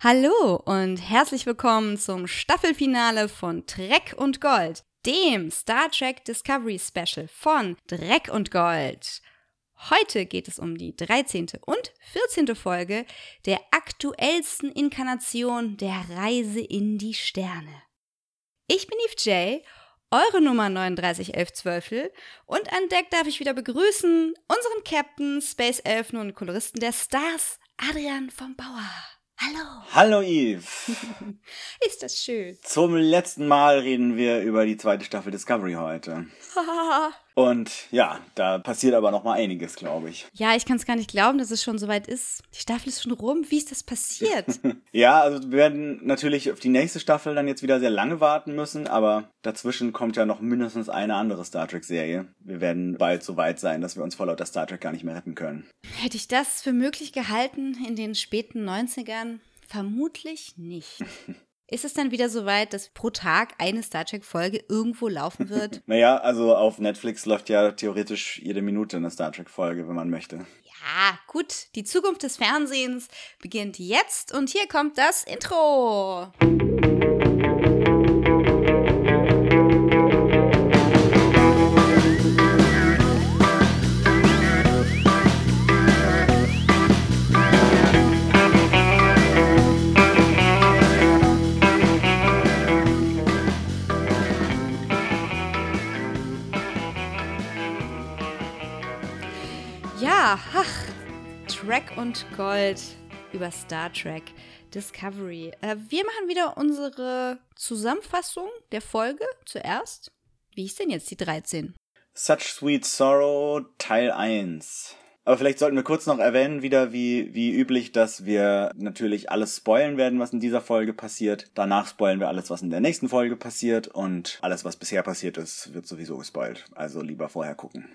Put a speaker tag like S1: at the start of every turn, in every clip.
S1: Hallo und herzlich willkommen zum Staffelfinale von Dreck und Gold, dem Star Trek Discovery Special von Dreck und Gold. Heute geht es um die 13. und 14. Folge der aktuellsten Inkarnation der Reise in die Sterne. Ich bin Eve J, eure Nummer 391112 und an Deck darf ich wieder begrüßen unseren Captain, Space Elfen und Koloristen der Stars, Adrian vom Bauer. Hallo.
S2: Hallo Yves.
S1: Ist das schön.
S2: Zum letzten Mal reden wir über die zweite Staffel Discovery heute. Und ja, da passiert aber noch mal einiges, glaube ich.
S1: Ja, ich kann es gar nicht glauben, dass es schon soweit ist. Die Staffel ist schon rum. Wie ist das passiert?
S2: ja, also wir werden natürlich auf die nächste Staffel dann jetzt wieder sehr lange warten müssen, aber dazwischen kommt ja noch mindestens eine andere Star Trek-Serie. Wir werden bald so weit sein, dass wir uns vor lauter Star Trek gar nicht mehr retten können.
S1: Hätte ich das für möglich gehalten in den späten 90ern? Vermutlich nicht. Ist es dann wieder so weit, dass pro Tag eine Star Trek-Folge irgendwo laufen wird?
S2: naja, also auf Netflix läuft ja theoretisch jede Minute eine Star Trek-Folge, wenn man möchte.
S1: Ja, gut. Die Zukunft des Fernsehens beginnt jetzt und hier kommt das Intro. Track und Gold über Star Trek Discovery. Äh, wir machen wieder unsere Zusammenfassung der Folge zuerst. Wie ist denn jetzt die 13?
S2: Such Sweet Sorrow Teil 1. Aber vielleicht sollten wir kurz noch erwähnen, wieder wie, wie üblich, dass wir natürlich alles spoilen werden, was in dieser Folge passiert. Danach spoilen wir alles, was in der nächsten Folge passiert. Und alles, was bisher passiert ist, wird sowieso gespoilt. Also lieber vorher gucken.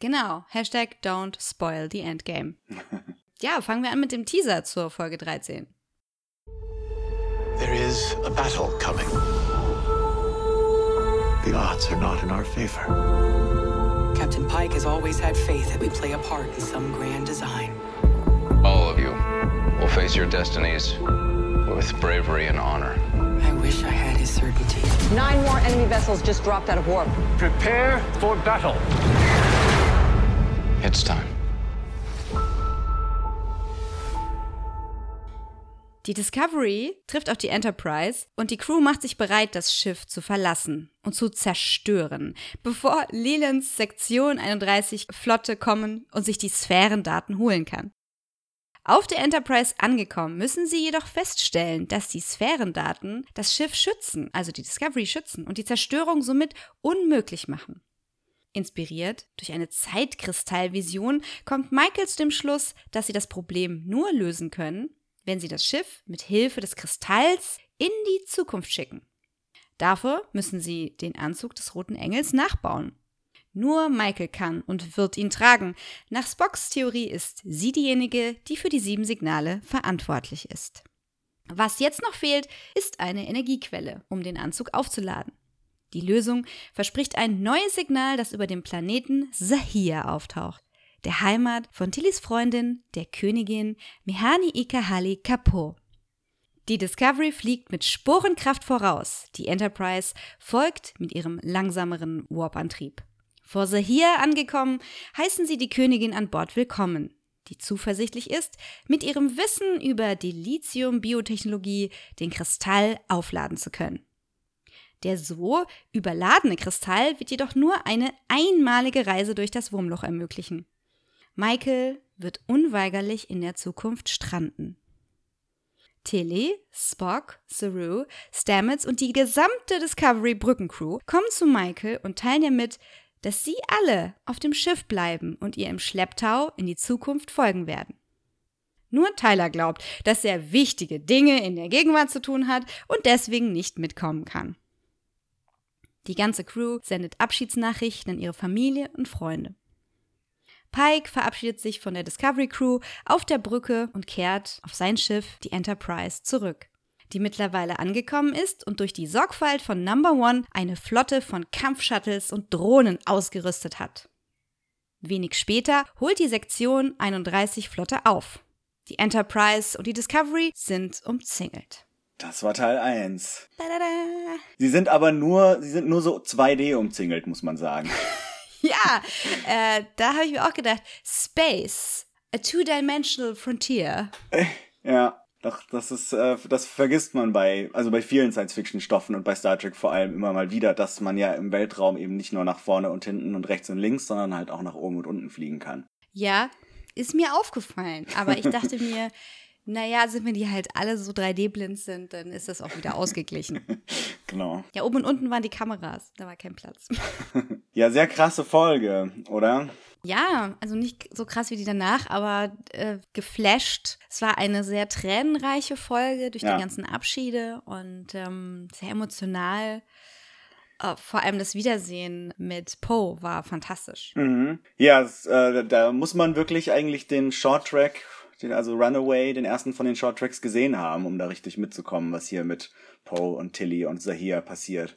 S1: Genau. Hashtag don't spoil the endgame. ja, fangen wir an mit dem Teaser zur Folge 13.
S3: There is a battle coming. The odds are not in our favor.
S4: Captain Pike has always had faith that we play a part in some grand design.
S5: All of you will face your destinies with bravery and honor.
S4: I wish I had his certainty.
S6: Nine more enemy vessels just dropped out of warp.
S3: Prepare for battle.
S5: It's time.
S1: Die Discovery trifft auf die Enterprise und die Crew macht sich bereit, das Schiff zu verlassen und zu zerstören, bevor Lelands Sektion 31 Flotte kommen und sich die Sphärendaten holen kann. Auf der Enterprise angekommen, müssen sie jedoch feststellen, dass die Sphärendaten das Schiff schützen, also die Discovery schützen und die Zerstörung somit unmöglich machen. Inspiriert durch eine Zeitkristallvision kommt Michael zu dem Schluss, dass sie das Problem nur lösen können, wenn sie das Schiff mit Hilfe des Kristalls in die Zukunft schicken. Dafür müssen sie den Anzug des Roten Engels nachbauen. Nur Michael kann und wird ihn tragen. Nach Spocks Theorie ist sie diejenige, die für die sieben Signale verantwortlich ist. Was jetzt noch fehlt, ist eine Energiequelle, um den Anzug aufzuladen. Die Lösung verspricht ein neues Signal, das über dem Planeten Sahia auftaucht, der Heimat von Tillys Freundin, der Königin Mihani Ikahali Kapo. Die Discovery fliegt mit Sporenkraft voraus, die Enterprise folgt mit ihrem langsameren Warp-Antrieb. Vor Sahia angekommen, heißen sie die Königin an Bord willkommen, die zuversichtlich ist, mit ihrem Wissen über die Lithium-Biotechnologie den Kristall aufladen zu können. Der so überladene Kristall wird jedoch nur eine einmalige Reise durch das Wurmloch ermöglichen. Michael wird unweigerlich in der Zukunft stranden. Tilly, Spock, Saru, Stamets und die gesamte Discovery Brückencrew kommen zu Michael und teilen ihr mit, dass sie alle auf dem Schiff bleiben und ihr im Schlepptau in die Zukunft folgen werden. Nur Tyler glaubt, dass er wichtige Dinge in der Gegenwart zu tun hat und deswegen nicht mitkommen kann. Die ganze Crew sendet Abschiedsnachrichten an ihre Familie und Freunde. Pike verabschiedet sich von der Discovery Crew auf der Brücke und kehrt auf sein Schiff, die Enterprise, zurück, die mittlerweile angekommen ist und durch die Sorgfalt von Number One eine Flotte von Kampfshuttles und Drohnen ausgerüstet hat. Wenig später holt die Sektion 31 Flotte auf. Die Enterprise und die Discovery sind umzingelt.
S2: Das war Teil 1.
S1: Badada.
S2: Sie sind aber nur, sie sind nur so 2D umzingelt, muss man sagen.
S1: Ja, äh, da habe ich mir auch gedacht, Space, a two-dimensional frontier.
S2: Ja, doch, das ist, äh, das vergisst man bei, also bei vielen Science-Fiction-Stoffen und bei Star Trek vor allem immer mal wieder, dass man ja im Weltraum eben nicht nur nach vorne und hinten und rechts und links, sondern halt auch nach oben und unten fliegen kann.
S1: Ja, ist mir aufgefallen. Aber ich dachte mir, naja, sind wenn die halt alle so 3D-blind sind, dann ist das auch wieder ausgeglichen.
S2: Genau.
S1: Ja, oben und unten waren die Kameras, da war kein Platz.
S2: Ja, sehr krasse Folge, oder?
S1: Ja, also nicht so krass wie die danach, aber äh, geflasht. Es war eine sehr tränenreiche Folge durch
S2: Ja.
S1: die ganzen Abschiede und ähm, sehr emotional. Äh, vor allem das Wiedersehen mit Poe war fantastisch.
S2: Mhm. Ja, es, äh, da muss man wirklich eigentlich den Short Track, den, also Runaway, den ersten von den Short Tracks gesehen haben, um da richtig mitzukommen, was hier mit Poe und Tilly und Zahir passiert.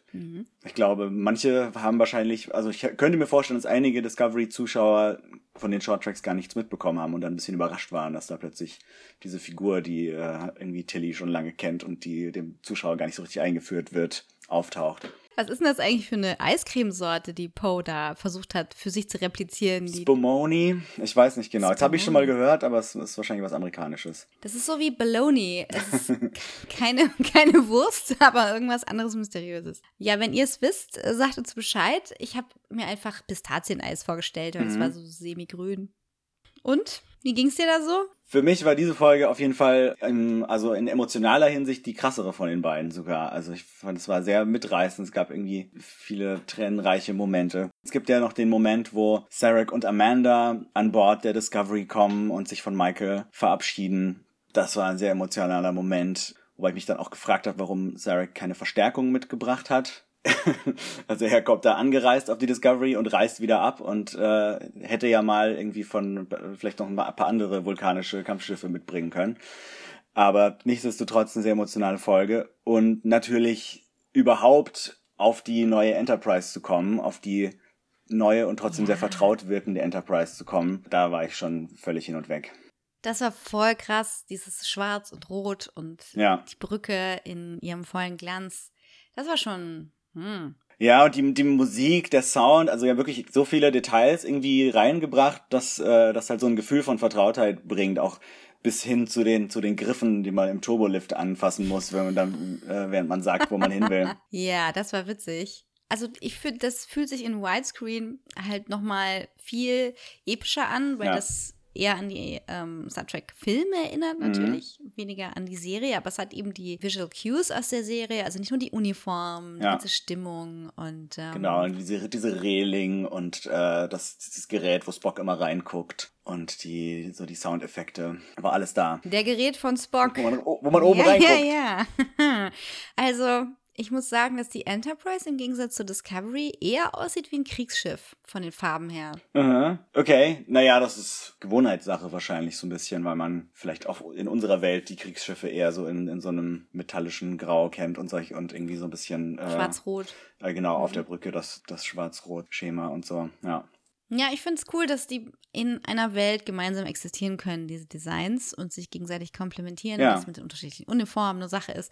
S2: Ich glaube, manche haben wahrscheinlich, also ich könnte mir vorstellen, dass einige Discovery-Zuschauer von den Short Tracks gar nichts mitbekommen haben und dann ein bisschen überrascht waren, dass da plötzlich diese Figur, die äh, irgendwie Tilly schon lange kennt und die dem Zuschauer gar nicht so richtig eingeführt wird, auftaucht.
S1: Was ist denn das eigentlich für eine Eiscremesorte, die Poe da versucht hat, für sich zu replizieren? Die,
S2: Spumoni, ich weiß nicht genau. Jetzt habe ich schon mal gehört, aber es ist wahrscheinlich was Amerikanisches.
S1: das ist so wie Bologna. Es ist keine, keine Wurst, aber irgendwas anderes Mysteriöses. Ja, wenn ihr es wisst, äh, sagt uns Bescheid. Ich habe mir einfach Pistazieneis vorgestellt, weil es war so semigrün. Und? Wie ging's dir da so?
S2: Für mich war diese Folge auf jeden Fall, ähm, also in emotionaler Hinsicht die krassere von den beiden sogar. Also ich fand, es war sehr mitreißend. Es gab irgendwie viele tränenreiche Momente. Es gibt ja noch den Moment, wo Sarek und Amanda an Bord der Discovery kommen und sich von Michael verabschieden. Das war ein sehr emotionaler Moment, wobei ich mich dann auch gefragt habe, warum Sarek keine Verstärkung mitgebracht hat. also er kommt da angereist auf die Discovery und reist wieder ab und äh, hätte ja mal irgendwie von vielleicht noch ein paar andere vulkanische Kampfschiffe mitbringen können. Aber nichtsdestotrotz eine sehr emotionale Folge und natürlich überhaupt auf die neue Enterprise zu kommen, auf die neue und trotzdem sehr vertraut wirkende Enterprise zu kommen, da war ich schon völlig hin und weg.
S1: Das war voll krass, dieses Schwarz und Rot und
S2: Ja.
S1: die Brücke in ihrem vollen Glanz. Das war schon. Hm.
S2: Ja, und die, die Musik, der Sound, also ja wirklich so viele Details irgendwie reingebracht, dass äh, das halt so ein Gefühl von Vertrautheit bringt, auch bis hin zu den zu den Griffen, die man im Turbolift anfassen muss, wenn man dann äh, während man sagt, wo man hin will.
S1: Ja, das war witzig. Also ich finde, das fühlt sich in Widescreen halt nochmal viel epischer an, weil
S2: Ja.
S1: das eher an die ähm, Star Trek Filme erinnert natürlich, weniger an die Serie, aber es hat eben die Visual Cues aus der Serie, also nicht nur die Uniform, die
S2: Ja.
S1: ganze Stimmung und ähm,
S2: Genau, und diese diese Reling und äh, das dieses Gerät, wo Spock immer reinguckt und die so die Soundeffekte, war alles da.
S1: der Gerät von Spock.
S2: Wo man, wo man oben
S1: ja,
S2: reinguckt.
S1: Ja, ja. also, ich muss sagen, dass die Enterprise im Gegensatz zur Discovery eher aussieht wie ein Kriegsschiff von den Farben her.
S2: Aha. Okay, naja, das ist Gewohnheitssache wahrscheinlich so ein bisschen, weil man vielleicht auch in unserer Welt die Kriegsschiffe eher so in, in so einem metallischen Grau kennt und solch und irgendwie so ein bisschen äh,
S1: Schwarz-Rot.
S2: Äh, genau, auf der Brücke das, das Schwarz-Rot-Schema und so, ja.
S1: Ja, ich finde es cool, dass die in einer Welt gemeinsam existieren können, diese Designs, und sich gegenseitig komplementieren,
S2: Ja.
S1: und das mit den unterschiedlichen Uniformen eine Sache ist.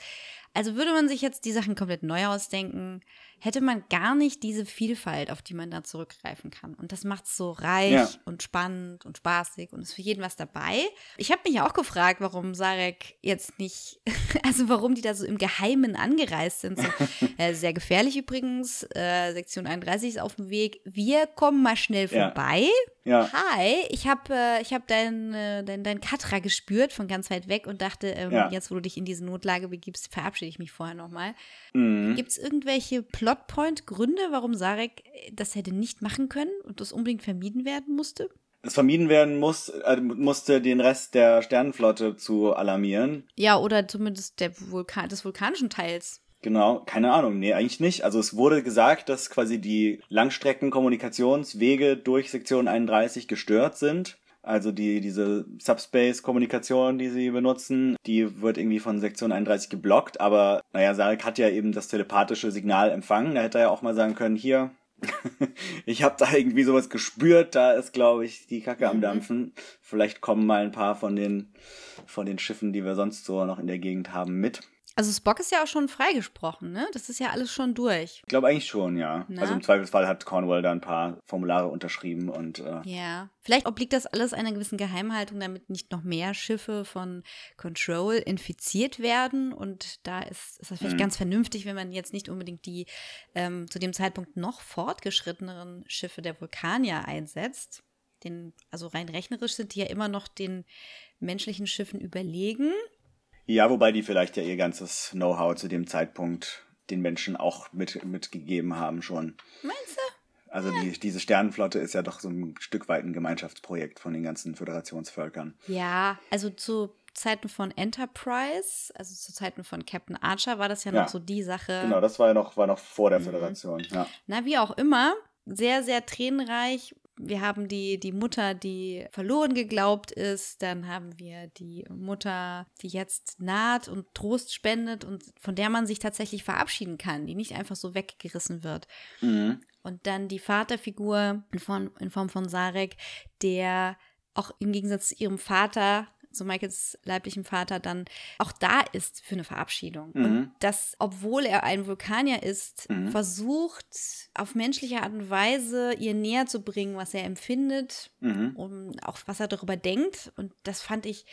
S1: Also würde man sich jetzt die Sachen komplett neu ausdenken, hätte man gar nicht diese Vielfalt, auf die man da zurückgreifen kann. Und das macht es so reich
S2: Ja.
S1: und spannend und spaßig und ist für jeden was dabei. Ich habe mich auch gefragt, warum Sarek jetzt nicht, also warum die da so im Geheimen angereist sind. So, äh, sehr gefährlich übrigens. Äh, Sektion 31 ist auf dem Weg. Wir kommen mal schnell
S2: Ja.
S1: vorbei.
S2: Ja.
S1: Hi, ich habe äh, ich hab dein, äh, dein, dein Katra gespürt von ganz weit weg und dachte, ähm,
S2: Ja.
S1: jetzt wo du dich in diese Notlage begibst, verabschiede ich mich vorher nochmal.
S2: Mhm.
S1: Gibt es irgendwelche Plotpoint-Gründe, warum Sarek äh, das hätte nicht machen können und das unbedingt vermieden werden musste?
S2: Es vermieden werden muss, äh, musste, den Rest der Sternenflotte zu alarmieren.
S1: Ja, oder zumindest der Vulkan, des vulkanischen Teils.
S2: Genau, keine Ahnung, nee, eigentlich nicht. Also es wurde gesagt, dass quasi die Langstreckenkommunikationswege durch Sektion 31 gestört sind. Also die, diese Subspace-Kommunikation, die sie benutzen, die wird irgendwie von Sektion 31 geblockt, aber naja, Sarek hat ja eben das telepathische Signal empfangen. Da hätte er ja auch mal sagen können, hier, Ich habe da irgendwie sowas gespürt, da ist, glaube ich, die Kacke
S1: Mhm.
S2: am Dampfen. Vielleicht kommen mal ein paar von den, von den Schiffen, die wir sonst so noch in der Gegend haben, mit.
S1: Also Spock ist ja auch schon freigesprochen, ne? Das ist ja alles schon durch.
S2: Ich glaube eigentlich schon, ja.
S1: Na?
S2: Also im Zweifelsfall hat Cornwall da ein paar Formulare unterschrieben und äh,
S1: Ja. Vielleicht obliegt das alles einer gewissen Geheimhaltung, damit nicht noch mehr Schiffe von Control infiziert werden. Und da ist, ist das vielleicht
S2: Mhm.
S1: ganz vernünftig, wenn man jetzt nicht unbedingt die ähm, zu dem Zeitpunkt noch fortgeschritteneren Schiffe der Vulkanier einsetzt. Den, also rein rechnerisch sind die ja immer noch den menschlichen Schiffen überlegen.
S2: Ja, wobei die vielleicht ja ihr ganzes Know-how zu dem Zeitpunkt den Menschen auch mit, mitgegeben haben schon.
S1: Meinst du?
S2: Also die, diese Sternenflotte ist ja doch so ein Stück weit ein Gemeinschaftsprojekt von den ganzen Föderationsvölkern.
S1: Ja, also zu Zeiten von Enterprise, also zu Zeiten von Captain Archer, war das ja
S2: Ja.
S1: noch so die Sache.
S2: Genau, das war ja noch, war noch vor
S1: Mhm.
S2: der Föderation. Ja.
S1: Na, wie auch immer, sehr, sehr tränenreich. Wir haben die, die Mutter, die verloren geglaubt ist. Dann haben wir die Mutter, die jetzt naht und Trost spendet und von der man sich tatsächlich verabschieden kann, die nicht einfach so weggerissen wird.
S2: Mhm.
S1: Und dann die Vaterfigur in Form, in Form von Sarek, der auch im Gegensatz zu ihrem Vater, zu Michaels leiblichem Vater, dann auch da ist für eine Verabschiedung.
S2: Mhm.
S1: Und das, obwohl er ein Vulkanier ist,
S2: Mhm.
S1: versucht auf menschliche Art und Weise ihr näher zu bringen, was er empfindet
S2: Mhm.
S1: und auch was er darüber denkt. Und das fand ich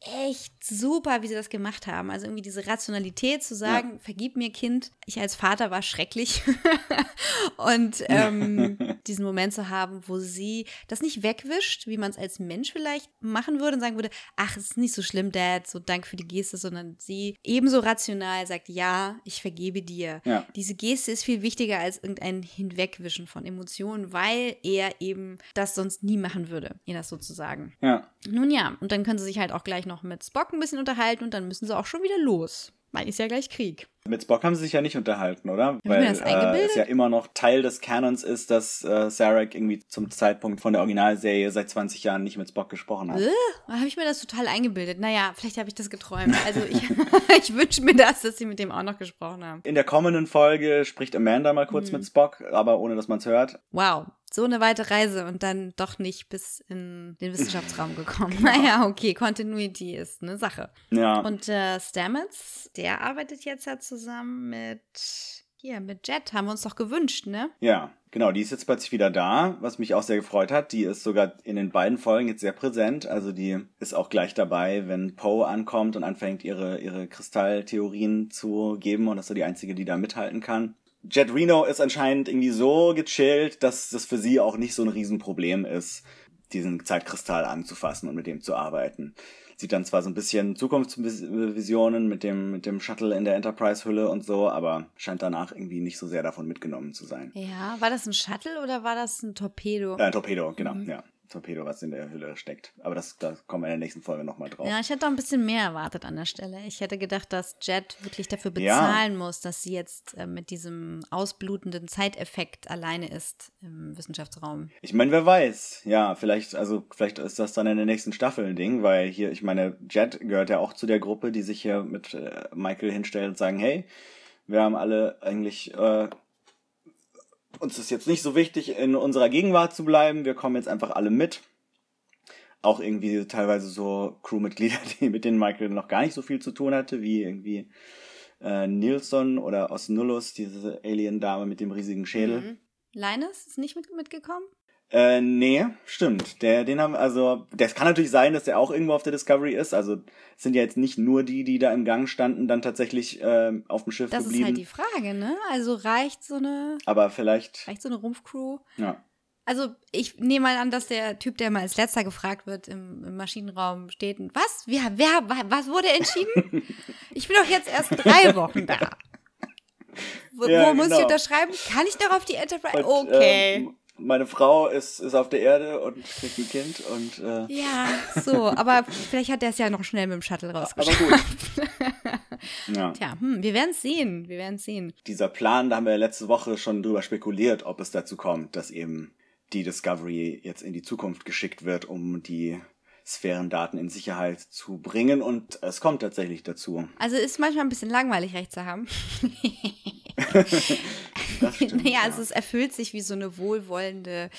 S1: echt super, wie sie das gemacht haben. Also irgendwie diese Rationalität zu sagen, vergib mir Kind, ich als Vater war schrecklich. und ähm, diesen Moment zu haben, wo sie das nicht wegwischt, wie man es als Mensch vielleicht machen würde und sagen würde, ach, es ist nicht so schlimm, Dad, so danke für die Geste, sondern sie ebenso rational sagt, ja, ich vergebe dir.
S2: Ja.
S1: Diese Geste ist viel wichtiger als irgendein Hinwegwischen von Emotionen, weil er eben das sonst nie machen würde, ihr das sozusagen.
S2: Ja.
S1: Nun ja, und dann können sie sich halt auch gleich noch mit Spock ein bisschen unterhalten und dann müssen sie auch schon wieder los. Weil ist ja gleich Krieg.
S2: Mit Spock haben sie sich ja nicht unterhalten, oder?
S1: ich
S2: Weil
S1: mir das
S2: äh, es ja immer noch Teil des Canons ist, dass äh, Sarek irgendwie zum Zeitpunkt von der Originalserie seit 20 Jahren nicht mit Spock gesprochen hat.
S1: Äh, habe ich mir das total eingebildet. Naja, vielleicht habe ich das geträumt. Also ich, ich wünsche mir das, dass sie mit dem auch noch gesprochen haben.
S2: In der kommenden Folge spricht Amanda mal
S1: Mhm.
S2: kurz mit Spock, aber ohne dass man es hört.
S1: Wow, so eine weite Reise und dann doch nicht bis in den Wissenschaftsraum gekommen. Naja, okay, Continuity ist eine Sache.
S2: Ja.
S1: Und äh, Stamets, der arbeitet jetzt ja zusammen mit, hier, mit Jet, haben wir uns doch gewünscht, ne?
S2: Ja, genau, die ist jetzt plötzlich wieder da, was mich auch sehr gefreut hat. Die ist sogar in den beiden Folgen jetzt sehr präsent. Also die ist auch gleich dabei, wenn Poe ankommt und anfängt, ihre, ihre Kristalltheorien zu geben und ist so die Einzige, die da mithalten kann. Jet Reno ist anscheinend irgendwie so gechillt, dass das für sie auch nicht so ein Riesenproblem ist, diesen Zeitkristall anzufassen und mit dem zu arbeiten. Sieht dann zwar so ein bisschen Zukunftsvisionen mit dem, mit dem Shuttle in der Enterprise-Hülle und so, aber scheint danach irgendwie nicht so sehr davon mitgenommen zu sein.
S1: Ja, war das ein Shuttle oder war das ein Torpedo?
S2: Äh, ein Torpedo, genau, ja. Torpedo, was in der Hülle steckt. Aber das, da kommen wir in der nächsten Folge nochmal drauf.
S1: Ja, ich hätte auch ein bisschen mehr erwartet an der Stelle. Ich hätte gedacht, dass Jet wirklich dafür
S2: Ja.
S1: bezahlen muss, dass sie jetzt äh, mit diesem ausblutenden Zeiteffekt alleine ist im Wissenschaftsraum.
S2: Ich meine, wer weiß. Ja, vielleicht, also vielleicht ist das dann in der nächsten Staffel ein Ding, weil hier, ich meine, Jet gehört ja auch zu der Gruppe, die sich hier mit äh, Michael hinstellt und sagen, hey, wir haben alle eigentlich, äh, uns ist jetzt nicht so wichtig, in unserer Gegenwart zu bleiben, wir kommen jetzt einfach alle mit. Auch irgendwie teilweise so Crewmitglieder, die mit denen Michael noch gar nicht so viel zu tun hatte, wie irgendwie äh, Nilsson oder Osnullus, diese Alien-Dame mit dem riesigen Schädel.
S1: Mhm. Linus ist nicht mit, mitgekommen?
S2: Äh, nee, stimmt. Der, den haben, also, das kann natürlich sein, dass der auch irgendwo auf der Discovery ist. Also, es sind ja jetzt nicht nur die, die da im Gang standen, dann tatsächlich äh, auf dem Schiff
S1: Das
S2: geblieben.
S1: ist halt die Frage, ne? Also reicht so eine,
S2: Aber vielleicht,
S1: reicht so eine Rumpfcrew?
S2: ja.
S1: Also ich nehme mal an, dass der Typ, der mal als letzter gefragt wird, im, im Maschinenraum steht. und, Was? Wer, wer, wa- was wurde entschieden? ich bin doch jetzt erst drei Wochen da. Wo,
S2: Ja,
S1: wo muss ich
S2: genau.
S1: unterschreiben? Kann ich doch auf die Enterprise?
S2: Und,
S1: okay.
S2: ähm, meine Frau ist, ist auf der Erde und kriegt ein Kind und, äh,
S1: ja, so, aber vielleicht hat der es ja noch schnell mit dem Shuttle
S2: aber
S1: rausgeschafft.
S2: gut. ja.
S1: Tja, hm, wir werden es sehen. Wir werden sehen.
S2: Dieser Plan, da haben wir ja letzte Woche schon drüber spekuliert, ob es dazu kommt, dass eben die Discovery jetzt in die Zukunft geschickt wird, um die Sphärendaten in Sicherheit zu bringen. Und es kommt tatsächlich dazu.
S1: Also ist manchmal ein bisschen langweilig, recht zu haben.
S2: Stimmt,
S1: naja,
S2: ja.
S1: also es erfüllt sich wie so eine wohlwollende,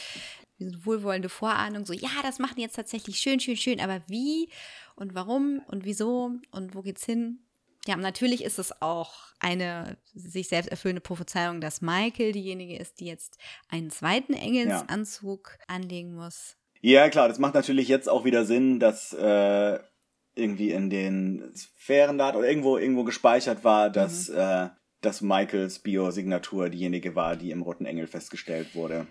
S1: wie so eine wohlwollende Vorahnung. So, ja, das machen die jetzt tatsächlich schön, schön, schön. Aber wie und warum und wieso und wo geht's hin? Ja, natürlich ist es auch eine sich selbst erfüllende Prophezeiung, dass Michael diejenige ist, die jetzt einen zweiten Engelsanzug anlegen muss.
S2: Ja, klar, das macht natürlich jetzt auch wieder Sinn, dass äh, irgendwie in den Sphärendaten oder irgendwo irgendwo gespeichert war, dass, äh, dass Michaels Biosignatur diejenige war, die im Roten Engel festgestellt wurde.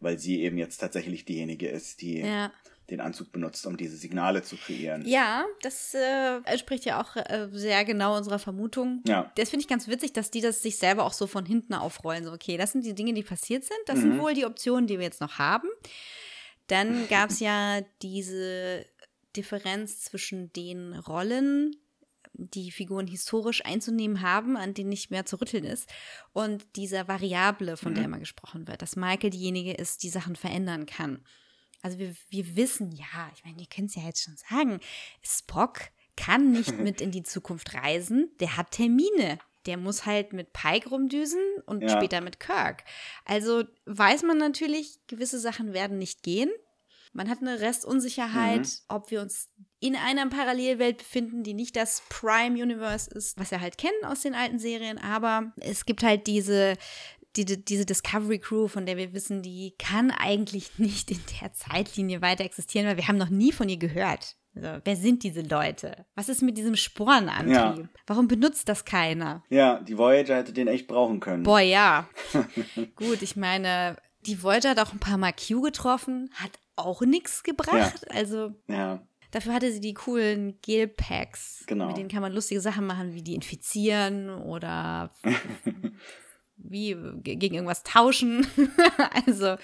S2: Weil sie eben jetzt tatsächlich diejenige ist, die
S1: Ja.
S2: den Anzug benutzt, um diese Signale zu kreieren.
S1: Ja, das äh, entspricht ja auch äh, sehr genau unserer Vermutung.
S2: Ja.
S1: Das finde ich ganz witzig, dass die das sich selber auch so von hinten aufrollen. So, okay, das sind die Dinge, die passiert sind. Das
S2: Mhm.
S1: sind wohl die Optionen, die wir jetzt noch haben. Dann gab es ja diese Differenz zwischen den Rollen, die Figuren historisch einzunehmen haben, an denen nicht mehr zu rütteln ist, und dieser Variable, von
S2: Mhm.
S1: der immer gesprochen wird, dass Michael diejenige ist, die Sachen verändern kann. Also wir, wir wissen ja, ich meine, ihr könnt es ja jetzt schon sagen, Spock kann nicht mit in die Zukunft reisen, der hat Termine. Der muss halt mit Pike rumdüsen und
S2: Ja.
S1: später mit Kirk. Also weiß man natürlich, gewisse Sachen werden nicht gehen. Man hat eine Restunsicherheit,
S2: Mhm.
S1: ob wir uns in einer Parallelwelt befinden, die nicht das Prime Universe ist, was wir halt kennen aus den alten Serien. Aber es gibt halt diese, die, diese Discovery Crew, von der wir wissen, die kann eigentlich nicht in der Zeitlinie weiter existieren, weil wir haben noch nie von ihr gehört. Also, wer sind diese Leute? Was ist mit diesem Sporenantrieb?
S2: Ja.
S1: Warum benutzt das keiner?
S2: Ja, die Voyager hätte den echt brauchen können.
S1: Boah, ja. Gut, ich meine, die Voyager hat auch ein paar Mal Q getroffen, hat auch nichts gebracht. Also
S2: Ja,
S1: dafür hatte sie die coolen Gel-Packs.
S2: Genau.
S1: Mit denen kann man lustige Sachen machen, wie die infizieren oder wie ge- gegen irgendwas tauschen. also,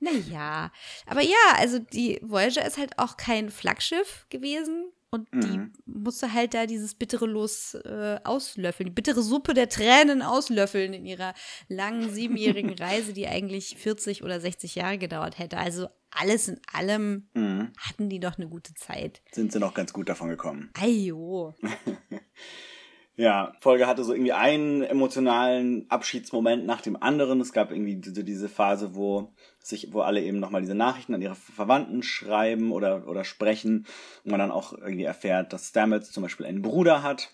S1: naja. Aber ja, also die Voyager ist halt auch kein Flaggschiff gewesen. Und die
S2: Mhm.
S1: musste halt da dieses bittere Los äh, auslöffeln, die bittere Suppe der Tränen auslöffeln in ihrer langen siebenjährigen Reise, die eigentlich 40 oder 60 Jahre gedauert hätte. Also alles in allem
S2: Mhm.
S1: hatten die doch eine gute Zeit.
S2: sind sie noch ganz gut davon gekommen.
S1: Ajo.
S2: Ja, Folge hatte so irgendwie einen emotionalen Abschiedsmoment nach dem anderen. Es gab irgendwie diese, diese Phase, wo sich, wo alle eben nochmal diese Nachrichten an ihre Verwandten schreiben oder, oder sprechen. Und man dann auch irgendwie erfährt, dass Stamets zum Beispiel einen Bruder hat.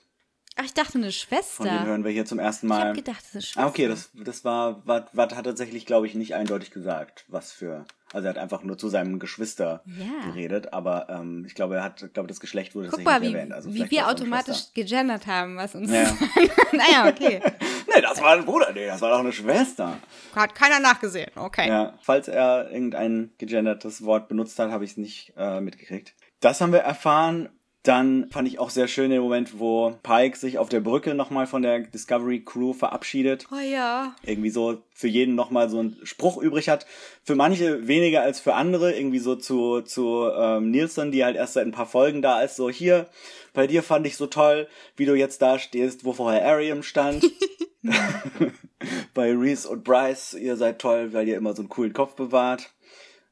S1: Ach, ich dachte eine
S2: Von dem
S1: Schwester.
S2: hören wir hier zum ersten
S1: Ich
S2: Mal.
S1: habe gedacht, das ist eine Schwester.
S2: Ah, okay, das, das war, Watt hat tatsächlich, glaube ich, nicht eindeutig gesagt, was für. Also er hat einfach nur zu seinem Geschwister
S1: Ja.
S2: geredet, aber ähm, ich glaube, er hat, glaube, das Geschlecht wurde
S1: Guck mal, wie,
S2: erwähnt. Also
S1: wie wir automatisch gegendert haben, was uns.
S2: Ja.
S1: naja, okay.
S2: Nee, das war ein Bruder, nee, das war doch eine Schwester.
S1: Hat keiner nachgesehen. Okay.
S2: Ja, falls er irgendein gegendertes Wort benutzt hat, habe ich es nicht äh, mitgekriegt. Das haben wir erfahren. Dann fand ich auch sehr schön den Moment, wo Pike sich auf der Brücke nochmal von der Discovery Crew verabschiedet.
S1: Oh ja.
S2: irgendwie so für jeden nochmal so einen Spruch übrig hat. Für manche weniger als für andere. Irgendwie so zu, zu ähm, Nielsen, die halt erst seit ein paar Folgen da ist. So, hier, bei dir fand ich so toll, wie du jetzt da stehst, wo vorher Ariam stand. bei Reese und Bryce, ihr seid toll, weil ihr immer so einen coolen Kopf bewahrt.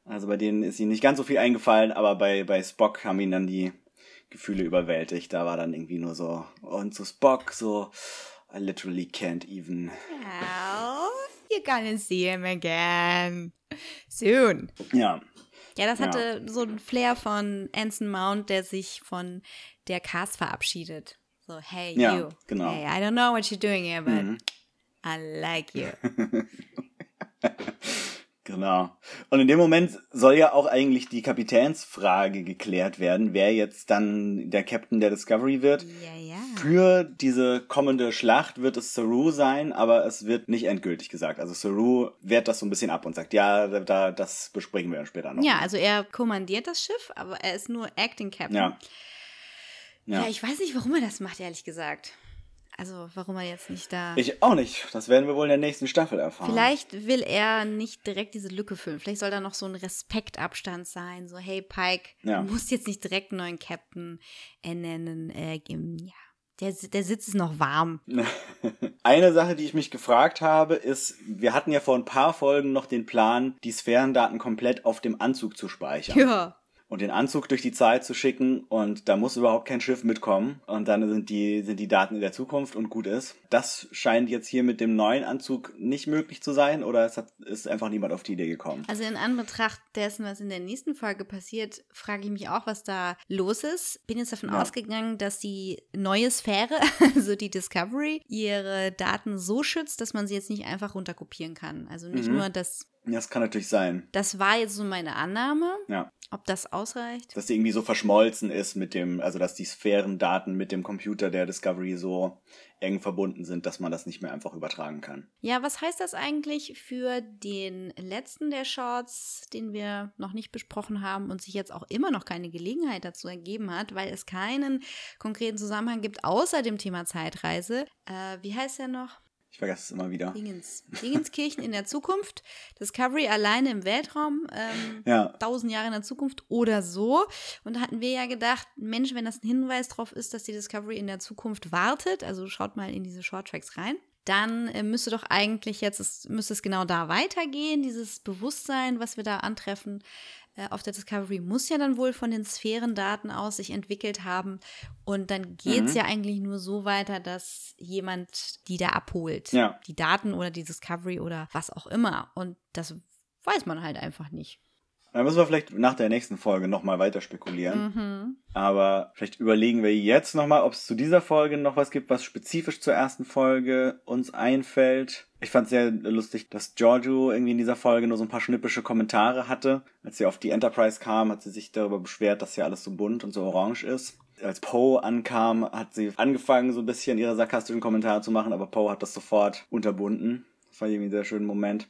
S2: Also bei denen ist ihnen nicht ganz so viel eingefallen, aber bei, bei Spock haben ihn dann die Gefühle überwältigt. Da war dann irgendwie nur so, und zu Spock so, I literally can't even.
S1: Well, you're gonna see him again. Soon.
S2: Ja,
S1: Ja, das
S2: Ja.
S1: hatte so ein Flair von Anson Mount, der sich von der Cast verabschiedet. So, hey,
S2: Ja,
S1: you.
S2: genau.
S1: Hey, I don't know what you're doing here, but
S2: Mhm.
S1: I like you.
S2: Genau. Und in dem Moment soll ja auch eigentlich die Kapitänsfrage geklärt werden, wer jetzt dann der Captain der Discovery wird.
S1: ja, ja.
S2: Für diese kommende Schlacht wird es Saru sein, aber es wird nicht endgültig gesagt. Also Saru wehrt das so ein bisschen ab und sagt, ja, da, da das besprechen wir dann später noch.
S1: Ja, also er kommandiert das Schiff, aber er ist nur Acting Captain.
S2: Ja.
S1: Ja.
S2: Ja.
S1: ich weiß nicht, warum er das macht, ehrlich gesagt. Also, warum er jetzt nicht da.
S2: Ich auch nicht. Das werden wir wohl in der nächsten Staffel erfahren.
S1: Vielleicht will er nicht direkt diese Lücke füllen. Vielleicht soll da noch so ein Respektabstand sein. So, hey Pike,
S2: Ja.
S1: du musst jetzt nicht direkt einen neuen Captain ernennen. Äh, geben. ja, der, der Sitz ist noch warm.
S2: Eine Sache, die ich mich gefragt habe, ist, wir hatten ja vor ein paar Folgen noch den Plan, die Sphärendaten komplett auf dem Anzug zu speichern.
S1: Ja.
S2: Und den Anzug durch die Zeit zu schicken und da muss überhaupt kein Schiff mitkommen und dann sind die, sind die Daten in der Zukunft und gut ist. Das scheint jetzt hier mit dem neuen Anzug nicht möglich zu sein oder es hat, ist einfach niemand auf die Idee gekommen.
S1: Also in Anbetracht dessen, was in der nächsten Folge passiert, frage ich mich auch, was da los ist. Bin jetzt davon
S2: Ja.
S1: ausgegangen, dass die neue Sphäre, also die Discovery, ihre Daten so schützt, dass man sie jetzt nicht einfach runterkopieren kann. Also nicht
S2: Mhm.
S1: nur das,
S2: Das kann natürlich sein.
S1: das war jetzt so meine Annahme.
S2: Ja.
S1: Ob das ausreicht?
S2: Dass die irgendwie so verschmolzen ist mit dem, also dass die Sphärendaten mit dem Computer der Discovery so eng verbunden sind, dass man das nicht mehr einfach übertragen kann.
S1: Ja, was heißt das eigentlich für den letzten der Shorts, den wir noch nicht besprochen haben und sich jetzt auch immer noch keine Gelegenheit dazu ergeben hat, weil es keinen konkreten Zusammenhang gibt, außer dem Thema Zeitreise. Äh, wie heißt der noch?
S2: Ich vergesse es immer wieder.
S1: Dingens. Dingenskirchen in der Zukunft. Discovery alleine im Weltraum. Ähm,
S2: Ja.
S1: tausend Jahre in der Zukunft oder so. Und da hatten wir ja gedacht, Mensch, wenn das ein Hinweis darauf ist, dass die Discovery in der Zukunft wartet, also schaut mal in diese Shorttracks rein, dann äh, müsste doch eigentlich jetzt, es, müsste es genau da weitergehen, dieses Bewusstsein, was wir da antreffen auf der Discovery, muss ja dann wohl von den Sphärendaten aus sich entwickelt haben. Und dann geht es
S2: Mhm.
S1: ja eigentlich nur so weiter, dass jemand die da abholt.
S2: Ja.
S1: Die Daten oder die Discovery oder was auch immer. Und das weiß man halt einfach nicht.
S2: Da müssen wir vielleicht nach der nächsten Folge nochmal weiter spekulieren.
S1: Mhm.
S2: Aber vielleicht überlegen wir jetzt nochmal, ob es zu dieser Folge noch was gibt, was spezifisch zur ersten Folge uns einfällt. Ich fand sehr lustig, dass Giorgio irgendwie in dieser Folge nur so ein paar schnippische Kommentare hatte. Als sie auf die Enterprise kam, hat sie sich darüber beschwert, dass hier alles so bunt und so orange ist. Als Poe ankam, hat sie angefangen, so ein bisschen ihre sarkastischen Kommentare zu machen, aber Poe hat das sofort unterbunden. Das war irgendwie ein sehr schöner Moment.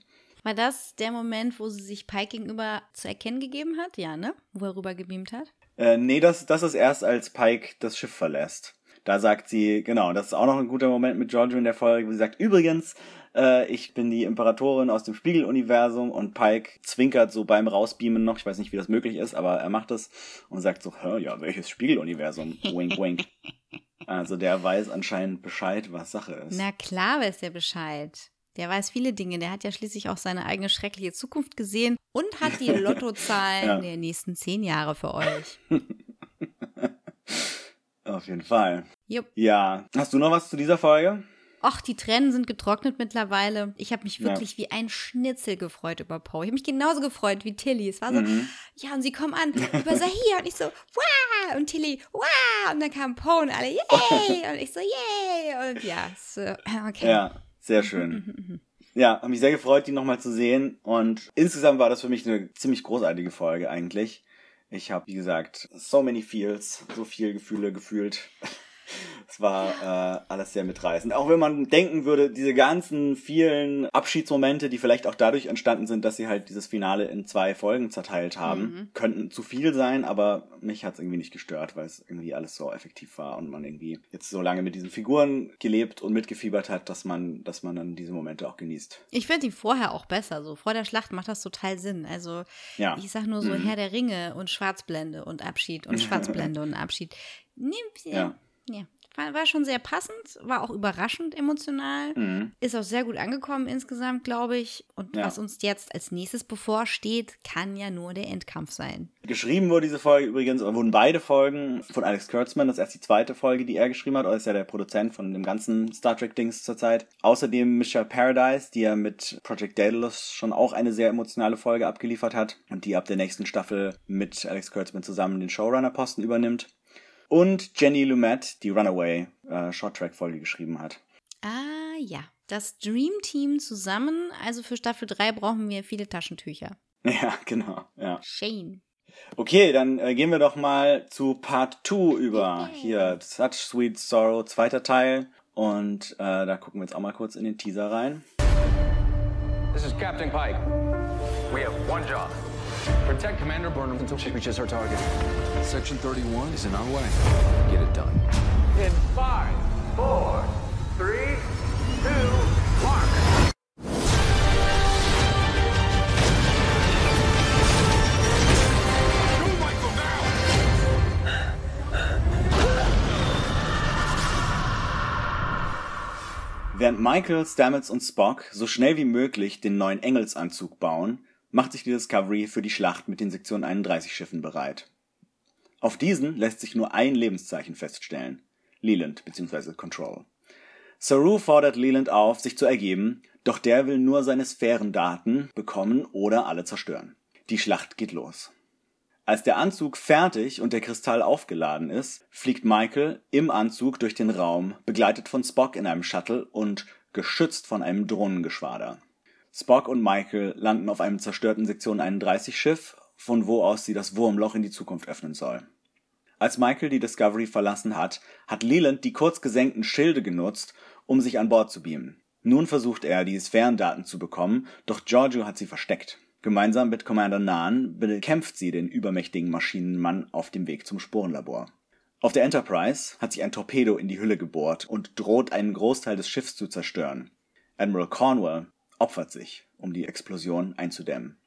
S1: War das der Moment, wo sie sich Pike gegenüber zu erkennen gegeben hat? Ja, ne? Wo er rüber gebeamt hat?
S2: Äh, nee, das, das ist erst, als Pike das Schiff verlässt. Da sagt sie, genau, das ist auch noch ein guter Moment mit Giorgio in der Folge, wo sie sagt, übrigens, äh, ich bin die Imperatorin aus dem Spiegeluniversum und Pike zwinkert so beim Rausbeamen noch, ich weiß nicht, wie das möglich ist, aber er macht es und sagt so, Hä, ja, welches Spiegeluniversum? Wink, wink. Also der weiß anscheinend Bescheid, was Sache ist.
S1: Na klar weiß der Bescheid. Der weiß viele Dinge. Der hat ja schließlich auch seine eigene schreckliche Zukunft gesehen und hat die Lottozahlen
S2: Ja.
S1: der nächsten zehn Jahre für euch.
S2: Auf jeden Fall.
S1: Jupp.
S2: Ja, hast du noch was zu dieser Folge?
S1: Och, die Tränen sind getrocknet mittlerweile. Ich habe mich
S2: Ja.
S1: wirklich wie ein Schnitzel gefreut über Poe. Ich habe mich genauso gefreut wie Tilly. Es war so,
S2: Mhm.
S1: ja, und sie kommen an über Sahir und ich so, wow, und Tilly, wow, und dann kam Poe und alle, yay, und ich so, yay, und ja, so, okay.
S2: Ja, sehr schön. Ja, habe mich sehr gefreut, die nochmal zu sehen. Und insgesamt war das für mich eine ziemlich großartige Folge eigentlich. Ich habe, wie gesagt, so many feels, so viel Gefühle gefühlt. Es war äh, alles sehr mitreißend. Auch wenn man denken würde, diese ganzen vielen Abschiedsmomente, die vielleicht auch dadurch entstanden sind, dass sie halt dieses Finale in zwei Folgen zerteilt haben, könnten zu viel sein, aber mich hat's irgendwie nicht gestört, weil es irgendwie alles so effektiv war und man irgendwie jetzt so lange mit diesen Figuren gelebt und mitgefiebert hat, dass man, dass man dann diese Momente auch genießt.
S1: Ich finde die vorher auch besser. So vor der Schlacht macht das total Sinn. Also
S2: Ja.
S1: ich sag nur so Herr der Ringe und Schwarzblende und Abschied und Schwarzblende und Abschied. Nee, ja.
S2: Ja.
S1: Ja. War, schon sehr passend, war auch überraschend emotional,
S2: Mhm.
S1: ist auch sehr gut angekommen insgesamt, glaube ich. Und
S2: Ja.
S1: was uns jetzt als nächstes bevorsteht, kann ja nur der Endkampf sein.
S2: Geschrieben wurde diese Folge übrigens, oder wurden beide Folgen von Alex Kurtzman. Das ist erst die zweite Folge, die er geschrieben hat. Er ist ja der Produzent von dem ganzen Star Trek-Dings zurzeit. Außerdem Michelle Paradise, die ja mit Project Daedalus schon auch eine sehr emotionale Folge abgeliefert hat und die ab der nächsten Staffel mit Alex Kurtzman zusammen den Showrunner-Posten übernimmt. Und Jenny Lumet, die Runaway äh, Short-Track-Folge geschrieben hat.
S1: Ah ja, das Dream Team zusammen. Also für Staffel 3 brauchen wir viele Taschentücher.
S2: Ja, genau. Ja.
S1: Shane.
S2: Okay, dann äh, gehen wir doch mal zu Part 2 über. Hier, Such Sweet Sorrow, zweiter Teil. Und äh, da gucken wir jetzt auch mal kurz in den Teaser rein.
S7: This is Captain Pike. We have one job. Protect Commander Burnham until she reaches her target.
S8: Section 31 is in our way. Get it done.
S7: In five, four, three, two, mark.
S2: Während Michael, Stamets und Spock so schnell wie möglich den neuen Engelsanzug bauen, macht sich die Discovery für die Schlacht mit den Sektion 31 Schiffen bereit. Auf diesen lässt sich nur ein Lebenszeichen feststellen. Leland bzw. Control. Saru fordert Leland auf, sich zu ergeben, doch der will nur seine Sphärendaten bekommen oder alle zerstören. Die Schlacht geht los. Als der Anzug fertig und der Kristall aufgeladen ist, fliegt Michael im Anzug durch den Raum, begleitet von Spock in einem Shuttle und geschützt von einem Drohnengeschwader. Spock und Michael landen auf einem zerstörten Sektion 31 Schiff, von wo aus sie das Wurmloch in die Zukunft öffnen soll. Als Michael die Discovery verlassen hat, hat Leland die kurz gesenkten Schilde genutzt, um sich an Bord zu beamen. Nun versucht er, die Sphärendaten zu bekommen, doch Giorgio hat sie versteckt. Gemeinsam mit Commander Nahn bekämpft sie den übermächtigen Maschinenmann auf dem Weg zum Sporenlabor. Auf der Enterprise hat sich ein Torpedo in die Hülle gebohrt und droht einen Großteil des Schiffs zu zerstören. Admiral Cornwall opfert sich, um die Explosion einzudämmen.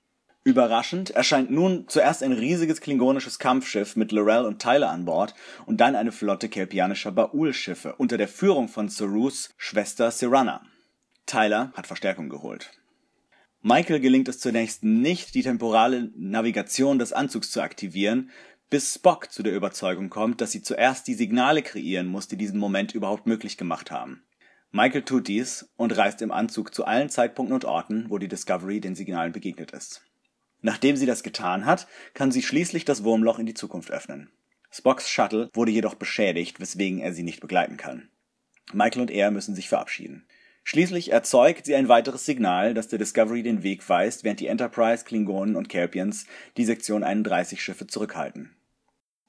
S2: Überraschend erscheint nun zuerst ein riesiges klingonisches Kampfschiff mit Lorel und Tyler an Bord und dann eine Flotte kelpianischer Baul-Schiffe unter der Führung von Sarus Schwester Sirana. Tyler hat Verstärkung geholt. Michael gelingt es zunächst nicht, die temporale Navigation des Anzugs zu aktivieren, bis Spock zu der Überzeugung kommt, dass sie zuerst die Signale kreieren muss, die diesen Moment überhaupt möglich gemacht haben. Michael tut dies und reist im Anzug zu allen Zeitpunkten und Orten, wo die Discovery den Signalen begegnet ist. Nachdem sie das getan hat, kann sie schließlich das Wurmloch in die Zukunft öffnen. Spocks Shuttle wurde jedoch beschädigt, weswegen er sie nicht begleiten kann. Michael und er müssen sich verabschieden. Schließlich erzeugt sie ein weiteres Signal, das der Discovery den Weg weist, während die Enterprise, Klingonen und Kelpians die Sektion 31 Schiffe zurückhalten.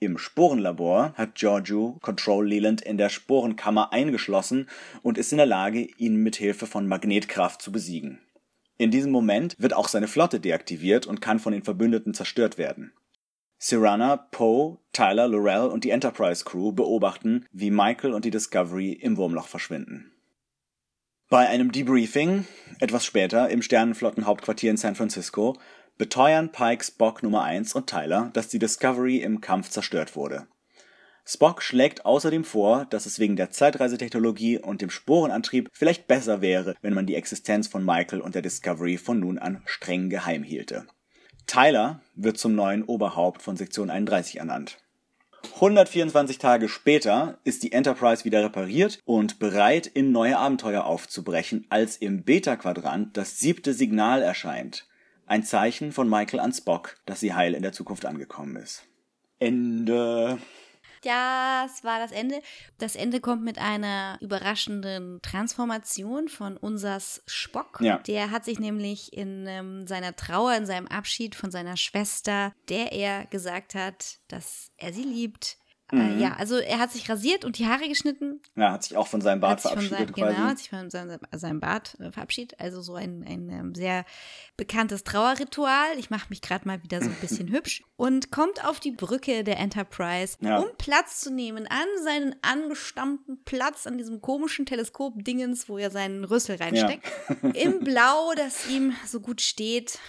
S2: Im Sporenlabor hat Giorgio Control Leland in der Sporenkammer eingeschlossen und ist in der Lage, ihn mit Hilfe von Magnetkraft zu besiegen. In diesem Moment wird auch seine Flotte deaktiviert und kann von den Verbündeten zerstört werden. Sirana, Poe, Tyler, Lorel und die Enterprise Crew beobachten, wie Michael und die Discovery im Wurmloch verschwinden. Bei einem Debriefing, etwas später im Sternenflottenhauptquartier in San Francisco, beteuern Pikes Spock Nummer 1 und Tyler, dass die Discovery im Kampf zerstört wurde. Spock schlägt außerdem vor, dass es wegen der Zeitreisetechnologie und dem Sporenantrieb vielleicht besser wäre, wenn man die Existenz von Michael und der Discovery von nun an streng geheim hielte. Tyler wird zum neuen Oberhaupt von Sektion 31 ernannt. 124 Tage später ist die Enterprise wieder repariert und bereit, in neue Abenteuer aufzubrechen, als im Beta-Quadrant das siebte Signal erscheint. Ein Zeichen von Michael an Spock, dass sie heil in der Zukunft angekommen ist. Ende.
S1: Das war das Ende. Das Ende kommt mit einer überraschenden Transformation von unsers Spock.
S2: Ja.
S1: Der hat sich nämlich in ähm, seiner Trauer, in seinem Abschied von seiner Schwester, der er gesagt hat, dass er sie liebt,
S2: Mhm.
S1: Äh, ja, also er hat sich rasiert und die Haare geschnitten.
S2: Ja, hat sich auch von seinem Bart verabschiedet
S1: seinem,
S2: quasi.
S1: Genau, hat sich von seinem, seinem Bart äh, verabschiedet. Also so ein, ein ähm, sehr bekanntes Trauerritual. Ich mache mich gerade mal wieder so ein bisschen hübsch. Und kommt auf die Brücke der Enterprise,
S2: Ja.
S1: um Platz zu nehmen an seinen angestammten Platz, an diesem komischen Teleskop-Dingens, wo er seinen Rüssel reinsteckt. Im Blau, das ihm so gut steht.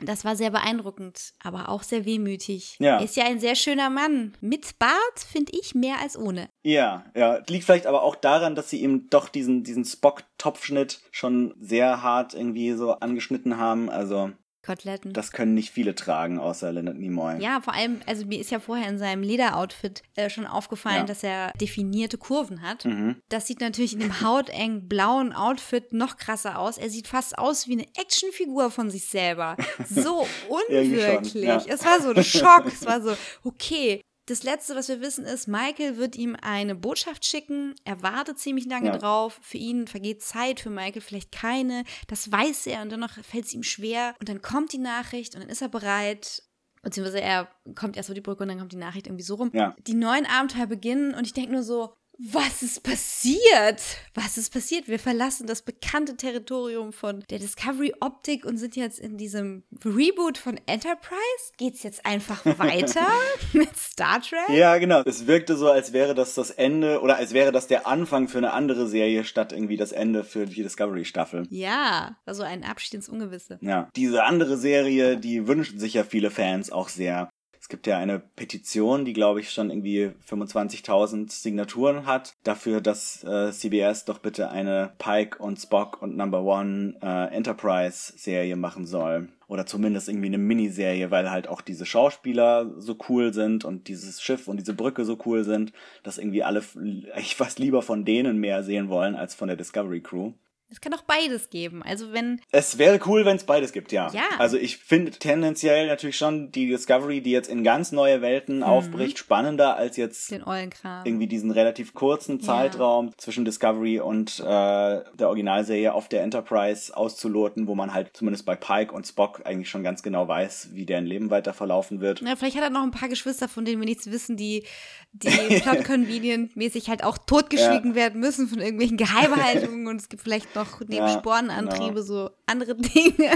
S1: Das war sehr beeindruckend, aber auch sehr wehmütig.
S2: Ja.
S1: Er ist ja ein sehr schöner Mann. Mit Bart finde ich mehr als ohne.
S2: Ja, ja. Liegt vielleicht aber auch daran, dass sie ihm doch diesen, diesen Spock-Topfschnitt schon sehr hart irgendwie so angeschnitten haben. Also,
S1: Koteletten.
S2: das können nicht viele tragen, außer Leonard Nimoy.
S1: Ja, vor allem, also mir ist ja vorher in seinem Lederoutfit äh, schon aufgefallen,
S2: Ja. Mhm.
S1: dass er definierte Kurven hat. Das sieht natürlich in dem hautengen blauen Outfit noch krasser aus. Er sieht fast aus wie eine Actionfigur von sich selber. So
S2: Irgendwie schon,
S1: unwirklich.
S2: ja.
S1: Es war so ein Schock. es war so, okay. Das Letzte, was wir wissen, ist, Michael wird ihm eine Botschaft schicken. Er wartet ziemlich lange
S2: Ja.
S1: drauf. Für ihn vergeht Zeit, für Michael vielleicht keine. Das weiß er und dennoch fällt es ihm schwer. Und dann kommt die Nachricht und dann ist er bereit. Beziehungsweise er kommt erst auf die Brücke und dann kommt die Nachricht irgendwie so rum.
S2: Ja.
S1: Die neuen Abenteuer beginnen und ich denke nur so, was ist passiert? Was ist passiert? Wir verlassen das bekannte Territorium von der Discovery Optik und sind jetzt in diesem Reboot von Enterprise. Geht's jetzt einfach weiter mit Star Trek?
S2: Ja, genau. Es wirkte so, als wäre das das Ende oder als wäre das der Anfang für eine andere Serie statt irgendwie das Ende für die Discovery-Staffel.
S1: Ja, war so ein Abschied ins Ungewisse.
S2: Ja. Diese andere Serie, die wünschen sich ja viele Fans auch sehr. Es gibt ja eine Petition, die glaube ich schon irgendwie 25.000 Signaturen hat, dafür, dass äh, CBS doch bitte eine Pike und Spock und Number One äh, Enterprise Serie machen soll. Oder zumindest irgendwie eine Miniserie, weil halt auch diese Schauspieler so cool sind und dieses Schiff und diese Brücke so cool sind, dass irgendwie alle ich fast lieber von denen mehr sehen wollen als von der Discovery Crew.
S1: Es kann auch beides geben. Also wenn.
S2: Es wäre cool, wenn es beides gibt, ja.
S1: Ja.
S2: Also ich finde tendenziell natürlich schon die Discovery, die jetzt in ganz neue Welten aufbricht, spannender als jetzt
S1: Den Eulenkram.
S2: irgendwie diesen relativ kurzen Zeitraum zwischen Discovery und äh, der Originalserie auf der Enterprise auszuloten, wo man halt zumindest bei Pike und Spock eigentlich schon ganz genau weiß, wie deren Leben weiter verlaufen wird.
S1: Ja, vielleicht hat er noch ein paar Geschwister, von denen wir nichts wissen, die, die plot-convenient-mäßig halt auch totgeschwiegen werden müssen von irgendwelchen Geheimhaltungen und es gibt vielleicht noch neben
S2: Ja,
S1: Spornenantriebe
S2: genau.
S1: so andere Dinge.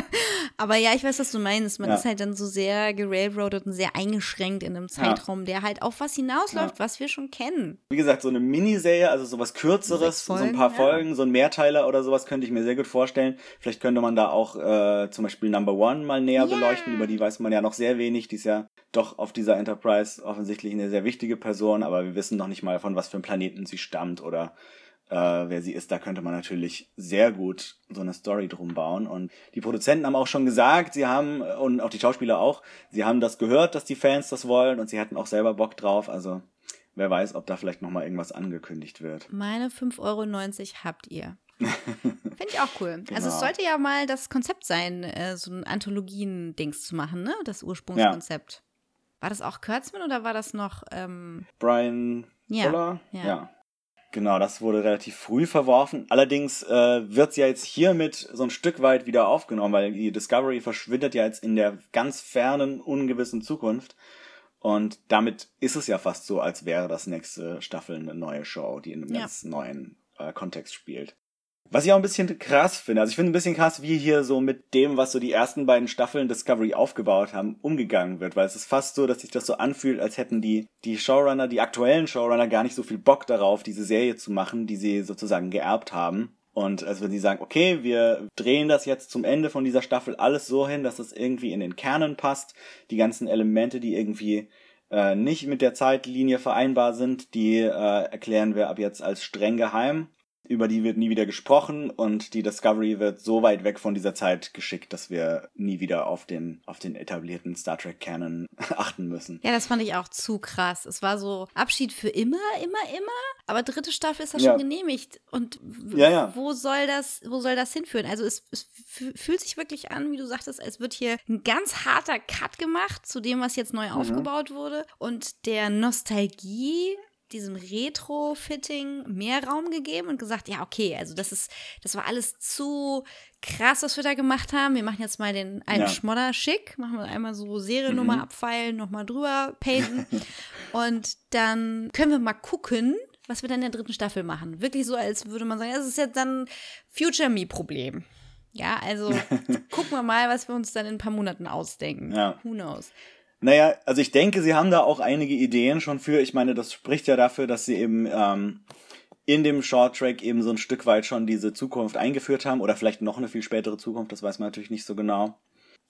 S1: Aber ja, ich weiß, was du meinst. Man
S2: Ja.
S1: ist halt dann so sehr gerailroadet und sehr eingeschränkt in einem Zeitraum, der halt auf was hinausläuft, was wir schon kennen.
S2: Wie gesagt, so eine Miniserie, also sowas kürzeres,
S1: Sechs
S2: so ein paar
S1: Folgen, ja.
S2: Folgen, so ein Mehrteiler oder sowas könnte ich mir sehr gut vorstellen. Vielleicht könnte man da auch äh, zum Beispiel Number One mal näher
S1: Ja.
S2: beleuchten, über die weiß man ja noch sehr wenig. Die ist ja doch auf dieser Enterprise offensichtlich eine sehr wichtige Person, aber wir wissen noch nicht mal, von was für einem Planeten sie stammt oder äh, wer sie ist. Da könnte man natürlich sehr gut so eine Story drum bauen. Und die Produzenten haben auch schon gesagt, sie haben, und auch die Schauspieler auch, sie haben das gehört, dass die Fans das wollen und sie hatten auch selber Bock drauf. Also wer weiß, ob da vielleicht nochmal irgendwas angekündigt wird.
S1: Meine 5,90 Euro habt ihr. Finde ich auch cool. Also es
S2: Genau.
S1: sollte ja mal das Konzept sein, äh, so ein Anthologien-Dings zu machen, ne? Das Ursprungskonzept. War das auch Kurtzman oder war das noch ähm,
S2: Brian
S1: Ja,
S2: Fuller?
S1: ja.
S2: Genau, das wurde relativ früh verworfen. Allerdings äh, wird ja jetzt hiermit so ein Stück weit wieder aufgenommen, weil die Discovery verschwindet ja jetzt in der ganz fernen, ungewissen Zukunft. Und damit ist es ja fast so, als wäre das nächste Staffel eine neue Show, die in einem
S1: Ja.
S2: ganz neuen äh, Kontext spielt. Was ich auch ein bisschen krass finde, also ich finde ein bisschen krass, wie hier so mit dem, was so die ersten beiden Staffeln Discovery aufgebaut haben, umgegangen wird, weil es ist fast so, dass sich das so anfühlt, als hätten die, die Showrunner, die aktuellen Showrunner gar nicht so viel Bock darauf, diese Serie zu machen, die sie sozusagen geerbt haben. Und als wenn sie sagen, okay, wir drehen das jetzt zum Ende von dieser Staffel alles so hin, dass es irgendwie in den Kernen passt, die ganzen Elemente, die irgendwie äh, nicht mit der Zeitlinie vereinbar sind, die äh, erklären wir ab jetzt als streng geheim. Über die wird nie wieder gesprochen und die Discovery wird so weit weg von dieser Zeit geschickt, dass wir nie wieder auf den, auf den etablierten Star Trek Canon achten müssen.
S1: Ja, das fand ich auch zu krass. Es war so Abschied für immer, immer, immer. Aber dritte Staffel ist ja
S2: Ja.
S1: schon genehmigt. Und
S2: Ja, ja.
S1: wo soll das, wo soll das hinführen? Also es, es fü- fühlt sich wirklich an, wie du sagtest, als wird hier ein ganz harter Cut gemacht zu dem, was jetzt neu
S2: Mhm.
S1: aufgebaut wurde. Und der Nostalgie diesem Retro-Fitting mehr Raum gegeben und gesagt, ja, okay, also das ist, das war alles zu krass, was wir da gemacht haben. Wir machen jetzt mal den alten
S2: Ja.
S1: Schmodder schick, machen wir einmal so Seriennummer
S2: Mhm.
S1: abfeilen, nochmal drüber painten und dann können wir mal gucken, was wir dann in der dritten Staffel machen. Wirklich so, als würde man sagen, das ist jetzt dann Future Me-Problem. Ja, also gucken wir mal, was wir uns dann in ein paar Monaten ausdenken.
S2: Ja.
S1: Who knows?
S2: Naja, also ich denke, sie haben da auch einige Ideen schon für. Ich meine, das spricht ja dafür, dass sie eben ähm, in dem Short Track eben so ein Stück weit schon diese Zukunft eingeführt haben oder vielleicht noch eine viel spätere Zukunft, das weiß man natürlich nicht so genau.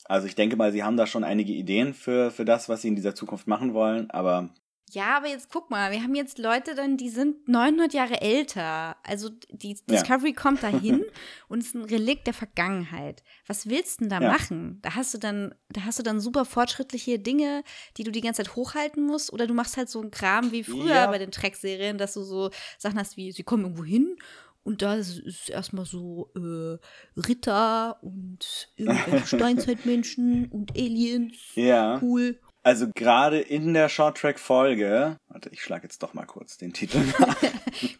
S2: Also ich denke mal, sie haben da schon einige Ideen für, für das, was sie in dieser Zukunft machen wollen, aber
S1: Ja, aber jetzt guck mal, wir haben jetzt Leute dann, die sind 900 Jahre älter. Also die Discovery kommt dahin und ist ein Relikt der Vergangenheit. Was willst du denn da
S2: Ja.
S1: machen? Da hast du dann, da hast du dann super fortschrittliche Dinge, die du die ganze Zeit hochhalten musst, oder du machst halt so einen Kram wie früher
S2: Ja.
S1: bei den Track-Serien, dass du so Sachen hast wie, sie kommen irgendwo hin und da ist, ist erstmal so äh, Ritter und irgendwelche Steinzeitmenschen und Aliens.
S2: ja.
S1: Cool.
S2: Also gerade in der Short Track Folge, warte, ich schlage jetzt doch mal kurz den Titel nach.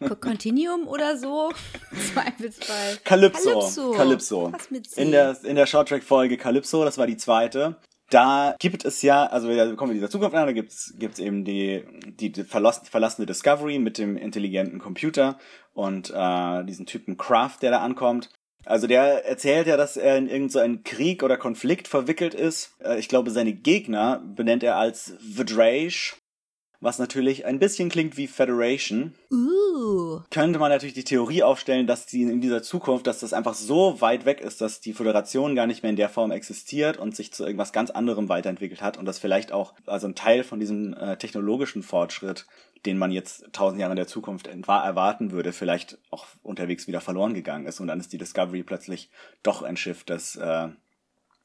S1: Co- Continuum oder so. Zweifelsfall.
S2: Calypso.
S1: Calypso.
S2: Calypso.
S1: Was mit C?
S2: In der, in der Short Track Folge Calypso, das war die zweite. Da gibt es ja, also wir kommen wir dieser Zukunft an, da gibt's gibt's eben die, die, die verlass, verlassene Discovery mit dem intelligenten Computer und äh, diesen Typen Kraft, der da ankommt. Also der erzählt ja, dass er in irgendeinen Krieg oder Konflikt verwickelt ist. Äh, ich glaube, seine Gegner benennt er als Vidrage. was natürlich ein bisschen klingt wie Federation.
S1: Uh.
S2: Könnte man natürlich die Theorie aufstellen, dass die in dieser Zukunft, dass das einfach so weit weg ist, dass die Föderation gar nicht mehr in der Form existiert und sich zu irgendwas ganz anderem weiterentwickelt hat und dass vielleicht auch also ein Teil von diesem äh, technologischen Fortschritt, den man jetzt tausend Jahre in der Zukunft erwarten würde, vielleicht auch unterwegs wieder verloren gegangen ist und dann ist die Discovery plötzlich doch ein Schiff, das äh,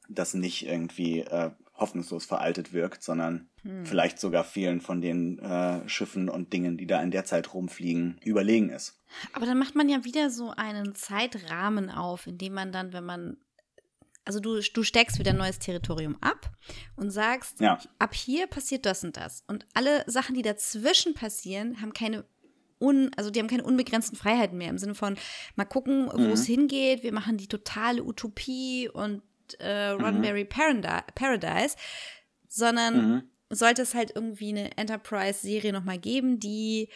S2: das nicht irgendwie äh, hoffnungslos veraltet wirkt, sondern hm. vielleicht sogar vielen von den äh, Schiffen und Dingen, die da in der Zeit rumfliegen, überlegen ist.
S1: Aber dann macht man ja wieder so einen Zeitrahmen auf, in dem man dann, wenn man also du, du steckst wieder ein neues Territorium ab und sagst,
S2: ja.
S1: ab hier passiert das und das. Und alle Sachen, die dazwischen passieren, haben keine Un, also die haben keine unbegrenzten Freiheiten mehr im Sinne von mal gucken, wo mhm. es hingeht. Wir machen die totale Utopie und äh, Roddenberry mhm. Paradise, sondern mhm. sollte es halt irgendwie eine Enterprise-Serie nochmal geben, die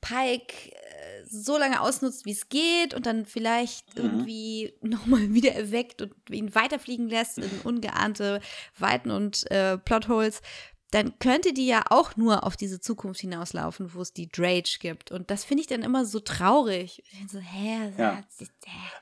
S1: Pike äh, so lange ausnutzt, wie es geht und dann vielleicht mhm. irgendwie nochmal wieder erweckt und ihn weiterfliegen lässt in ungeahnte Weiten und äh, Plotholes, dann könnte die ja auch nur auf diese Zukunft hinauslaufen, wo es die Drage gibt. Und das finde ich dann immer so traurig. So, hä,
S2: ja.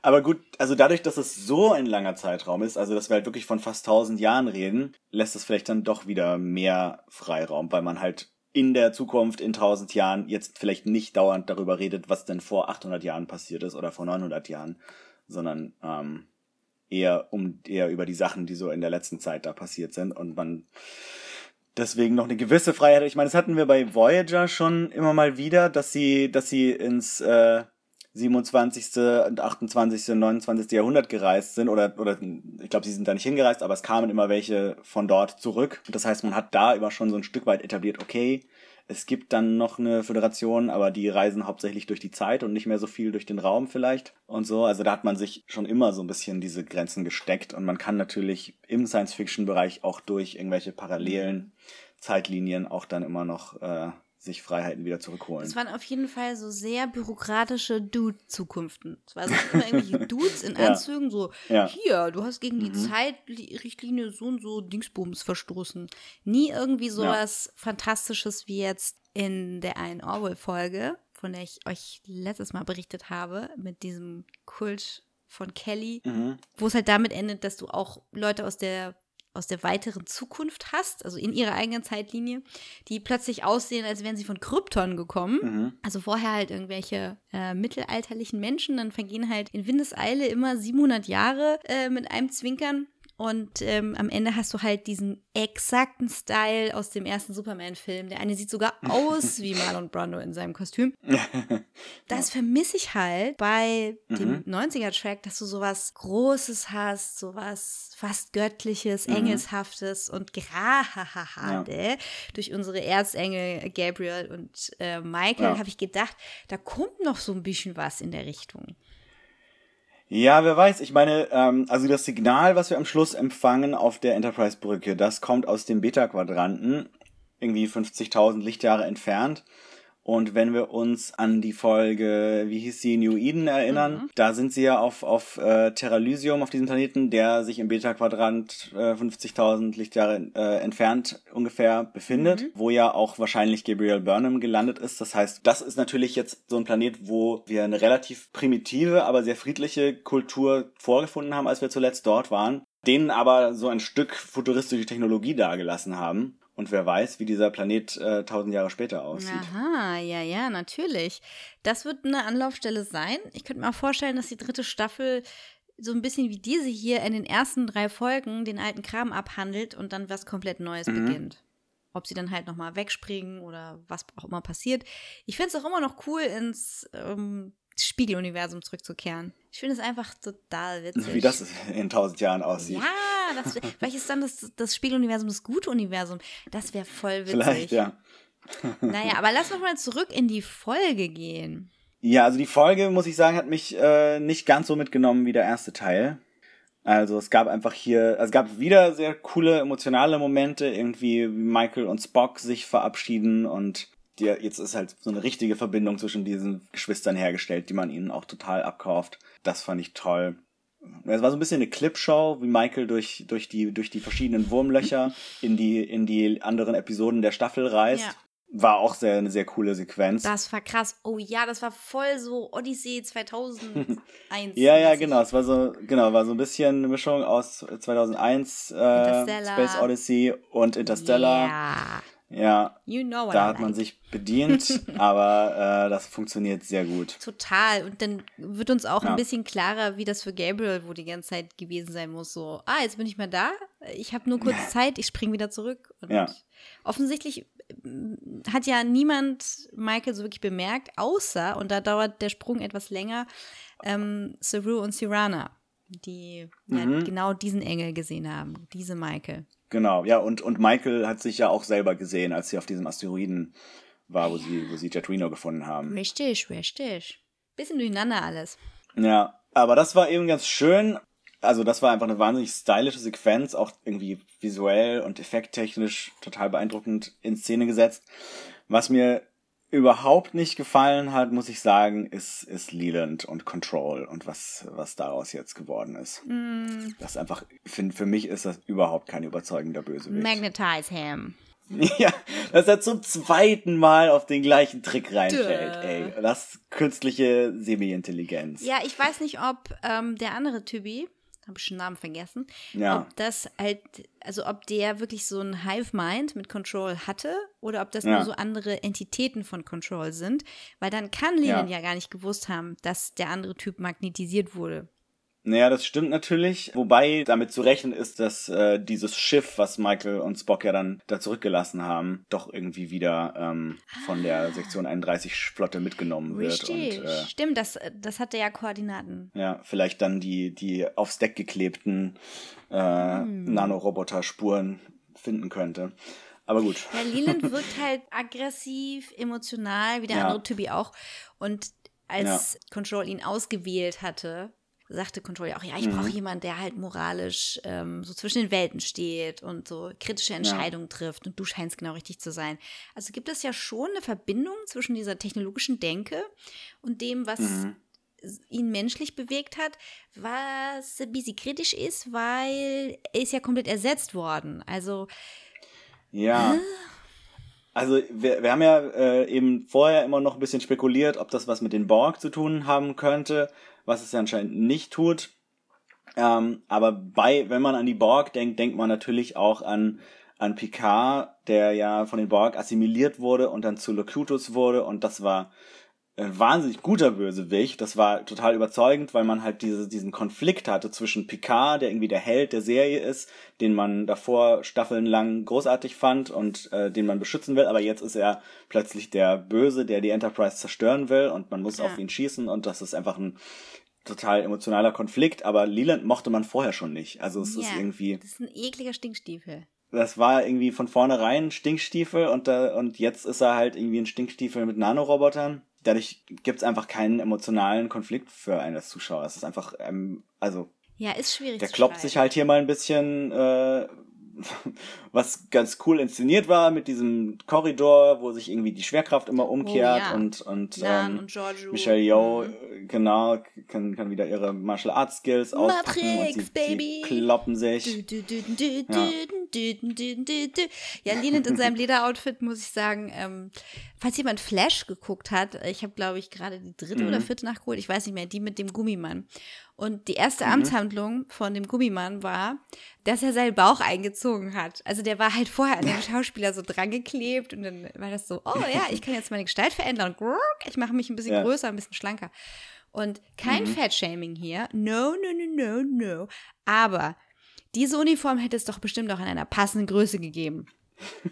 S2: Aber gut, also dadurch, dass es so ein langer Zeitraum ist, also dass wir halt wirklich von fast tausend Jahren reden, lässt es vielleicht dann doch wieder mehr Freiraum, weil man halt in der Zukunft in tausend Jahren jetzt vielleicht nicht dauernd darüber redet, was denn vor 800 Jahren passiert ist oder vor 900 Jahren, sondern ähm, eher um eher über die Sachen, die so in der letzten Zeit da passiert sind und man deswegen noch eine gewisse Freiheit. Ich meine, das hatten wir bei Voyager schon immer mal wieder, dass sie, dass sie ins äh, 27. und 28. und 29. Jahrhundert gereist sind oder oder ich glaube, sie sind da nicht hingereist, aber es kamen immer welche von dort zurück. Das heißt, man hat da immer schon so ein Stück weit etabliert, okay, es gibt dann noch eine Föderation, aber die reisen hauptsächlich durch die Zeit und nicht mehr so viel durch den Raum vielleicht und so. Also da hat man sich schon immer so ein bisschen diese Grenzen gesteckt und man kann natürlich im Science-Fiction-Bereich auch durch irgendwelche parallelen Zeitlinien auch dann immer noch äh, sich Freiheiten wieder zurückholen.
S1: Es waren auf jeden Fall so sehr bürokratische Dude-Zukunften. Es waren so immer irgendwelche Dudes in Anzügen, ja. so, ja. hier, du hast gegen die mhm. Zeitrichtlinie so und so Dingsbums verstoßen. Nie irgendwie sowas ja. Fantastisches wie jetzt in der einen Orwell-Folge, von der ich euch letztes Mal berichtet habe, mit diesem Kult von Kelly, mhm. wo es halt damit endet, dass du auch Leute aus der aus der weiteren Zukunft hast, also in ihrer eigenen Zeitlinie, die plötzlich aussehen, als wären sie von Krypton gekommen. Mhm. Also vorher halt irgendwelche äh, mittelalterlichen Menschen, dann vergehen halt in Windeseile immer 700 Jahre äh, mit einem Zwinkern. Und ähm, am Ende hast du halt diesen exakten Style aus dem ersten Superman-Film. Der eine sieht sogar aus wie Marlon Brando in seinem Kostüm. Das vermisse ich halt bei dem mhm. 90er-Track, dass du sowas Großes hast, sowas fast Göttliches, mhm. Engelshaftes und gerade ja. durch unsere Erzengel Gabriel und äh, Michael ja. habe ich gedacht, da kommt noch so ein bisschen was in der Richtung.
S2: Ja, wer weiß. Ich meine, ähm, also das Signal, was wir am Schluss empfangen auf der Enterprise-Brücke, das kommt aus dem Beta-Quadranten, irgendwie 50.000 Lichtjahre entfernt. Und wenn wir uns an die Folge, wie hieß sie, New Eden erinnern, mhm. da sind sie ja auf, auf äh, Terralysium, auf diesem Planeten, der sich im Beta-Quadrant äh, 50.000 Lichtjahre äh, entfernt ungefähr befindet, mhm. wo ja auch wahrscheinlich Gabriel Burnham gelandet ist. Das heißt, das ist natürlich jetzt so ein Planet, wo wir eine relativ primitive, aber sehr friedliche Kultur vorgefunden haben, als wir zuletzt dort waren, denen aber so ein Stück futuristische Technologie dargelassen haben. Und wer weiß, wie dieser Planet äh, tausend Jahre später aussieht.
S1: Aha, ja, ja, natürlich. Das wird eine Anlaufstelle sein. Ich könnte mir auch vorstellen, dass die dritte Staffel so ein bisschen wie diese hier in den ersten drei Folgen den alten Kram abhandelt und dann was komplett Neues mhm. beginnt. Ob sie dann halt nochmal wegspringen oder was auch immer passiert. Ich finde es auch immer noch cool, ins ähm, Spiegeluniversum zurückzukehren. Ich finde es einfach total witzig.
S2: Wie das in tausend Jahren aussieht.
S1: Ja, das, vielleicht ist dann das, das Spiegeluniversum das gute Universum. Das wäre voll witzig.
S2: Vielleicht, ja.
S1: naja, aber lass uns mal zurück in die Folge gehen.
S2: Ja, also die Folge, muss ich sagen, hat mich äh, nicht ganz so mitgenommen wie der erste Teil. Also es gab einfach hier, also es gab wieder sehr coole emotionale Momente, irgendwie wie Michael und Spock sich verabschieden und die, jetzt ist halt so eine richtige Verbindung zwischen diesen Geschwistern hergestellt, die man ihnen auch total abkauft. Das fand ich toll. Es war so ein bisschen eine Clipshow, wie Michael durch, durch, die, durch die verschiedenen Wurmlöcher in die, in die anderen Episoden der Staffel reist. Ja. war auch sehr, eine sehr coole Sequenz.
S1: Das war krass. Oh ja, das war voll so Odyssey 2001.
S2: ja, ja, genau. Es war so, genau, war so ein bisschen eine Mischung aus 2001 äh. Space Odyssey und Interstellar.
S1: Yeah.
S2: Ja,
S1: You know
S2: da hat man
S1: like.
S2: sich bedient, aber äh, das funktioniert sehr gut.
S1: Total. Und dann wird uns auch
S2: Ja.
S1: ein bisschen klarer, wie das für Gabriel wohl die ganze Zeit gewesen sein muss. So, ah, jetzt bin ich mal da. Ich habe nur kurz Zeit, ich springe wieder zurück. Und
S2: Ja.
S1: offensichtlich ähm, hat ja niemand Michael so wirklich bemerkt, außer, und da dauert der Sprung etwas länger, ähm, Saru und Sirana, die ja,
S2: Mhm.
S1: genau diesen Engel gesehen haben, diese Michael.
S2: Genau, ja, und, und Michael hat sich ja auch selber gesehen, als sie auf diesem Asteroiden war, wo sie, wo sie Jet Reno gefunden haben.
S1: Richtig, richtig. Bisschen durcheinander alles.
S2: Ja, aber das war eben ganz schön. Also das war einfach eine wahnsinnig stylische Sequenz, auch irgendwie visuell und effekttechnisch total beeindruckend in Szene gesetzt. Was mir überhaupt nicht gefallen hat, muss ich sagen, ist, ist Leland und Control und was, was daraus jetzt geworden ist. Das ist einfach, für, für mich ist das überhaupt kein überzeugender Bösewicht.
S1: Magnetize him.
S2: Ja, dass er zum zweiten Mal auf den gleichen Trick reinfällt, ey. Das künstliche Semi-Intelligenz.
S1: Ja, ich weiß nicht, ob ähm, der andere Typi, habe ich schon den Namen vergessen,
S2: Ja.
S1: ob das halt, also ob der wirklich so ein Hive-Mind mit Control hatte oder ob das
S2: Ja.
S1: nur so andere Entitäten von Control sind, weil dann kann Leland ja. gar nicht gewusst haben, dass der andere Typ magnetisiert wurde.
S2: Naja, das stimmt natürlich. Wobei damit zu rechnen ist, dass äh, dieses Schiff, was Michael und Spock ja dann da zurückgelassen haben, doch irgendwie wieder ähm, von der Sektion 31 Flotte mitgenommen wird.
S1: Richtig,
S2: Und äh,
S1: stimmt, das, das hatte ja Koordinaten.
S2: ja, vielleicht dann die, die aufs Deck geklebten äh,
S1: Hm.
S2: Nanoroboter-Spuren finden könnte. Aber gut.
S1: Ja, Leland wirkt halt aggressiv, emotional, wie der
S2: Ja.
S1: andere Typi auch. Und als Control ihn ausgewählt hatte, sagte Control ja auch, ja, ich
S2: Mhm.
S1: brauche jemanden, der halt moralisch ähm, so zwischen den Welten steht und so kritische Entscheidungen trifft. Und du scheinst genau richtig zu sein. Also gibt es ja schon eine Verbindung zwischen dieser technologischen Denke und dem, was
S2: Mhm.
S1: ihn menschlich bewegt hat, was ein bisschen kritisch ist, weil er ist ja komplett ersetzt worden. Also
S2: Ja. Also wir, wir haben ja äh, eben vorher immer noch ein bisschen spekuliert, ob das was mit den Borg zu tun haben könnte, was es ja anscheinend nicht tut. Ähm, aber bei, wenn man an die Borg denkt, denkt man natürlich auch an an Picard, der ja von den Borg assimiliert wurde und dann zu Locutus wurde und das war ein wahnsinnig guter Bösewicht. Das war total überzeugend, weil man halt diese, diesen Konflikt hatte zwischen Picard, der irgendwie der Held der Serie ist, den man davor staffelnlang großartig fand und äh, den man beschützen will, aber jetzt ist er plötzlich der Böse, der die Enterprise zerstören will und man muss
S1: Ja.
S2: auf ihn schießen und das ist einfach ein total emotionaler Konflikt, aber Leland mochte man vorher schon nicht. Also es ist
S1: Ja,
S2: irgendwie,
S1: Das ist ein ekliger Stinkstiefel.
S2: das war irgendwie von vornherein ein Stinkstiefel und, da, und jetzt ist er halt irgendwie ein Stinkstiefel mit Nanorobotern. Dadurch gibt's einfach keinen emotionalen Konflikt für einen als Zuschauer. Es ist einfach, ähm, also
S1: Ja, ist schwierig
S2: der kloppt sich halt hier mal ein bisschen, äh, was ganz cool inszeniert war mit diesem Korridor, wo sich irgendwie die Schwerkraft immer oh umkehrt
S1: oh, ja.
S2: und und, ähm,
S1: und
S2: Michelle Yeoh
S1: mhm.
S2: Äh, genau kann, kann wieder ihre Martial Arts Skills auspacken und sie,
S1: Baby.
S2: sie kloppen sich.
S1: Ja, ja in seinem Lederoutfit muss ich sagen, ähm, falls jemand Flash geguckt hat, ich habe glaube ich gerade die dritte
S2: mhm.
S1: oder vierte nachgeholt, ich weiß nicht mehr, die mit dem Gummimann. Und die erste
S2: Mhm.
S1: Amtshandlung von dem Gummimann war, dass er seinen Bauch eingezogen hat. Also der war halt vorher an den Schauspieler so dran geklebt und dann war das so, oh ja, ich kann jetzt meine Gestalt verändern. Ich mache mich ein bisschen
S2: Ja.
S1: größer, ein bisschen schlanker. Und kein
S2: Mhm.
S1: Fat-Shaming hier. No, no, no, no, no. Aber diese Uniform hätte es doch bestimmt auch in einer passenden Größe gegeben.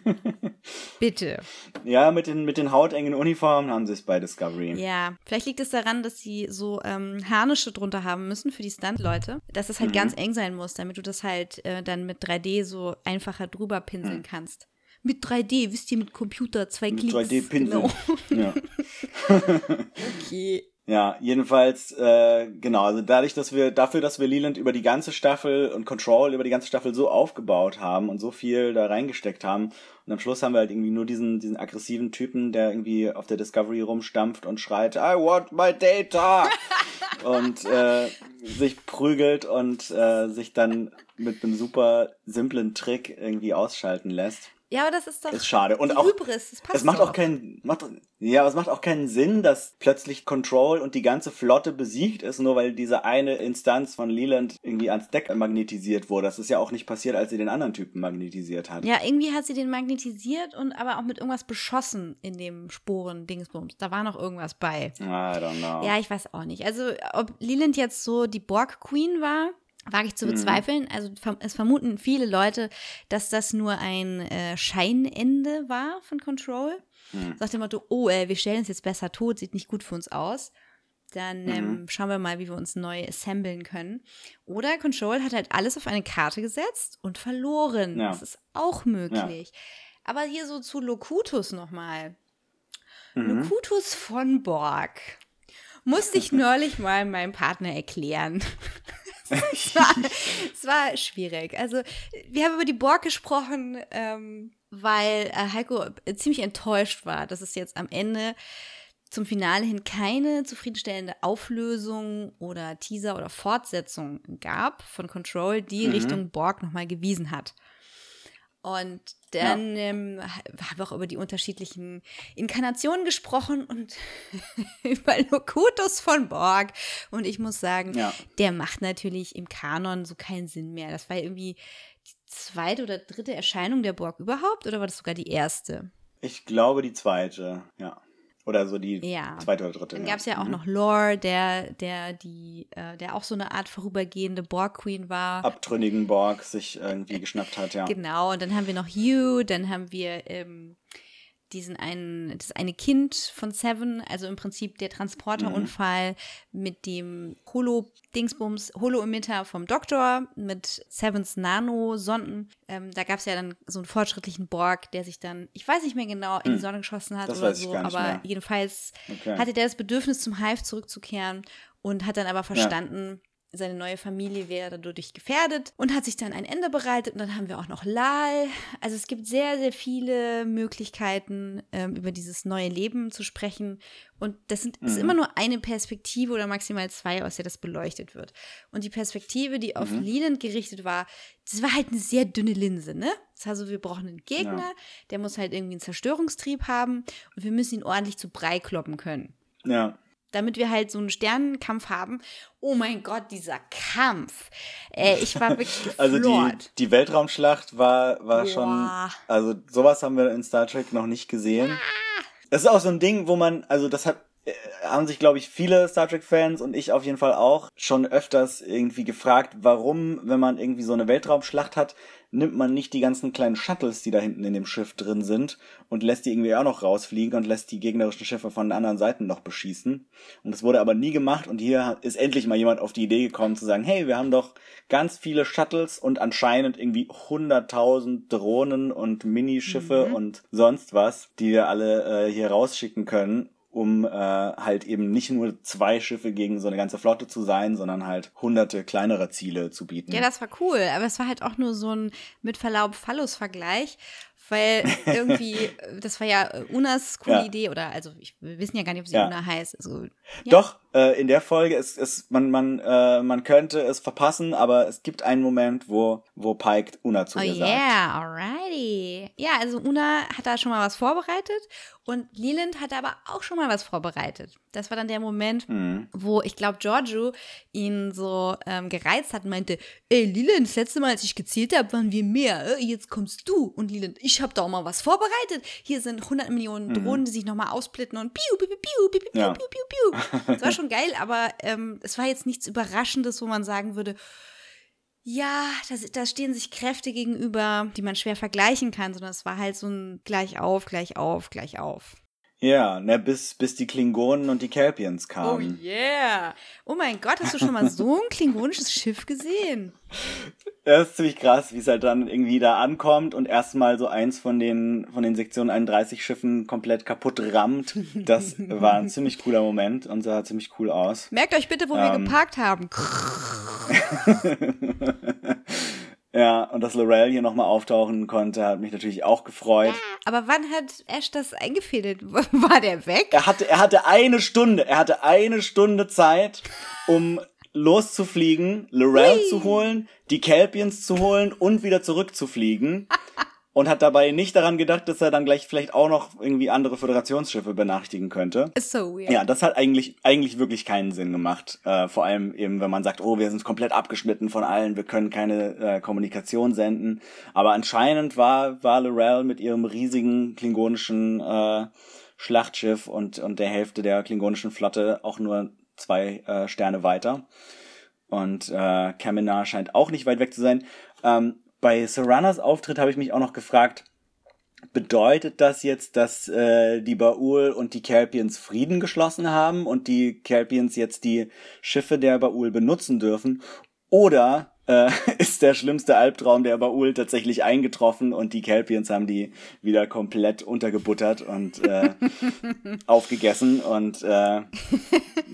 S1: Bitte.
S2: Ja, mit den, mit den hautengen Uniformen haben sie es bei Discovery.
S1: Ja, vielleicht liegt es daran, dass sie so ähm, Harnische drunter haben müssen für die Stunt-Leute, dass es halt ganz eng sein muss, damit du das halt äh, dann mit 3D so einfacher drüber pinseln kannst. Mit 3D, wisst ihr, mit Computer, zwei
S2: Mit
S1: Klicks.
S2: 3D-Pinsel.
S1: Genau.
S2: Ja.
S1: Okay.
S2: Ja, jedenfalls, äh, genau, also dadurch, dass wir, dafür, dass wir Leland über die ganze Staffel und Control über die ganze Staffel so aufgebaut haben und so viel da reingesteckt haben und am Schluss haben wir halt irgendwie nur diesen, diesen aggressiven Typen, der irgendwie auf der Discovery rumstampft und schreit, I want my data! und äh, sich prügelt und äh, sich dann mit einem super simplen Trick irgendwie ausschalten lässt.
S1: Ja, aber das ist doch
S2: ist schade. Und auch,
S1: Hybris, das passt
S2: es macht
S1: doch.
S2: auch keinen, macht, ja, aber es macht auch keinen Sinn, dass plötzlich Control und die ganze Flotte besiegt ist, nur weil diese eine Instanz von Leland irgendwie ans Deck magnetisiert wurde. Das ist ja auch nicht passiert, als sie den anderen Typen magnetisiert hat.
S1: Ja, irgendwie hat sie den magnetisiert und aber auch mit irgendwas beschossen in dem Sporen-Dingsbums. Da war noch irgendwas bei.
S2: I don't know.
S1: Ja, ich weiß auch nicht. Also, ob Leland jetzt so die Borg-Queen war, wage ich zu bezweifeln. Also, es vermuten viele Leute, dass das nur ein äh, Scheinende war von Control.
S2: Hm.
S1: Sagt dem Motto, oh, äh, wir stellen uns jetzt besser tot, sieht nicht gut für uns aus. Dann ähm, schauen wir mal, wie wir uns neu assemblen können. Oder Control hat halt alles auf eine Karte gesetzt und verloren.
S2: Ja.
S1: Das ist auch möglich. Aber hier so zu Locutus nochmal. Locutus von Borg. Musste ich neulich mal meinem Partner erklären. es, war, es war schwierig. Also, wir haben über die Borg gesprochen, ähm, weil äh, Heiko ziemlich enttäuscht war, dass es jetzt am Ende zum Finale hin keine zufriedenstellende Auflösung oder Teaser oder Fortsetzung gab von Control, die Richtung Borg nochmal gewiesen hat. Und dann ähm, haben wir auch über die unterschiedlichen Inkarnationen gesprochen und über Locutus von Borg. Und ich muss sagen,
S2: Ja.
S1: der macht natürlich im Kanon so keinen Sinn mehr. Das war irgendwie die zweite oder dritte Erscheinung der Borg überhaupt oder war das sogar die erste?
S2: Ich glaube die zweite, ja. Oder so die
S1: Ja.
S2: zweite oder dritte.
S1: Dann
S2: ja.
S1: gab es ja auch
S2: Mhm.
S1: noch Lore, der, der, die, äh, der auch so eine Art vorübergehende Borg-Queen war.
S2: abtrünnigen Borg sich irgendwie geschnappt hat, ja.
S1: Genau, und dann haben wir noch Hugh, dann haben wir ähm, diesen einen, das eine Kind von Seven, also im Prinzip der Transporterunfall mit dem Holo-Dingsbums, Holo-Emitter vom Doktor mit Sevens Nano-Sonden. Ähm, da gab es ja dann so einen fortschrittlichen Borg, der sich dann, ich weiß nicht mehr genau, in die Sonne geschossen hat
S2: Das
S1: oder so, aber
S2: mehr.
S1: jedenfalls
S2: Okay.
S1: hatte der das Bedürfnis, zum Hive zurückzukehren und hat dann aber verstanden, seine neue Familie wäre dadurch gefährdet und hat sich dann ein Ende bereitet. Und dann haben wir auch noch Lal. Also es gibt sehr, sehr viele Möglichkeiten, ähm, über dieses neue Leben zu sprechen. Und das sind, ist immer nur eine Perspektive oder maximal zwei, aus der das beleuchtet wird. Und die Perspektive, die auf Leland gerichtet war, das war halt eine sehr dünne Linse, ne? Das heißt, also, wir brauchen einen Gegner,
S2: Ja.
S1: der muss halt irgendwie einen Zerstörungstrieb haben und wir müssen ihn ordentlich zu Brei kloppen können
S2: Ja.
S1: Damit wir halt so einen Sternenkampf haben. Oh mein Gott, dieser Kampf. Äh, ich war wirklich
S2: Also die, die Weltraumschlacht war, war
S1: Boah.
S2: schon, also sowas haben wir in Star Trek noch nicht gesehen. Das ist auch so ein Ding, wo man, also das hat, äh, haben sich, glaube ich, viele Star Trek-Fans und ich auf jeden Fall auch schon öfters irgendwie gefragt, warum, wenn man irgendwie so eine Weltraumschlacht hat, nimmt man nicht die ganzen kleinen Shuttles, die da hinten in dem Schiff drin sind und lässt die irgendwie auch noch rausfliegen und lässt die gegnerischen Schiffe von den anderen Seiten noch beschießen. Und das wurde aber nie gemacht und hier ist endlich mal jemand auf die Idee gekommen zu sagen, hey, wir haben doch ganz viele Shuttles und anscheinend irgendwie 100.000 Drohnen und Minischiffe und sonst was, die wir alle äh, hier rausschicken können um äh, halt eben nicht nur zwei Schiffe gegen so eine ganze Flotte zu sein, sondern halt hunderte kleinere Ziele zu bieten.
S1: Ja, das war cool, aber es war halt auch nur so ein mit Verlaub Phallus-Vergleich, weil irgendwie, das war ja äh, Unas coole
S2: Ja.
S1: Idee oder also ich, wir wissen ja gar nicht, ob sie
S2: Ja.
S1: Una heißt. Also, ja.
S2: Doch, äh, in der Folge ist, ist man, man, äh, man könnte es verpassen, aber es gibt einen Moment, wo, wo Pike Una zu
S1: Oh
S2: ihr sagt.
S1: yeah, alrighty. Ja, also Una hat da schon mal was vorbereitet und Leland hat aber auch schon mal was vorbereitet. Das war dann der Moment,
S2: Mhm.
S1: wo ich glaube, Giorgio ihn so ähm, gereizt hat und meinte, ey Leland, das letzte Mal, als ich gezielt habe, waren wir mehr. Äh, Jetzt kommst du. Und Leland, ich habe da auch mal was vorbereitet. Hier sind 100 Millionen Drohnen, die sich nochmal ausplitten und piu, piu, piu, piu, piu, piu,
S2: Mhm. Ja.
S1: piu, piu, piu. Das war schon geil, aber ähm, es war jetzt nichts Überraschendes, wo man sagen würde, ja, da, da stehen sich Kräfte gegenüber, die man schwer vergleichen kann, sondern es war halt so ein gleich auf, gleich auf, gleich auf.
S2: Ja, ne, bis, bis die Klingonen und die Kelpians kamen.
S1: yeah. Oh mein Gott, hast du schon mal so ein klingonisches Schiff gesehen?
S2: Das ist ziemlich krass, wie es halt dann irgendwie da ankommt und erstmal so eins von den, von den Sektion 31 Schiffen komplett kaputt rammt. Das war ein ziemlich cooler Moment und sah ziemlich cool aus.
S1: Merkt euch bitte, wo wir
S2: Ähm.
S1: geparkt haben.
S2: Ja, und dass Lorel hier nochmal auftauchen konnte, hat mich natürlich auch gefreut.
S1: Aber wann hat Ash das eingefädelt? War der weg?
S2: Er hatte, er hatte eine Stunde, er hatte eine Stunde Zeit, um loszufliegen, Lorel zu holen, die Kelpians zu holen und wieder zurückzufliegen. Und hat dabei nicht daran gedacht, dass er dann gleich vielleicht auch noch irgendwie andere Föderationsschiffe benachrichtigen könnte.
S1: So weird.
S2: Ja, das hat eigentlich eigentlich wirklich keinen Sinn gemacht. Äh, vor allem eben, wenn man sagt, oh, wir sind komplett abgeschnitten von allen, wir können keine äh, Kommunikation senden. Aber anscheinend war war Lorel mit ihrem riesigen klingonischen äh, Schlachtschiff und und der Hälfte der klingonischen Flotte auch nur zwei äh, Sterne weiter. Und äh, Kaminar scheint auch nicht weit weg zu sein. Ähm, bei Serranas Auftritt habe ich mich auch noch gefragt, bedeutet das jetzt, dass äh, die Baul und die Kelpians Frieden geschlossen haben und die Kelpians jetzt die Schiffe der Baul benutzen dürfen? Oder äh, ist der schlimmste Albtraum der Baul tatsächlich eingetroffen und die Kelpians haben die wieder komplett untergebuttert und äh, aufgegessen und äh,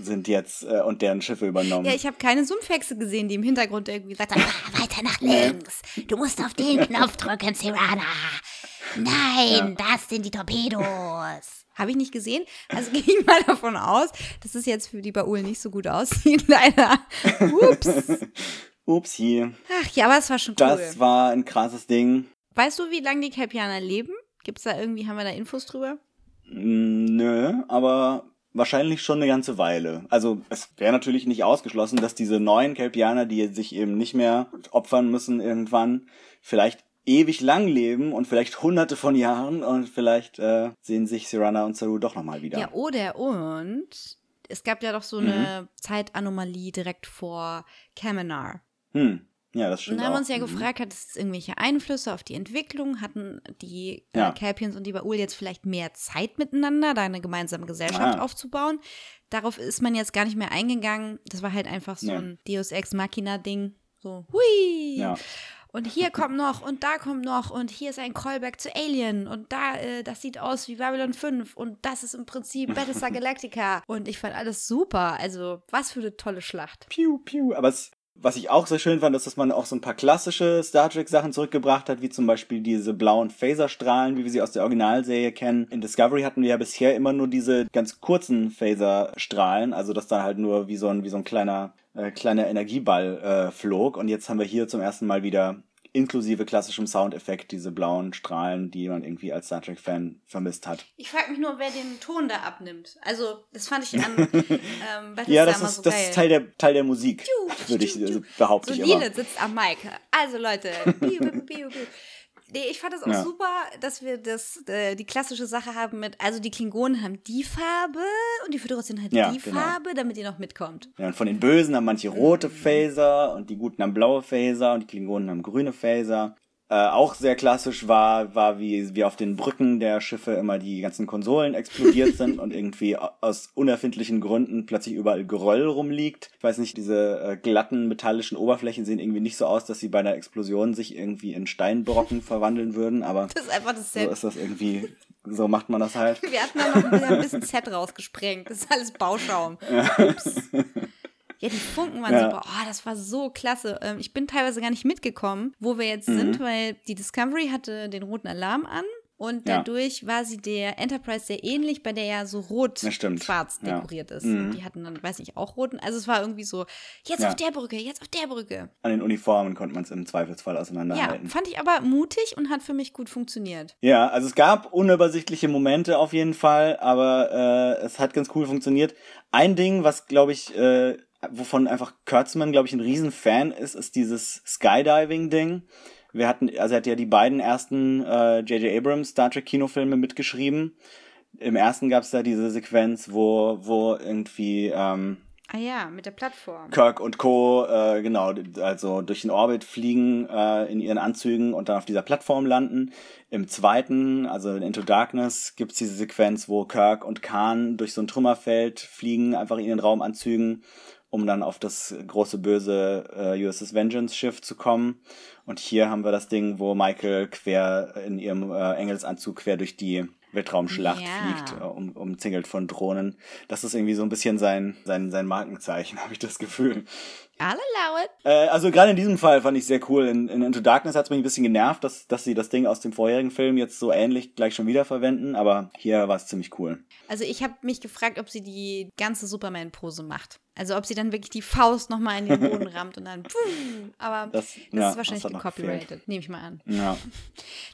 S2: sind jetzt äh, und deren Schiffe übernommen.
S1: Ja, ich habe keine Sumpfhexe gesehen, die im Hintergrund irgendwie sagt, ah, weiter nach links. Du musst auf den Knopf drücken, Serana. Nein, das sind die Torpedos. Habe ich nicht gesehen. Also gehe ich mal davon aus, dass es jetzt für die Baul nicht so gut aussieht. Leider. Ups.
S2: Upsi.
S1: Ach ja, aber es war schon cool.
S2: Das war ein krasses Ding.
S1: weißt du, wie lange die Kelpianer leben? Gibt's da irgendwie, haben wir da Infos drüber?
S2: Mm, Nö, aber wahrscheinlich schon eine ganze Weile. Also es wäre natürlich nicht ausgeschlossen, dass diese neuen Kelpianer, die sich eben nicht mehr opfern müssen irgendwann, vielleicht ewig lang leben und vielleicht hunderte von Jahren und vielleicht äh, sehen sich Sirana und Saru doch nochmal wieder.
S1: Ja, oder und es gab ja doch so eine Zeitanomalie direkt vor Kaminar.
S2: Hm. Ja, das
S1: Und
S2: stimmt
S1: da haben wir
S2: auch.
S1: uns ja
S2: Mhm.
S1: gefragt, hat es irgendwelche Einflüsse auf die Entwicklung? Hatten die
S2: Ja.
S1: äh, Kelpians und die Baul jetzt vielleicht mehr Zeit miteinander, da eine gemeinsame Gesellschaft
S2: Ah.
S1: aufzubauen? Darauf ist man jetzt gar nicht mehr eingegangen. Das war halt einfach so
S2: Nee.
S1: ein Deus Ex Machina-Ding. So, hui!
S2: Ja.
S1: Und hier kommt noch und da kommt noch und hier ist ein Callback zu Alien und da, äh, das sieht aus wie Babylon 5 und das ist im Prinzip Battlestar Galactica. Und ich fand alles super. Also, was für eine tolle Schlacht.
S2: Piu, piu. Aber es, was ich auch sehr schön fand, ist, dass man auch so ein paar klassische Star Trek Sachen zurückgebracht hat, wie zum Beispiel diese blauen Phaserstrahlen, wie wir sie aus der Originalserie kennen. In Discovery hatten wir ja bisher immer nur diese ganz kurzen Phaserstrahlen, also dass da halt nur wie so ein, wie so ein kleiner, äh, kleiner Energieball äh, flog. Und jetzt haben wir hier zum ersten Mal wieder inklusive klassischem Soundeffekt diese blauen Strahlen, die man irgendwie als Star Trek-Fan vermisst hat.
S1: Ich frage mich nur, wer den Ton da abnimmt. Also, das fand ich an ähm,
S2: Ja, das
S1: immer
S2: ist,
S1: so
S2: das ist Teil der, Teil der Musik, würde ich,
S1: tschu,
S2: also
S1: tschu.
S2: behaupte
S1: So
S2: ich.
S1: Lilith sitzt am Mic. Also Leute, piu, piu, piu, piu. Nee, ich fand das auch
S2: Ja.
S1: super, dass wir das, äh, die klassische Sache haben mit, also die Klingonen haben die Farbe und die Föderation hat
S2: Ja,
S1: die
S2: genau.
S1: Farbe, damit ihr noch mitkommt.
S2: Ja, und von den Bösen haben manche rote
S1: Mhm.
S2: Phaser und die Guten haben blaue Phaser und die Klingonen haben grüne Phaser. Äh, auch sehr klassisch war, war wie, wie auf den Brücken der Schiffe immer die ganzen Konsolen explodiert sind und irgendwie aus unerfindlichen Gründen plötzlich überall Geröll rumliegt. Ich weiß nicht, diese äh, glatten metallischen Oberflächen sehen irgendwie nicht so aus, dass sie bei einer Explosion sich irgendwie in Steinbrocken verwandeln würden, aber
S1: Das ist einfach das
S2: so
S1: Set.
S2: ist das irgendwie, so macht man das halt.
S1: Wir hatten da noch ein bisschen, ein bisschen Set rausgesprengt. Das ist alles Bauschaum. Ups. Ja, die Funken waren
S2: Ja.
S1: super. Oh, das war so klasse. Ähm, Ich bin teilweise gar nicht mitgekommen, wo wir jetzt
S2: Mhm.
S1: sind, weil die Discovery hatte den roten Alarm an. Und
S2: Ja.
S1: dadurch war sie der Enterprise sehr ähnlich, bei der ja so rot-schwarz
S2: Ja.
S1: dekoriert ist.
S2: Mhm.
S1: Die hatten dann, weiß ich, auch roten. Also es war irgendwie so, jetzt
S2: Ja.
S1: auf der Brücke, jetzt auf der Brücke.
S2: An den Uniformen konnte man es im Zweifelsfall
S1: Ja,
S2: auseinanderhalten.
S1: fand ich aber mutig und hat für mich gut funktioniert.
S2: Ja, also es gab unübersichtliche Momente auf jeden Fall, aber äh, es hat ganz cool funktioniert. Ein Ding, was glaube ich, äh, wovon einfach Kurtzman, glaube ich, ein Riesenfan ist, ist dieses Skydiving-Ding. Wir hatten, also er hat ja die beiden ersten äh, J.J. Abrams Star Trek Kinofilme mitgeschrieben. Im ersten gab es da diese Sequenz, wo, wo irgendwie ähm,
S1: Ah ja, mit der Plattform.
S2: Kirk und Co. Äh, genau, also durch den Orbit fliegen äh, in ihren Anzügen und dann auf dieser Plattform landen. Im zweiten, also in Into Darkness, gibt's diese Sequenz, wo Kirk und Khan durch so ein Trümmerfeld fliegen, einfach in ihren Raumanzügen, um dann auf das große böse äh, USS Vengeance Schiff zu kommen. Und hier haben wir das Ding, wo Michael quer in ihrem äh, Engelsanzug quer durch die Weltraumschlacht
S1: Ja.
S2: fliegt, äh, um, umzingelt von Drohnen. Das ist irgendwie so ein bisschen sein, sein, sein Markenzeichen, habe ich das Gefühl.
S1: I'll allow it.
S2: Äh, also gerade in diesem Fall fand ich sehr cool. In, in Into Darkness hat es mich ein bisschen genervt, dass, dass sie das Ding aus dem vorherigen Film jetzt so ähnlich gleich schon wieder verwenden, aber hier war es ziemlich cool.
S1: Also ich habe mich gefragt, ob sie die ganze Superman-Pose macht. Also ob sie dann wirklich die Faust nochmal in den Boden rammt und dann. Puh, aber das, das
S2: ja,
S1: ist wahrscheinlich
S2: das
S1: gecopyrighted, nehme ich mal an.
S2: Ja.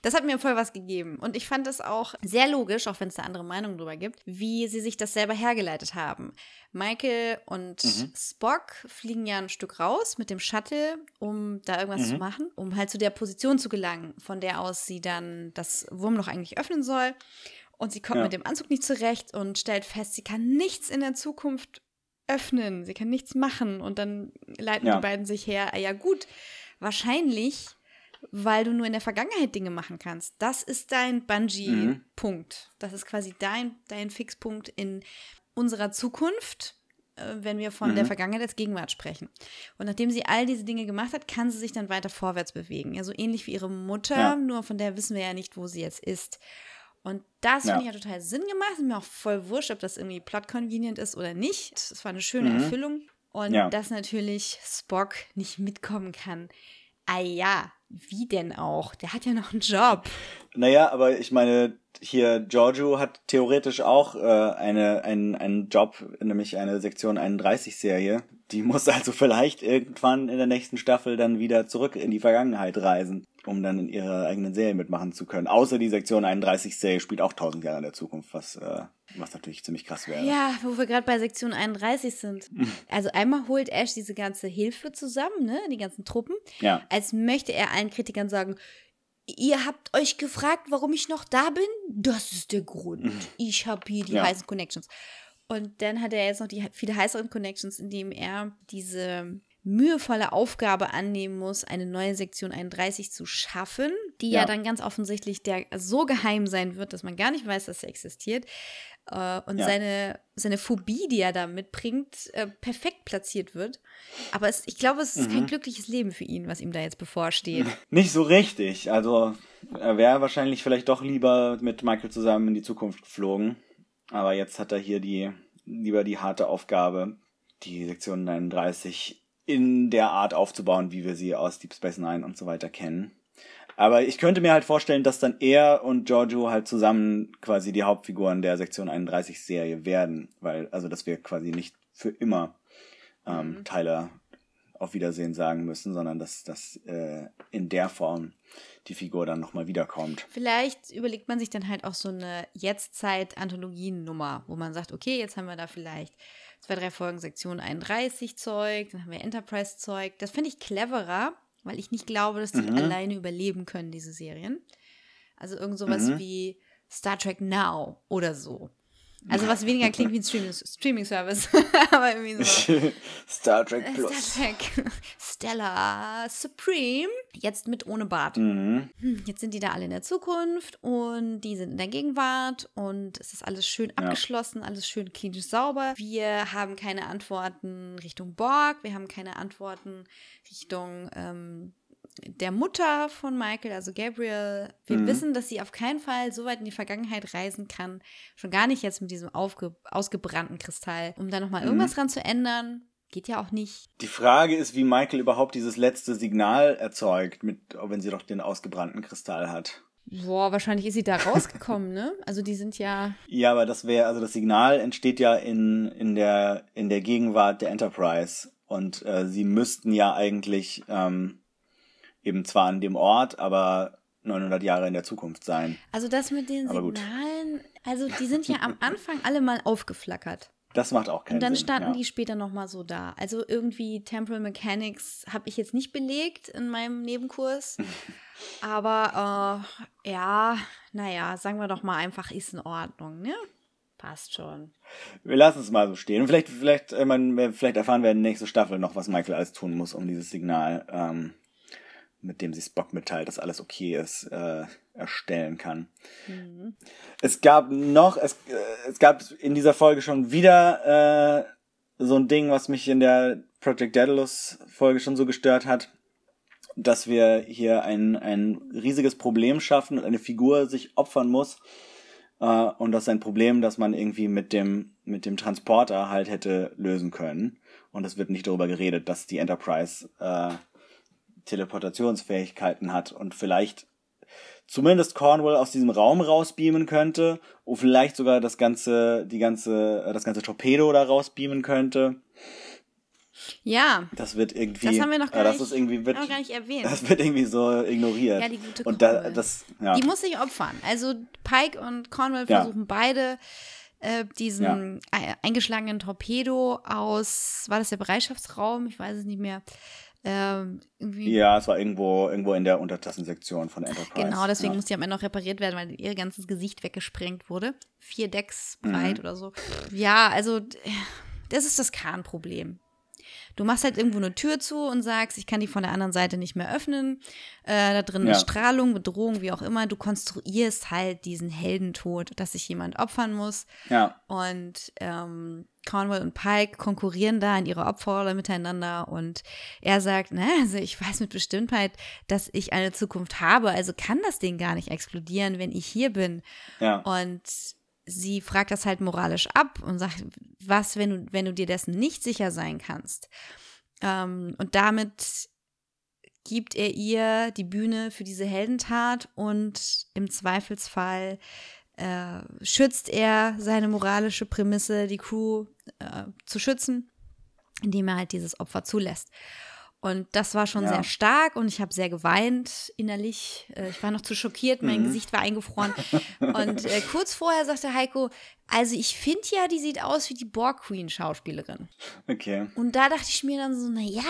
S1: Das hat mir voll was gegeben. Und ich fand es auch sehr logisch, auch wenn es da andere Meinungen drüber gibt, wie sie sich das selber hergeleitet haben. Michael und
S2: Mhm.
S1: Spock fliegen ja ein Stück raus mit dem Shuttle, um da irgendwas
S2: Mhm.
S1: zu machen, um halt zu der Position zu gelangen, von der aus sie dann das Wurmloch eigentlich öffnen soll. Und sie kommt
S2: Ja.
S1: mit dem Anzug nicht zurecht und stellt fest, sie kann nichts in der Zukunft öffnen, sie kann nichts machen. Und dann leiten
S2: Ja.
S1: die beiden sich her, ah ja gut, wahrscheinlich, weil du nur in der Vergangenheit Dinge machen kannst. Das ist dein Bungee-Punkt. Das ist quasi dein, dein Fixpunkt in unserer Zukunft, äh, wenn wir von der Vergangenheit als Gegenwart sprechen. Und nachdem sie all diese Dinge gemacht hat, kann sie sich dann weiter vorwärts bewegen. Ja, so ähnlich wie ihre Mutter,
S2: Ja.
S1: nur von der wissen wir ja nicht, wo sie jetzt ist. Und das
S2: Ja.
S1: finde ich ja total Sinn gemacht. Ist mir auch voll wurscht, ob das irgendwie plot-convenient ist oder nicht. Es war eine schöne Erfüllung. Und
S2: Ja.
S1: dass natürlich Spock nicht mitkommen kann. Ah ja, wie denn auch? Der hat ja noch einen Job.
S2: Naja, aber ich meine, hier Giorgio hat theoretisch auch äh, eine, einen, einen Job, nämlich eine Sektion 31-Serie. Die muss also vielleicht irgendwann in der nächsten Staffel dann wieder zurück in die Vergangenheit reisen, um dann in ihrer eigenen Serie mitmachen zu können. Außer die Sektion 31-Serie spielt auch tausend Jahre in der Zukunft, was, äh, was natürlich ziemlich krass wäre.
S1: Ja, wo wir gerade bei Sektion 31 sind. Also einmal holt Ash diese ganze Hilfe zusammen, ne, die ganzen Truppen,
S2: Ja.
S1: als möchte er allen Kritikern sagen, ihr habt euch gefragt, warum ich noch da bin? Das ist der Grund. Ich habe hier die
S2: Ja.
S1: heißen Connections. Und dann hat er jetzt noch die viel heißeren Connections, indem er diese mühevolle Aufgabe annehmen muss, eine neue Sektion 31 zu schaffen, die ja,
S2: Ja.
S1: dann ganz offensichtlich der so geheim sein wird, dass man gar nicht weiß, dass sie existiert. Äh, und
S2: Ja.
S1: seine, seine Phobie, die er da mitbringt, äh, perfekt platziert wird. Aber es, ich glaube, es ist
S2: Mhm.
S1: kein glückliches Leben für ihn, was ihm da jetzt bevorsteht.
S2: Nicht so richtig. Also er wäre wahrscheinlich vielleicht doch lieber mit Michael zusammen in die Zukunft geflogen. Aber jetzt hat er hier die lieber die harte Aufgabe, die Sektion 39 in der Art aufzubauen, wie wir sie aus Deep Space Nine und so weiter kennen. Aber ich könnte mir halt vorstellen, dass dann er und Giorgio halt zusammen quasi die Hauptfiguren der Sektion 31 Serie werden, weil also dass wir quasi nicht für immer ähm, Tyler auf Wiedersehen sagen müssen, sondern dass, dass äh, in der Form die Figur dann nochmal wiederkommt.
S1: Vielleicht überlegt man sich dann halt auch so eine Jetztzeit-Anthologien-Nummer, wo man sagt, okay, jetzt haben wir da vielleicht zwei, drei Folgen Sektion 31 Zeug, dann haben wir Enterprise-Zeug. Das finde ich cleverer, weil ich nicht glaube, dass die alleine überleben können, diese Serien. Also irgend sowas wie Star Trek Now oder so. Also was weniger klingt wie ein Streaming- Streaming-Service, aber irgendwie so.
S2: Star Trek
S1: Äh,
S2: Plus.
S1: Star Trek Stella Supreme, jetzt mit ohne Bart.
S2: Mhm.
S1: Hm, Jetzt sind die da alle in der Zukunft und die sind in der Gegenwart und es ist alles schön abgeschlossen, alles schön klinisch sauber. Wir haben keine Antworten Richtung Borg, wir haben keine Antworten Richtung ähm, der Mutter von Michael, also Gabriel. Wir
S2: Mhm.
S1: wissen, dass sie auf keinen Fall so weit in die Vergangenheit reisen kann, schon gar nicht jetzt mit diesem ausgebrannten Kristall, um da nochmal
S2: Mhm.
S1: irgendwas dran zu ändern. Geht ja auch nicht.
S2: Die Frage ist, wie Michael überhaupt dieses letzte Signal erzeugt, mit, wenn sie doch den ausgebrannten Kristall hat.
S1: Boah, wahrscheinlich ist sie da rausgekommen, ne? Also die sind ja
S2: Ja, aber das wäre, also das Signal entsteht ja in, in, der, in der Gegenwart der Enterprise. Und äh, sie müssten ja eigentlich ähm, eben zwar an dem Ort, aber 900 Jahre in der Zukunft sein.
S1: Also das mit den
S2: Aber gut.
S1: Signalen, also die sind ja am Anfang alle mal aufgeflackert.
S2: Das macht auch keinen
S1: Und dann
S2: Sinn.
S1: standen
S2: ja.
S1: die später nochmal so da. Also irgendwie Temporal Mechanics habe ich jetzt nicht belegt in meinem Nebenkurs. Aber äh, ja, naja, sagen wir doch mal einfach, ist in Ordnung, ne? Passt schon.
S2: Wir lassen es mal so stehen. Und vielleicht, vielleicht, äh, man, vielleicht erfahren wir in der nächsten Staffel noch, was Michael alles tun muss, um dieses Signal, ähm, mit dem sie Spock mitteilt, dass alles okay ist, äh, erstellen kann. Es gab noch, es, äh, es gab in dieser Folge schon wieder äh, so ein Ding, was mich in der Project Daedalus Folge schon so gestört hat, dass wir hier ein, ein riesiges Problem schaffen und eine Figur sich opfern muss, Äh, und das ist ein Problem, das man irgendwie mit dem, mit dem Transporter halt hätte lösen können. Und es wird nicht darüber geredet, dass die Enterprise äh, Teleportationsfähigkeiten hat und vielleicht zumindest Cornwall aus diesem Raum rausbeamen könnte und vielleicht sogar das ganze, die ganze, das ganze Torpedo da rausbeamen könnte.
S1: Ja.
S2: Das wird irgendwie.
S1: Das haben wir noch gar,
S2: äh, das
S1: nicht,
S2: ist irgendwie, wird,
S1: gar nicht erwähnt.
S2: Das wird irgendwie so ignoriert.
S1: Ja, die gute
S2: Und da, das, ja.
S1: Die muss sich opfern. Also Pike und Cornwall
S2: Ja.
S1: versuchen beide äh, diesen e- eingeschlagenen Torpedo aus, war das der Bereitschaftsraum? Ich weiß es nicht mehr. Ähm,
S2: ja, es war irgendwo, irgendwo in der Untertassensektion von Enterprise.
S1: Genau, deswegen
S2: ja.
S1: muss die am Ende noch repariert werden, weil ihr ganzes Gesicht weggesprengt wurde. Vier Decks breit
S2: Mhm.
S1: oder so. Ja, also das ist das Kernproblem. Du machst halt irgendwo eine Tür zu und sagst, ich kann die von der anderen Seite nicht mehr öffnen. Äh, da drin
S2: Ja.
S1: ist Strahlung, Bedrohung, wie auch immer. Du konstruierst halt diesen Heldentod, dass sich jemand opfern muss.
S2: Ja.
S1: Und ähm, Cornwall und Pike konkurrieren da in ihrer Opferrolle miteinander und er sagt, na, also ich weiß mit Bestimmtheit, dass ich eine Zukunft habe, also kann das Ding gar nicht explodieren, wenn ich hier bin.
S2: Ja.
S1: Und sie fragt das halt moralisch ab und sagt, was, wenn du, wenn du dir dessen nicht sicher sein kannst. Ähm, und damit gibt er ihr die Bühne für diese Heldentat und im Zweifelsfall äh, schützt er seine moralische Prämisse, die Crew äh, zu schützen, indem er halt dieses Opfer zulässt. Und das war schon
S2: Ja.
S1: sehr stark und ich habe sehr geweint innerlich. Äh, Ich war noch zu schockiert, mein
S2: Mhm.
S1: Gesicht war eingefroren. Und äh, kurz vorher sagte Heiko, also ich finde ja, die sieht aus wie die Borg Queen Schauspielerin.
S2: Okay.
S1: Und da dachte ich mir dann so, na ja,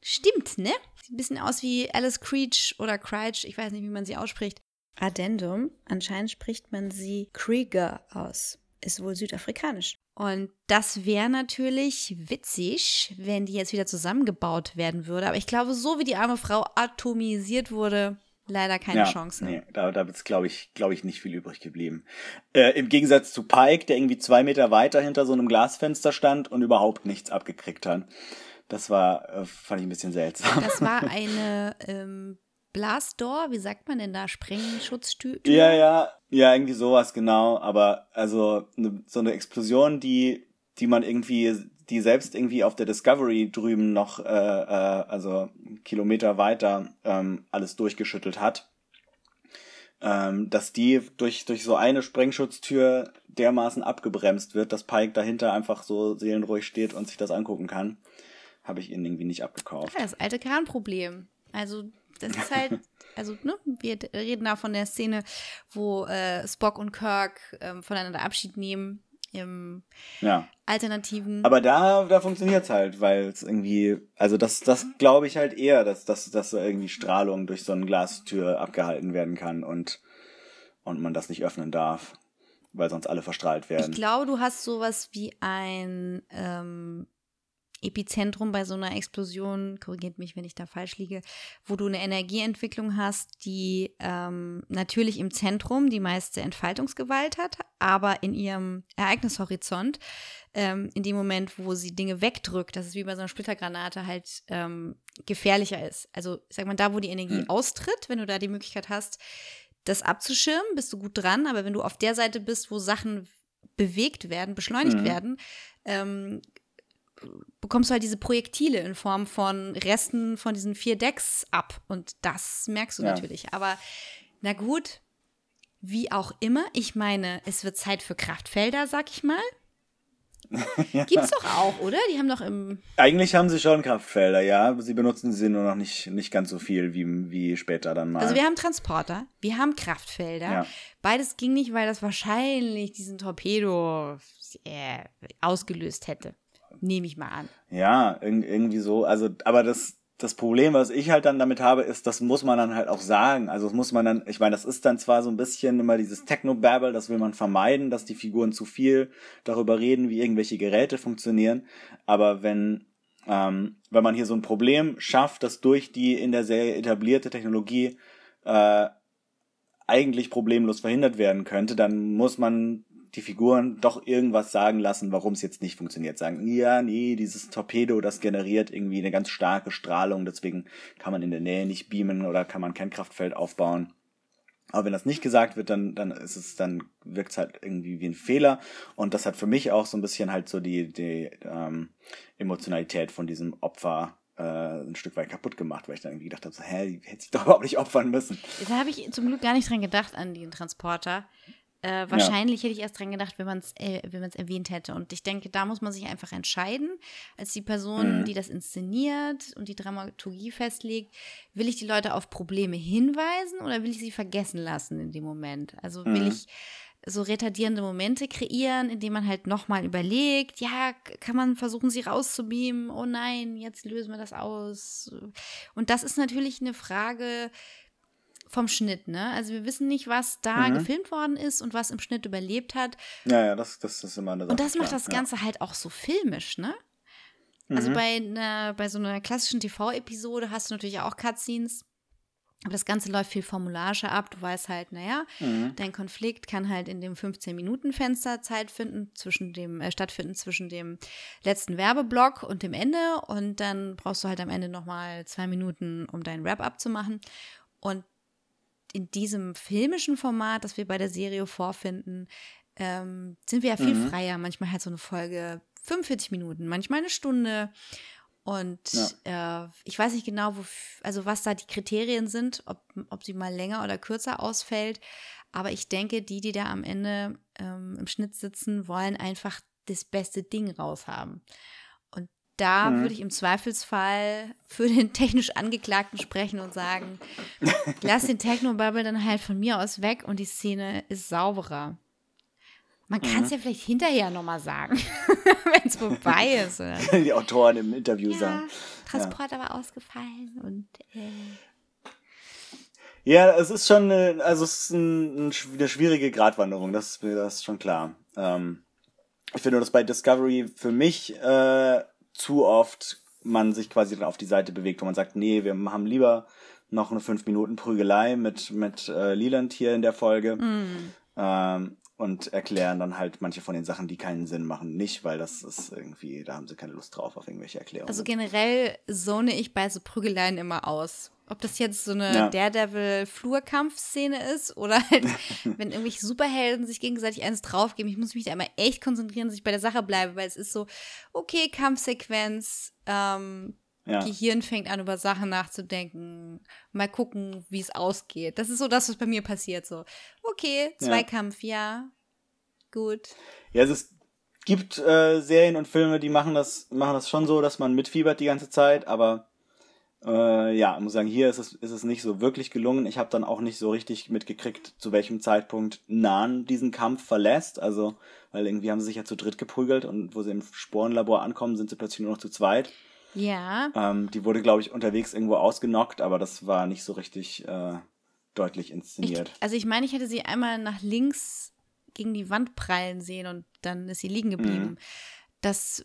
S1: stimmt, ne? Sieht ein bisschen aus wie Alice Creech oder Creech, ich weiß nicht, wie man sie ausspricht. Addendum, anscheinend spricht man sie Krieger aus. Ist wohl südafrikanisch. Und das wäre natürlich witzig, wenn die jetzt wieder zusammengebaut werden würde. Aber ich glaube, so wie die arme Frau atomisiert wurde, leider keine
S2: ja,
S1: Chance.
S2: Nee, da, da ist, glaube ich, glaube ich, nicht viel übrig geblieben. Äh, Im Gegensatz zu Pike, der irgendwie zwei Meter weiter hinter so einem Glasfenster stand und überhaupt nichts abgekriegt hat. Das war, äh, fand ich ein bisschen seltsam.
S1: Das war eine ähm, Blastdoor, wie sagt man denn da? Sprengschutztür?
S2: Ja, ja, ja, irgendwie sowas, genau. Aber also ne, so eine Explosion, die, die man irgendwie, die selbst irgendwie auf der Discovery drüben noch, äh, äh, also Kilometer weiter, ähm, alles durchgeschüttelt hat. Ähm, dass die durch, durch so eine Sprengschutztür dermaßen abgebremst wird, dass Pike dahinter einfach so seelenruhig steht und sich das angucken kann, habe ich ihnen irgendwie nicht abgekauft.
S1: Ja, das alte Kernproblem. Also, das ist halt, also, ne, wir reden da von der Szene, wo äh, Spock und Kirk ähm, voneinander Abschied nehmen im
S2: Ja.
S1: alternativen.
S2: Aber da, da funktioniert's halt, weil es irgendwie, also das, das glaube ich halt eher, dass, dass, dass so irgendwie Strahlung durch so eine Glastür abgehalten werden kann und, und man das nicht öffnen darf, weil sonst alle verstrahlt
S1: ich
S2: werden.
S1: glaube, du hast sowas wie ein ähm, Epizentrum bei so einer Explosion, korrigiert mich, wenn ich da falsch liege, wo du eine Energieentwicklung hast, die ähm, natürlich im Zentrum die meiste Entfaltungsgewalt hat, aber in ihrem Ereignishorizont, ähm, in dem Moment, wo sie Dinge wegdrückt, das ist wie bei so einer Splittergranate halt ähm, gefährlicher ist. Also, ich sag mal, da, wo die Energie
S2: Hm.
S1: austritt, wenn du da die Möglichkeit hast, das abzuschirmen, bist du gut dran, aber wenn du auf der Seite bist, wo Sachen bewegt werden, beschleunigt
S2: Mhm.
S1: werden, ähm, bekommst du halt diese Projektile in Form von Resten von diesen vier Decks ab. Und das merkst du
S2: Ja.
S1: natürlich. Aber na gut, wie auch immer. Ich meine, es wird Zeit für Kraftfelder, sag ich mal. Gibt's doch auch, oder? Die haben doch im.
S2: Eigentlich haben sie schon Kraftfelder, ja, sie benutzen sie nur noch nicht, nicht ganz so viel wie, wie später dann mal.
S1: Also wir haben Transporter, wir haben Kraftfelder.
S2: Ja.
S1: Beides ging nicht, weil das wahrscheinlich diesen Torpedo äh, ausgelöst hätte. Nehme ich mal an.
S2: Ja, irg- irgendwie so. Also, aber das, das Problem, was ich halt dann damit habe, ist, das muss man dann halt auch sagen. Also, das muss man dann, ich meine, das ist dann zwar so ein bisschen immer dieses Technobabble, das will man vermeiden, dass die Figuren zu viel darüber reden, wie irgendwelche Geräte funktionieren. Aber wenn, ähm, wenn man hier so ein Problem schafft, das durch die in der Serie etablierte Technologie äh, eigentlich problemlos verhindert werden könnte, dann muss man die Figuren doch irgendwas sagen lassen, warum es jetzt nicht funktioniert. Sagen, ja, nee, dieses Torpedo, das generiert irgendwie eine ganz starke Strahlung, deswegen kann man in der Nähe nicht beamen oder kann man kein Kraftfeld aufbauen. Aber wenn das nicht gesagt wird, dann, dann ist es, dann wirkt es halt irgendwie wie ein Fehler. Und das hat für mich auch so ein bisschen halt so die, die ähm, Emotionalität von diesem Opfer äh, ein Stück weit kaputt gemacht, weil ich dann irgendwie gedacht habe, so, hä, die hätte sich doch überhaupt nicht opfern müssen.
S1: Da habe ich zum Glück gar nicht dran gedacht an den Transporter. Äh, wahrscheinlich hätte ich erst dran gedacht, wenn man es äh, wenn man's erwähnt hätte. Und ich denke, da muss man sich einfach entscheiden, als die Person,
S2: Mhm.
S1: die das inszeniert und die Dramaturgie festlegt, will ich die Leute auf Probleme hinweisen oder will ich sie vergessen lassen in dem Moment? Also will
S2: Mhm.
S1: ich so retardierende Momente kreieren, indem man halt nochmal überlegt, ja, kann man versuchen, sie rauszubeamen? Oh nein, jetzt lösen wir das aus. Und das ist natürlich eine Frage vom Schnitt, ne? Also wir wissen nicht, was da
S2: Mhm.
S1: gefilmt worden ist und was im Schnitt überlebt hat.
S2: Ja, ja, das, das ist immer eine Sache.
S1: Und das macht
S2: klar,
S1: das Ganze halt auch so filmisch, ne? Also
S2: Mhm.
S1: bei, einer, bei so einer klassischen TV-Episode hast du natürlich auch Cutscenes. Aber das Ganze läuft viel formularischer ab. Du weißt halt, naja,
S2: Ja. Mhm.
S1: dein Konflikt kann halt in dem 15-Minuten-Fenster Zeit finden, zwischen dem, äh, stattfinden zwischen dem letzten Werbeblock und dem Ende. Und dann brauchst du halt am Ende nochmal zwei Minuten, um deinen Wrap-up zu machen. Und in diesem filmischen Format, das wir bei der Serie vorfinden, ähm, sind wir ja viel
S2: Mhm.
S1: freier. Manchmal halt so eine Folge 45 Minuten, manchmal eine Stunde. Und äh, ich weiß nicht genau, wo, also was da die Kriterien sind, ob, ob sie mal länger oder kürzer ausfällt. Aber ich denke, die, die da am Ende ähm, im Schnitt sitzen, wollen einfach das beste Ding raushaben. Da
S2: Mhm.
S1: würde ich im Zweifelsfall für den technisch Angeklagten sprechen und sagen, lass den Technobubble dann halt von mir aus weg und die Szene ist sauberer. Man kann es
S2: Mhm.
S1: ja vielleicht hinterher nochmal sagen, wenn es vorbei ist. Oder?
S2: Die Autoren im Interview
S1: Ja,
S2: sagen.
S1: Transport war ausgefallen und äh,
S2: Ja, es ist schon, eine, also es ist ein, ein, eine schwierige Gratwanderung, das ist mir das ist schon klar. Ähm, ich finde nur, dass bei Discovery für mich äh, zu oft man sich quasi dann auf die Seite bewegt, wo man sagt, nee, wir haben lieber noch eine 5 Minuten Prügelei mit mit äh, Leland hier in der Folge. Ähm, und erklären dann halt manche von den Sachen, die keinen Sinn machen, nicht, weil das ist irgendwie, da haben sie keine Lust drauf auf irgendwelche Erklärungen.
S1: also generell zone ich bei so Prügeleien immer aus. Ob das jetzt so eine
S2: Ja.
S1: Daredevil-Flurkampfszene ist oder halt, wenn irgendwelche Superhelden sich gegenseitig eins draufgeben. Ich muss mich da immer echt konzentrieren, dass ich bei der Sache bleibe, weil es ist so, okay, Kampfsequenz, ähm,
S2: ja.
S1: Gehirn fängt an, über Sachen nachzudenken. Mal gucken, wie es ausgeht. Das ist so das, was bei mir passiert. So, okay,
S2: Ja.
S1: Zweikampf, ja. Gut.
S2: Ja, es gibt äh, Serien und Filme, die machen das, machen das schon so, dass man mitfiebert die ganze Zeit, aber äh, ja, ich muss sagen, hier ist es, ist es nicht so wirklich gelungen. Ich habe dann auch nicht so richtig mitgekriegt, zu welchem Zeitpunkt Nan diesen Kampf verlässt. Also, weil irgendwie haben sie sich ja zu dritt geprügelt und wo sie im Sporenlabor ankommen, sind sie plötzlich nur noch zu zweit.
S1: Ja.
S2: Ähm, die wurde, glaube ich, unterwegs irgendwo ausgenockt, aber das war nicht so richtig äh, deutlich
S1: Ich,
S2: inszeniert.
S1: also ich meine, ich hätte sie einmal nach links gegen die Wand prallen sehen und dann ist sie liegen geblieben.
S2: Mhm.
S1: Das,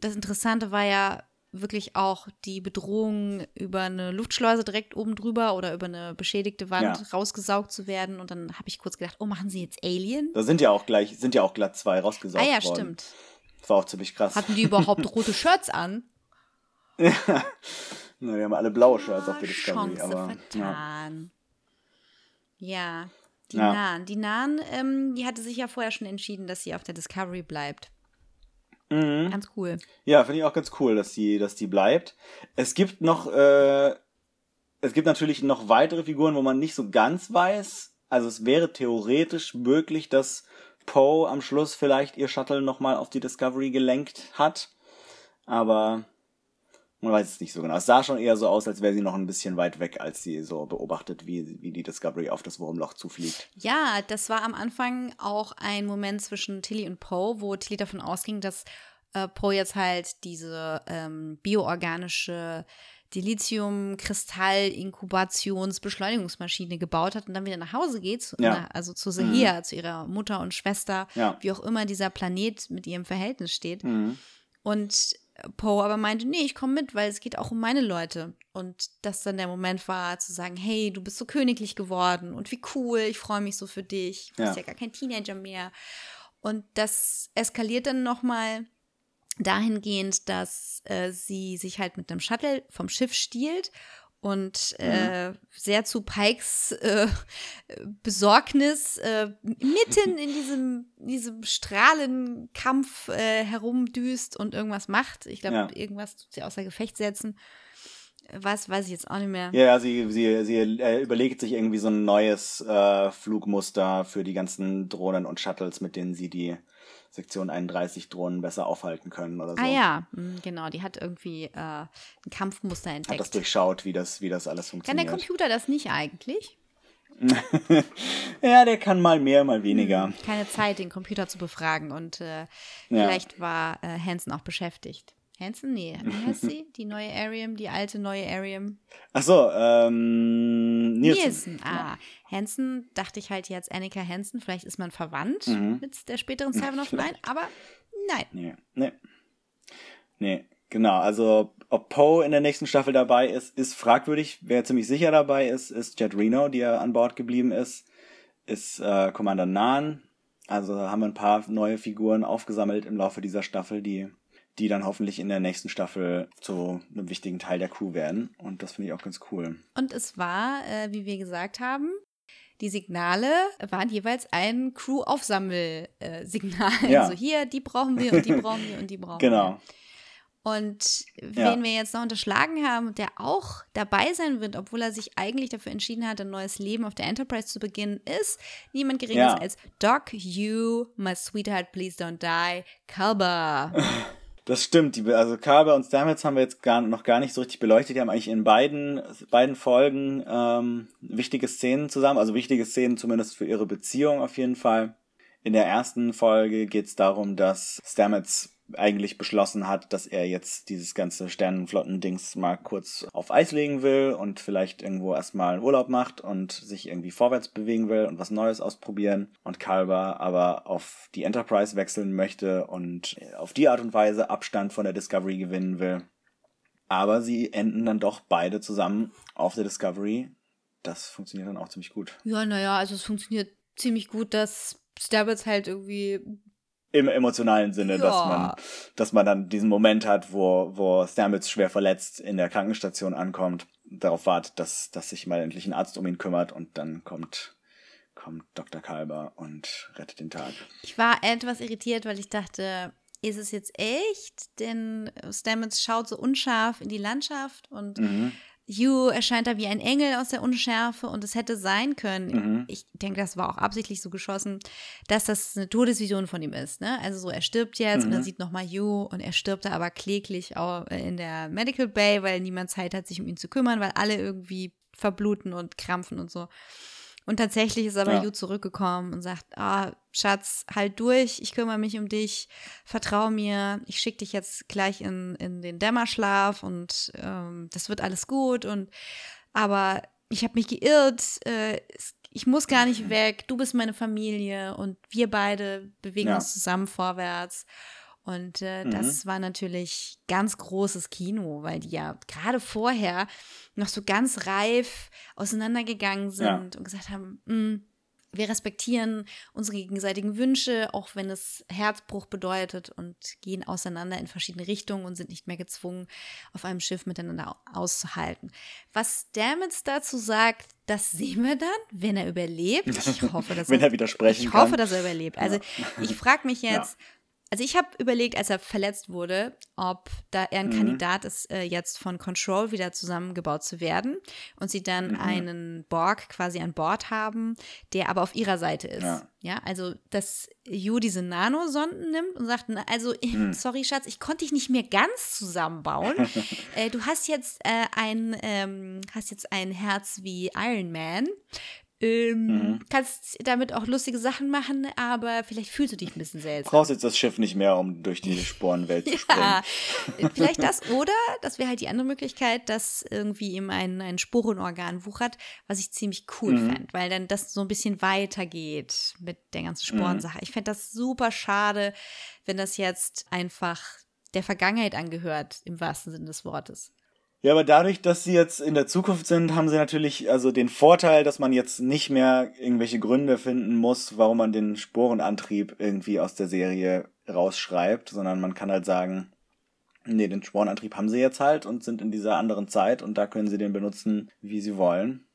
S1: das Interessante war ja wirklich auch die Bedrohung über eine Luftschleuse direkt oben drüber oder über eine beschädigte Wand
S2: Ja.
S1: rausgesaugt zu werden. Und dann habe ich kurz gedacht, oh, machen sie jetzt Alien?
S2: da sind ja auch gleich, sind ja auch glatt zwei rausgesaugt
S1: ah ja,
S2: worden.
S1: stimmt.
S2: Das war auch ziemlich krass.
S1: Hatten die überhaupt rote Shirts an?
S2: Na, wir haben alle blaue Shirts auf der
S1: Ah,
S2: Discovery,
S1: Chance
S2: aber ja.
S1: vertan. Ja, die
S2: Ja.
S1: Nahen. Die Nahen, ähm, die hatte sich ja vorher schon entschieden, dass sie auf der Discovery bleibt.
S2: Mhm.
S1: Ganz cool.
S2: Ja, finde ich auch ganz cool, dass die, dass die bleibt. Es gibt noch, äh, es gibt natürlich noch weitere Figuren, wo man nicht so ganz weiß. Also es wäre theoretisch möglich, dass Poe am Schluss vielleicht ihr Shuttle nochmal auf die Discovery gelenkt hat. Aber man weiß es nicht so genau. Es sah schon eher so aus, als wäre sie noch ein bisschen weit weg, als sie so beobachtet, wie, wie die Discovery auf das Wurmloch zufliegt.
S1: Ja, das war am Anfang auch ein Moment zwischen Tilly und Poe, wo Tilly davon ausging, dass äh, Poe jetzt halt diese ähm, bioorganische Dilithium-Kristall-Inkubationsbeschleunigungsmaschine gebaut hat und dann wieder nach Hause geht,
S2: Ja.
S1: na, also zu Sahia, zu ihrer Mutter und Schwester,
S2: Ja.
S1: wie auch immer dieser Planet mit ihrem Verhältnis steht.
S2: Mhm.
S1: Und Poe aber meinte, nee, ich komme mit, weil es geht auch um meine Leute. Und das dann der Moment war, zu sagen, hey, du bist so königlich geworden und wie cool, ich freue mich so für dich. Du bist
S2: Ja.
S1: ja gar kein Teenager mehr. Und das eskaliert dann nochmal dahingehend, dass äh, sie sich halt mit einem Shuttle vom Schiff stiehlt Und äh, sehr zu Pikes äh, Besorgnis äh, mitten in diesem, diesem Strahlenkampf äh, herumdüst und irgendwas macht. Ich glaube,
S2: Ja.
S1: irgendwas tut sie außer Gefecht setzen. Was weiß ich jetzt auch nicht mehr.
S2: Ja, ja, sie, sie, sie äh, überlegt sich irgendwie so ein neues äh, Flugmuster für die ganzen Drohnen und Shuttles, mit denen sie die Sektion 31 Drohnen besser aufhalten können oder so.
S1: Ah ja, hm, genau, die hat irgendwie äh, ein Kampfmuster
S2: Hat das
S1: entdeckt.
S2: durchschaut, wie das, wie das alles
S1: Kann
S2: funktioniert.
S1: der Computer das nicht eigentlich?
S2: ja, der kann mal mehr, mal weniger.
S1: Keine Zeit, den Computer zu befragen und äh,
S2: Ja.
S1: vielleicht war äh, Hansen auch beschäftigt. Hansen? Nee, wie heißt sie? Die neue Ariam, die alte neue Ariam?
S2: Ach so, ähm, Nielsen.
S1: Nielsen. Ah, Hansen dachte ich halt jetzt Annika Hansen. Vielleicht ist man verwandt
S2: Mhm.
S1: mit der späteren Seven of Nine, aber nein.
S2: Nee, nee. Nee, genau. Also, ob Poe in der nächsten Staffel dabei ist, ist fragwürdig. Wer ziemlich sicher dabei ist, ist Jet Reno, die ja an Bord geblieben ist. Ist äh, Commander Nahn. Also haben wir ein paar neue Figuren aufgesammelt im Laufe dieser Staffel, die, die dann hoffentlich in der nächsten Staffel zu einem wichtigen Teil der Crew werden. Und das finde ich auch ganz cool.
S1: Und es war, äh, wie wir gesagt haben, die Signale waren jeweils ein Crew-Aufsammel-Signal.
S2: Ja.
S1: Also hier, die brauchen wir und die brauchen wir und die brauchen
S2: Genau.
S1: wir. Und
S2: Ja.
S1: wen wir jetzt noch unterschlagen haben und der auch dabei sein wird, obwohl er sich eigentlich dafür entschieden hat, ein neues Leben auf der Enterprise zu beginnen, ist niemand Geringeres
S2: Ja.
S1: als Doc You, My Sweetheart, Please Don't Die, Culber.
S2: Das stimmt. Die, also Carver und Stamets haben wir jetzt gar, noch gar nicht so richtig beleuchtet. Die haben eigentlich in beiden, beiden Folgen ähm, wichtige Szenen zusammen. Also wichtige Szenen zumindest für ihre Beziehung auf jeden Fall. In der ersten Folge geht es darum, dass Stamets eigentlich beschlossen hat, dass er jetzt dieses ganze Sternenflotten-Dings mal kurz auf Eis legen will und vielleicht irgendwo erstmal Urlaub macht und sich irgendwie vorwärts bewegen will und was Neues ausprobieren. Und Kalber aber auf die Enterprise wechseln möchte und auf die Art und Weise Abstand von der Discovery gewinnen will. Aber sie enden dann doch beide zusammen auf der Discovery. Das funktioniert dann auch ziemlich gut.
S1: ja, naja, also es funktioniert ziemlich gut, dass Stamets halt irgendwie
S2: Im emotionalen Sinne, dass
S1: Ja.
S2: man, dass man dann diesen Moment hat, wo, wo Stamets schwer verletzt in der Krankenstation ankommt, darauf wartet, dass, dass sich mal endlich ein Arzt um ihn kümmert und dann kommt, kommt Dr. Kalber und rettet den Tag.
S1: Ich war etwas irritiert, weil ich dachte, ist es jetzt echt? Denn Stamets schaut so unscharf in die Landschaft und
S2: Mhm.
S1: Hugh erscheint da wie ein Engel aus der Unschärfe und es hätte sein können,
S2: Mhm.
S1: ich denke, das war auch absichtlich so geschossen, dass das eine Todesvision von ihm ist. Ne? Also so, er stirbt jetzt und
S2: Mhm.
S1: er sieht nochmal Hugh und er stirbt da aber kläglich auch in der Medical Bay, weil niemand Zeit hat, sich um ihn zu kümmern, weil alle irgendwie verbluten und krampfen und so. Und tatsächlich ist aber
S2: Ja.
S1: Hugh zurückgekommen und sagt, ah, Schatz, halt durch, ich kümmere mich um dich, vertrau mir, ich schicke dich jetzt gleich in, in den Dämmerschlaf und ähm, das wird alles gut und aber ich habe mich geirrt, äh, ich muss gar nicht weg, du bist meine Familie und wir beide bewegen
S2: Ja.
S1: uns zusammen vorwärts. Und äh, das war natürlich ganz großes Kino, weil die ja gerade vorher noch so ganz reif auseinandergegangen sind
S2: Ja.
S1: und gesagt haben, "Mm, wir respektieren unsere gegenseitigen Wünsche, auch wenn es Herzbruch bedeutet und gehen auseinander in verschiedene Richtungen und sind nicht mehr gezwungen, auf einem Schiff miteinander au- auszuhalten. Was Stamets dazu sagt, das sehen wir dann, wenn er überlebt. Ich hoffe, dass
S2: Wenn er widersprechen
S1: Ich hoffe,
S2: kann.
S1: dass er überlebt. Also ich frage mich jetzt, also ich habe überlegt, als er verletzt wurde, ob da er ein
S2: Mhm.
S1: Kandidat ist, äh, jetzt von Control wieder zusammengebaut zu werden und sie dann
S2: Mhm.
S1: einen Borg quasi an Bord haben, der aber auf ihrer Seite ist. Ja,
S2: Ja.
S1: also dass Yu diese Nanosonden nimmt und sagt, also
S2: Mhm.
S1: sorry Schatz, ich konnte dich nicht mehr ganz zusammenbauen. äh, du hast jetzt äh, ein ähm, hast jetzt ein Herz wie Iron Man. Ähm,
S2: Mhm.
S1: Kannst damit auch lustige Sachen machen, aber vielleicht fühlst du dich ein bisschen seltsam.
S2: Brauchst jetzt das Schiff nicht mehr, um durch die Sporenwelt zu springen.
S1: Ja, vielleicht das oder das wäre halt die andere Möglichkeit, dass irgendwie ihm ein, ein Sporenorgan wuchert, was ich ziemlich cool
S2: Mhm.
S1: fände, weil dann das so ein bisschen weitergeht mit der ganzen
S2: Mhm.
S1: Sporensache. Ich fände das super schade, wenn das jetzt einfach der Vergangenheit angehört, im wahrsten Sinne des Wortes.
S2: Ja, aber dadurch, dass sie jetzt in der Zukunft sind, haben sie natürlich also den Vorteil, dass man jetzt nicht mehr irgendwelche Gründe finden muss, warum man den Sporenantrieb irgendwie aus der Serie rausschreibt, sondern man kann halt sagen, Nee, den Spornantrieb haben sie jetzt halt und sind in dieser anderen Zeit und da können sie den benutzen, wie sie wollen.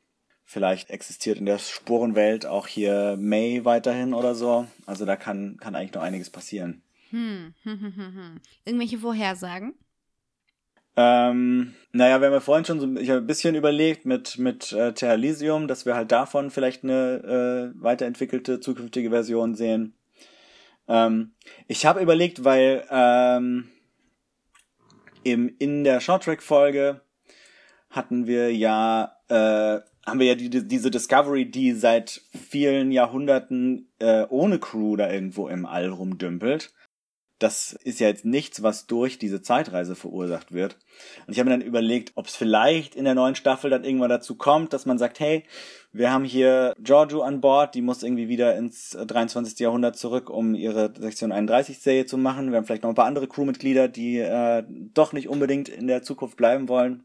S2: Vielleicht existiert in der Sporenwelt auch hier May weiterhin oder so. Also da kann, kann eigentlich noch einiges passieren.
S1: Hm, hm, hm, hm, hm. Irgendwelche Vorhersagen?
S2: Ähm, naja, wir haben ja vorhin schon so ich ein bisschen überlegt mit, mit äh, Terralisium, dass wir halt davon vielleicht eine äh, weiterentwickelte zukünftige Version sehen. Ähm, ich habe überlegt, weil ähm, im, in der Shorttrack-Folge hatten wir ja, äh, haben wir ja die, diese Discovery, die seit vielen Jahrhunderten äh, ohne Crew da irgendwo im All rumdümpelt das ist ja jetzt nichts, was durch diese Zeitreise verursacht wird. Und ich habe mir dann überlegt, ob es vielleicht in der neuen Staffel dann irgendwann dazu kommt, dass man sagt, hey, wir haben hier Giorgio an Bord, die muss irgendwie wieder ins 23. Jahrhundert zurück, um ihre Sektion 31 Serie zu machen. Wir haben vielleicht noch ein paar andere Crewmitglieder, die äh, doch nicht unbedingt in der Zukunft bleiben wollen.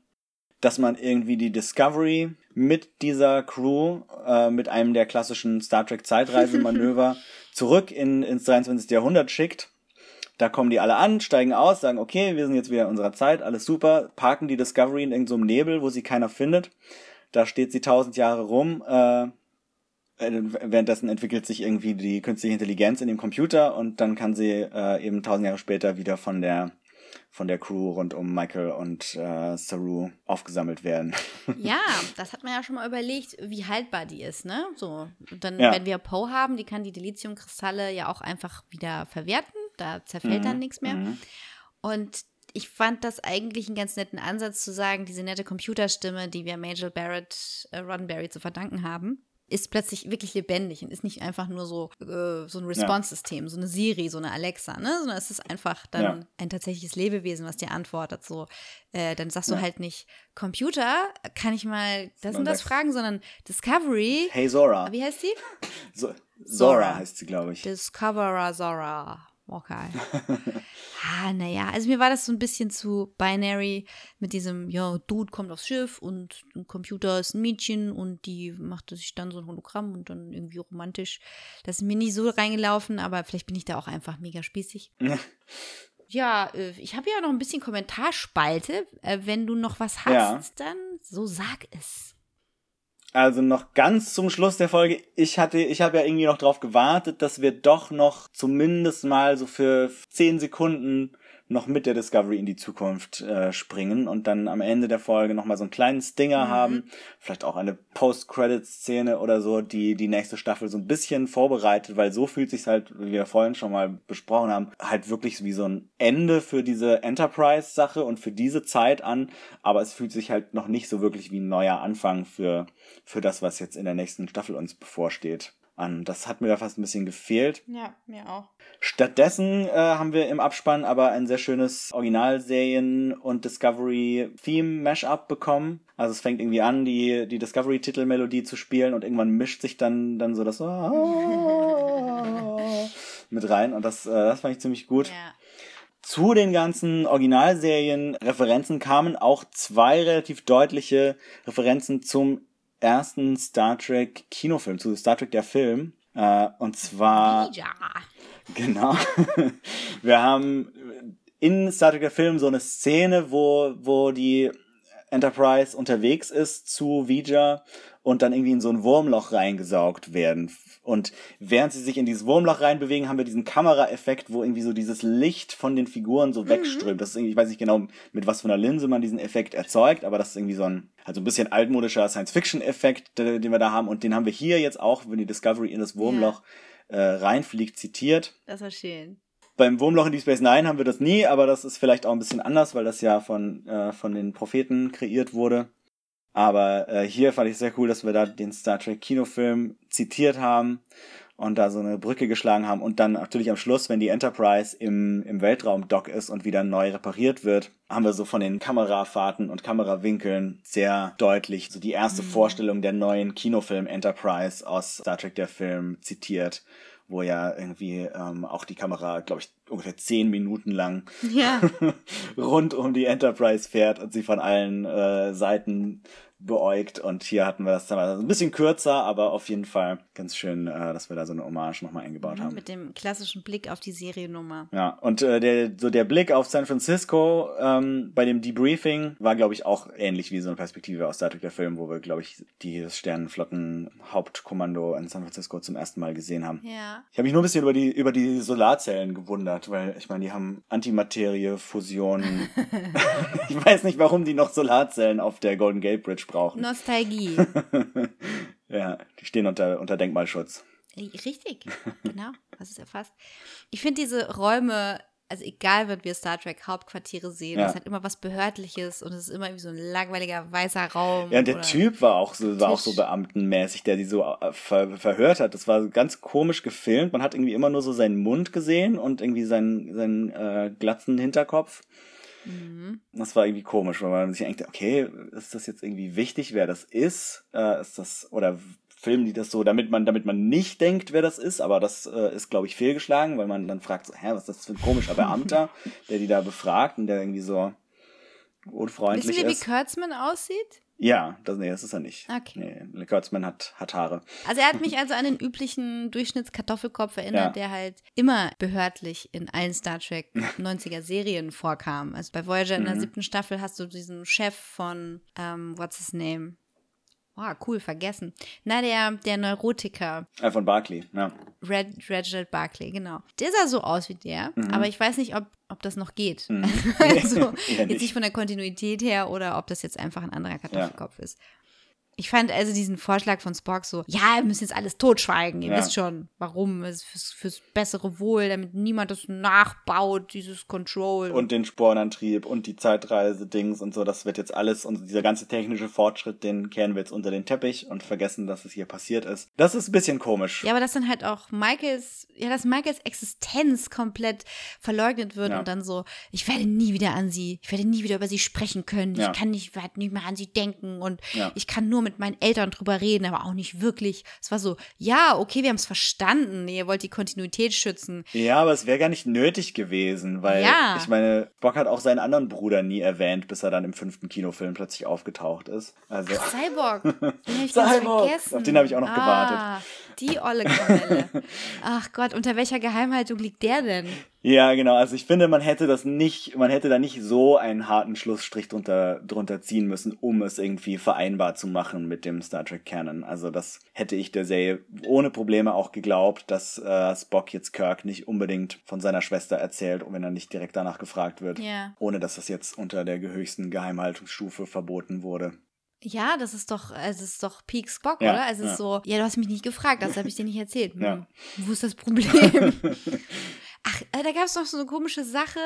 S2: Dass man irgendwie die Discovery mit dieser Crew, äh, mit einem der klassischen Star Trek Zeitreisemanöver zurück in, ins 23. Jahrhundert schickt da kommen die alle an, steigen aus, sagen, okay, wir sind jetzt wieder in unserer Zeit, alles super, parken die Discovery in irgendeinem so Nebel, wo sie keiner findet. Da steht sie tausend Jahre rum. Äh, währenddessen entwickelt sich irgendwie die künstliche Intelligenz in dem Computer und dann kann sie äh, eben tausend Jahre später wieder von der von der Crew rund um Michael und äh, Saru aufgesammelt werden.
S1: Ja, das hat man ja schon mal überlegt, wie haltbar die ist, ne? So, und dann,
S2: Ja.
S1: wenn wir Poe haben, die kann die Dilithium-Kristalle ja auch einfach wieder verwerten. Da zerfällt dann nichts mehr.
S2: Mhm.
S1: Und ich fand das eigentlich einen ganz netten Ansatz zu sagen, diese nette Computerstimme, die wir Majel Barrett äh, Roddenberry zu verdanken haben, ist plötzlich wirklich lebendig und ist nicht einfach nur so, äh, so ein Response-System, so eine Siri, so eine Alexa, ne? Sondern es ist einfach dann
S2: Ja.
S1: ein tatsächliches Lebewesen, was dir antwortet. So, äh, dann sagst du
S2: Ja.
S1: halt nicht, Computer, kann ich mal das und das fragen, sondern Discovery.
S2: Hey Zora.
S1: Wie heißt sie?
S2: So, Zora
S1: Zora.
S2: heißt sie, glaube ich.
S1: Discoverer Zora. Okay. ah, naja, also mir war das so ein bisschen zu binary mit diesem, ja, Dude kommt aufs Schiff und ein Computer ist ein Mädchen und die machte sich dann so ein Hologramm und dann irgendwie romantisch. Das ist mir nie so reingelaufen, aber vielleicht bin ich da auch einfach mega spießig. Ja, äh, ich habe ja noch ein bisschen Kommentarspalte. Äh, Wenn du noch was hast,
S2: Ja.
S1: dann so sag es.
S2: Also noch ganz zum Schluss der Folge. Ich hatte, ich habe ja irgendwie noch drauf gewartet, dass wir doch noch zumindest mal so für zehn Sekunden noch mit der Discovery in die Zukunft äh, springen und dann am Ende der Folge noch mal so einen kleinen Stinger haben, vielleicht auch eine Post-Credit-Szene oder so, die die nächste Staffel so ein bisschen vorbereitet, weil so fühlt sich halt, wie wir vorhin schon mal besprochen haben, halt wirklich wie so ein Ende für diese Enterprise-Sache und für diese Zeit an, aber es fühlt sich halt noch nicht so wirklich wie ein neuer Anfang für für das, was jetzt in der nächsten Staffel uns bevorsteht. An. Das hat mir da fast ein bisschen gefehlt.
S1: Ja, mir auch.
S2: Stattdessen äh, haben wir im Abspann aber ein sehr schönes Originalserien- und Discovery-Theme-Mashup bekommen. Also es fängt irgendwie an, die, die Discovery-Titelmelodie zu spielen und irgendwann mischt sich dann, dann so das mit rein und das, äh, das fand ich ziemlich gut.
S1: Ja.
S2: Zu den ganzen Originalserien-Referenzen kamen auch zwei relativ deutliche Referenzen zum ersten Star Trek Kinofilm, zu Star Trek der Film. Äh, und zwar
S1: Ja.
S2: Genau. Wir haben in Star Trek der Film so eine Szene, wo, wo die Enterprise unterwegs ist zu Vija und dann irgendwie in so ein Wurmloch reingesaugt werden. Und während sie sich in dieses Wurmloch reinbewegen, haben wir diesen Kameraeffekt, wo irgendwie so dieses Licht von den Figuren so wegströmt. Das ist irgendwie, ich weiß nicht genau, mit was für einer Linse man diesen Effekt erzeugt, aber das ist irgendwie so ein, also ein bisschen altmodischer Science-Fiction-Effekt, äh, den wir da haben. Und den haben wir hier jetzt auch, wenn die Discovery in das Wurmloch äh, reinfliegt, zitiert.
S1: Das war schön.
S2: Beim Wurmloch in Deep Space Nine haben wir das nie, aber das ist vielleicht auch ein bisschen anders, weil das ja von, äh, von den Propheten kreiert wurde. Aber äh, hier fand ich sehr cool, dass wir da den Star Trek Kinofilm zitiert haben und da so eine Brücke geschlagen haben und dann natürlich am Schluss, wenn die Enterprise im, im Weltraumdock ist und wieder neu repariert wird, haben wir so von den Kamerafahrten und Kamerawinkeln sehr deutlich so die erste Vorstellung der neuen Kinofilm Enterprise aus Star Trek der Film zitiert wo ja irgendwie ähm, auch die Kamera, glaube ich, ungefähr zehn Minuten lang
S1: Ja.
S2: rund um die Enterprise fährt und sie von allen äh, Seiten beäugt. Und hier hatten wir das dann also ein bisschen kürzer, aber auf jeden Fall ganz schön, äh, dass wir da so eine Hommage nochmal eingebaut haben.
S1: Mit dem klassischen Blick auf die Seriennummer.
S2: Ja, und äh, der, so der Blick auf San Francisco ähm, bei dem Debriefing war, glaube ich, auch ähnlich wie so eine Perspektive aus Star Trek der Film, wo wir, glaube ich, die Sternenflotten-Hauptkommando in San Francisco zum ersten Mal gesehen haben.
S1: Ja.
S2: Ich habe mich nur ein bisschen über die, über die Solarzellen gewundert, weil ich meine, die haben Antimaterie-Fusion. ich weiß nicht, warum die noch Solarzellen auf der Golden Gate Bridge brauchen.
S1: Nostalgie.
S2: Ja, die stehen unter, unter Denkmalschutz.
S1: Richtig, genau, das ist erfasst. Ich finde diese Räume, also egal, wenn wir Star Trek Hauptquartiere sehen,
S2: Ja.
S1: das hat immer was Behördliches und es ist immer irgendwie so ein langweiliger weißer Raum.
S2: Ja, und der Typ war auch so, war auch so beamtenmäßig, der die so äh, ver verhört hat. Das war ganz komisch gefilmt. Man hat irgendwie immer nur so seinen Mund gesehen und irgendwie seinen, seinen äh, glatzen Hinterkopf.
S1: Mhm.
S2: Das war irgendwie komisch, weil man sich denkt, okay, ist das jetzt irgendwie wichtig, wer das ist? Äh, ist das, oder filmen die das so, damit man, damit man nicht denkt, wer das ist, aber das äh, ist, glaube ich, fehlgeschlagen, weil man dann fragt, so, hä, was ist das für ein komischer Beamter, der die da befragt und der irgendwie so unfreundlich
S1: Wissen wir, wie
S2: ist.
S1: Kurtzman aussieht?
S2: Ja, das, nee, das ist er nicht.
S1: Okay.
S2: Nee, Kurtzman hat, hat Haare.
S1: Also er hat mich also an den üblichen Durchschnittskartoffelkopf erinnert,
S2: Ja.
S1: der halt immer behördlich in allen Star Trek 90er Serien vorkam. Also bei Voyager
S2: Mhm.
S1: in der siebten Staffel hast du diesen Chef von, ähm, what's his name? Oh, cool, vergessen. Na, der, der Neurotiker,
S2: Äh, von Barkley, ja.
S1: Red, Reginald Barclay, genau. Der sah so aus wie der, aber ich weiß nicht, ob, ob das noch geht.
S2: Mhm.
S1: also
S2: Eher
S1: jetzt
S2: nicht.
S1: nicht von der Kontinuität her oder ob das jetzt einfach ein anderer Kartoffelkopf ist. Ich fand also diesen Vorschlag von Spock so, ja, wir müssen jetzt alles totschweigen. Ihr
S2: Ja.
S1: wisst schon, warum. Es ist fürs, fürs bessere Wohl, damit niemand das nachbaut, dieses Control.
S2: Und den Sporenantrieb und die Zeitreise-Dings und so, das wird jetzt alles, und dieser ganze technische Fortschritt, den kehren wir jetzt unter den Teppich und vergessen, dass es hier passiert ist. Das ist ein bisschen komisch.
S1: ja, aber dass dann halt auch Michaels, ja, dass Michaels Existenz komplett verleugnet wird
S2: Ja.
S1: und dann so, ich werde nie wieder an sie, ich werde nie wieder über sie sprechen können,
S2: Ja.
S1: ich kann nicht, werde nicht mehr an sie denken und ich kann nur mit meinen Eltern drüber reden, aber auch nicht wirklich. Es war so, ja, okay, wir haben es verstanden, ihr wollt die Kontinuität schützen.
S2: Ja, aber es wäre gar nicht nötig gewesen, weil
S1: Ja.
S2: ich meine, Spock hat auch seinen anderen Bruder nie erwähnt, bis er dann im fünften Kinofilm plötzlich aufgetaucht ist. Also,
S1: Cyborg. Den
S2: Cyborg.
S1: vergessen.
S2: Auf den hab ich auch noch gewartet.
S1: Die olle Kamelle. Ach Gott, unter welcher Geheimhaltung liegt der denn?
S2: Ja, genau. Also ich finde, man hätte das nicht, man hätte da nicht so einen harten Schlussstrich drunter, drunter ziehen müssen, um es irgendwie vereinbar zu machen mit dem Star Trek Canon. Also das hätte ich der Serie ohne Probleme auch geglaubt, dass äh, Spock jetzt Kirk nicht unbedingt von seiner Schwester erzählt, wenn er nicht direkt danach gefragt wird.
S1: Ja.
S2: Ohne dass das jetzt unter der höchsten Geheimhaltungsstufe verboten wurde.
S1: Ja, das ist doch, es ist doch Peak Spock,
S2: Ja,
S1: oder? Also es ist so, ja, du hast mich nicht gefragt, das habe ich dir nicht erzählt. Hm,
S2: Ja.
S1: Wo ist das Problem? Ach, äh, da gab es noch so eine komische Sache,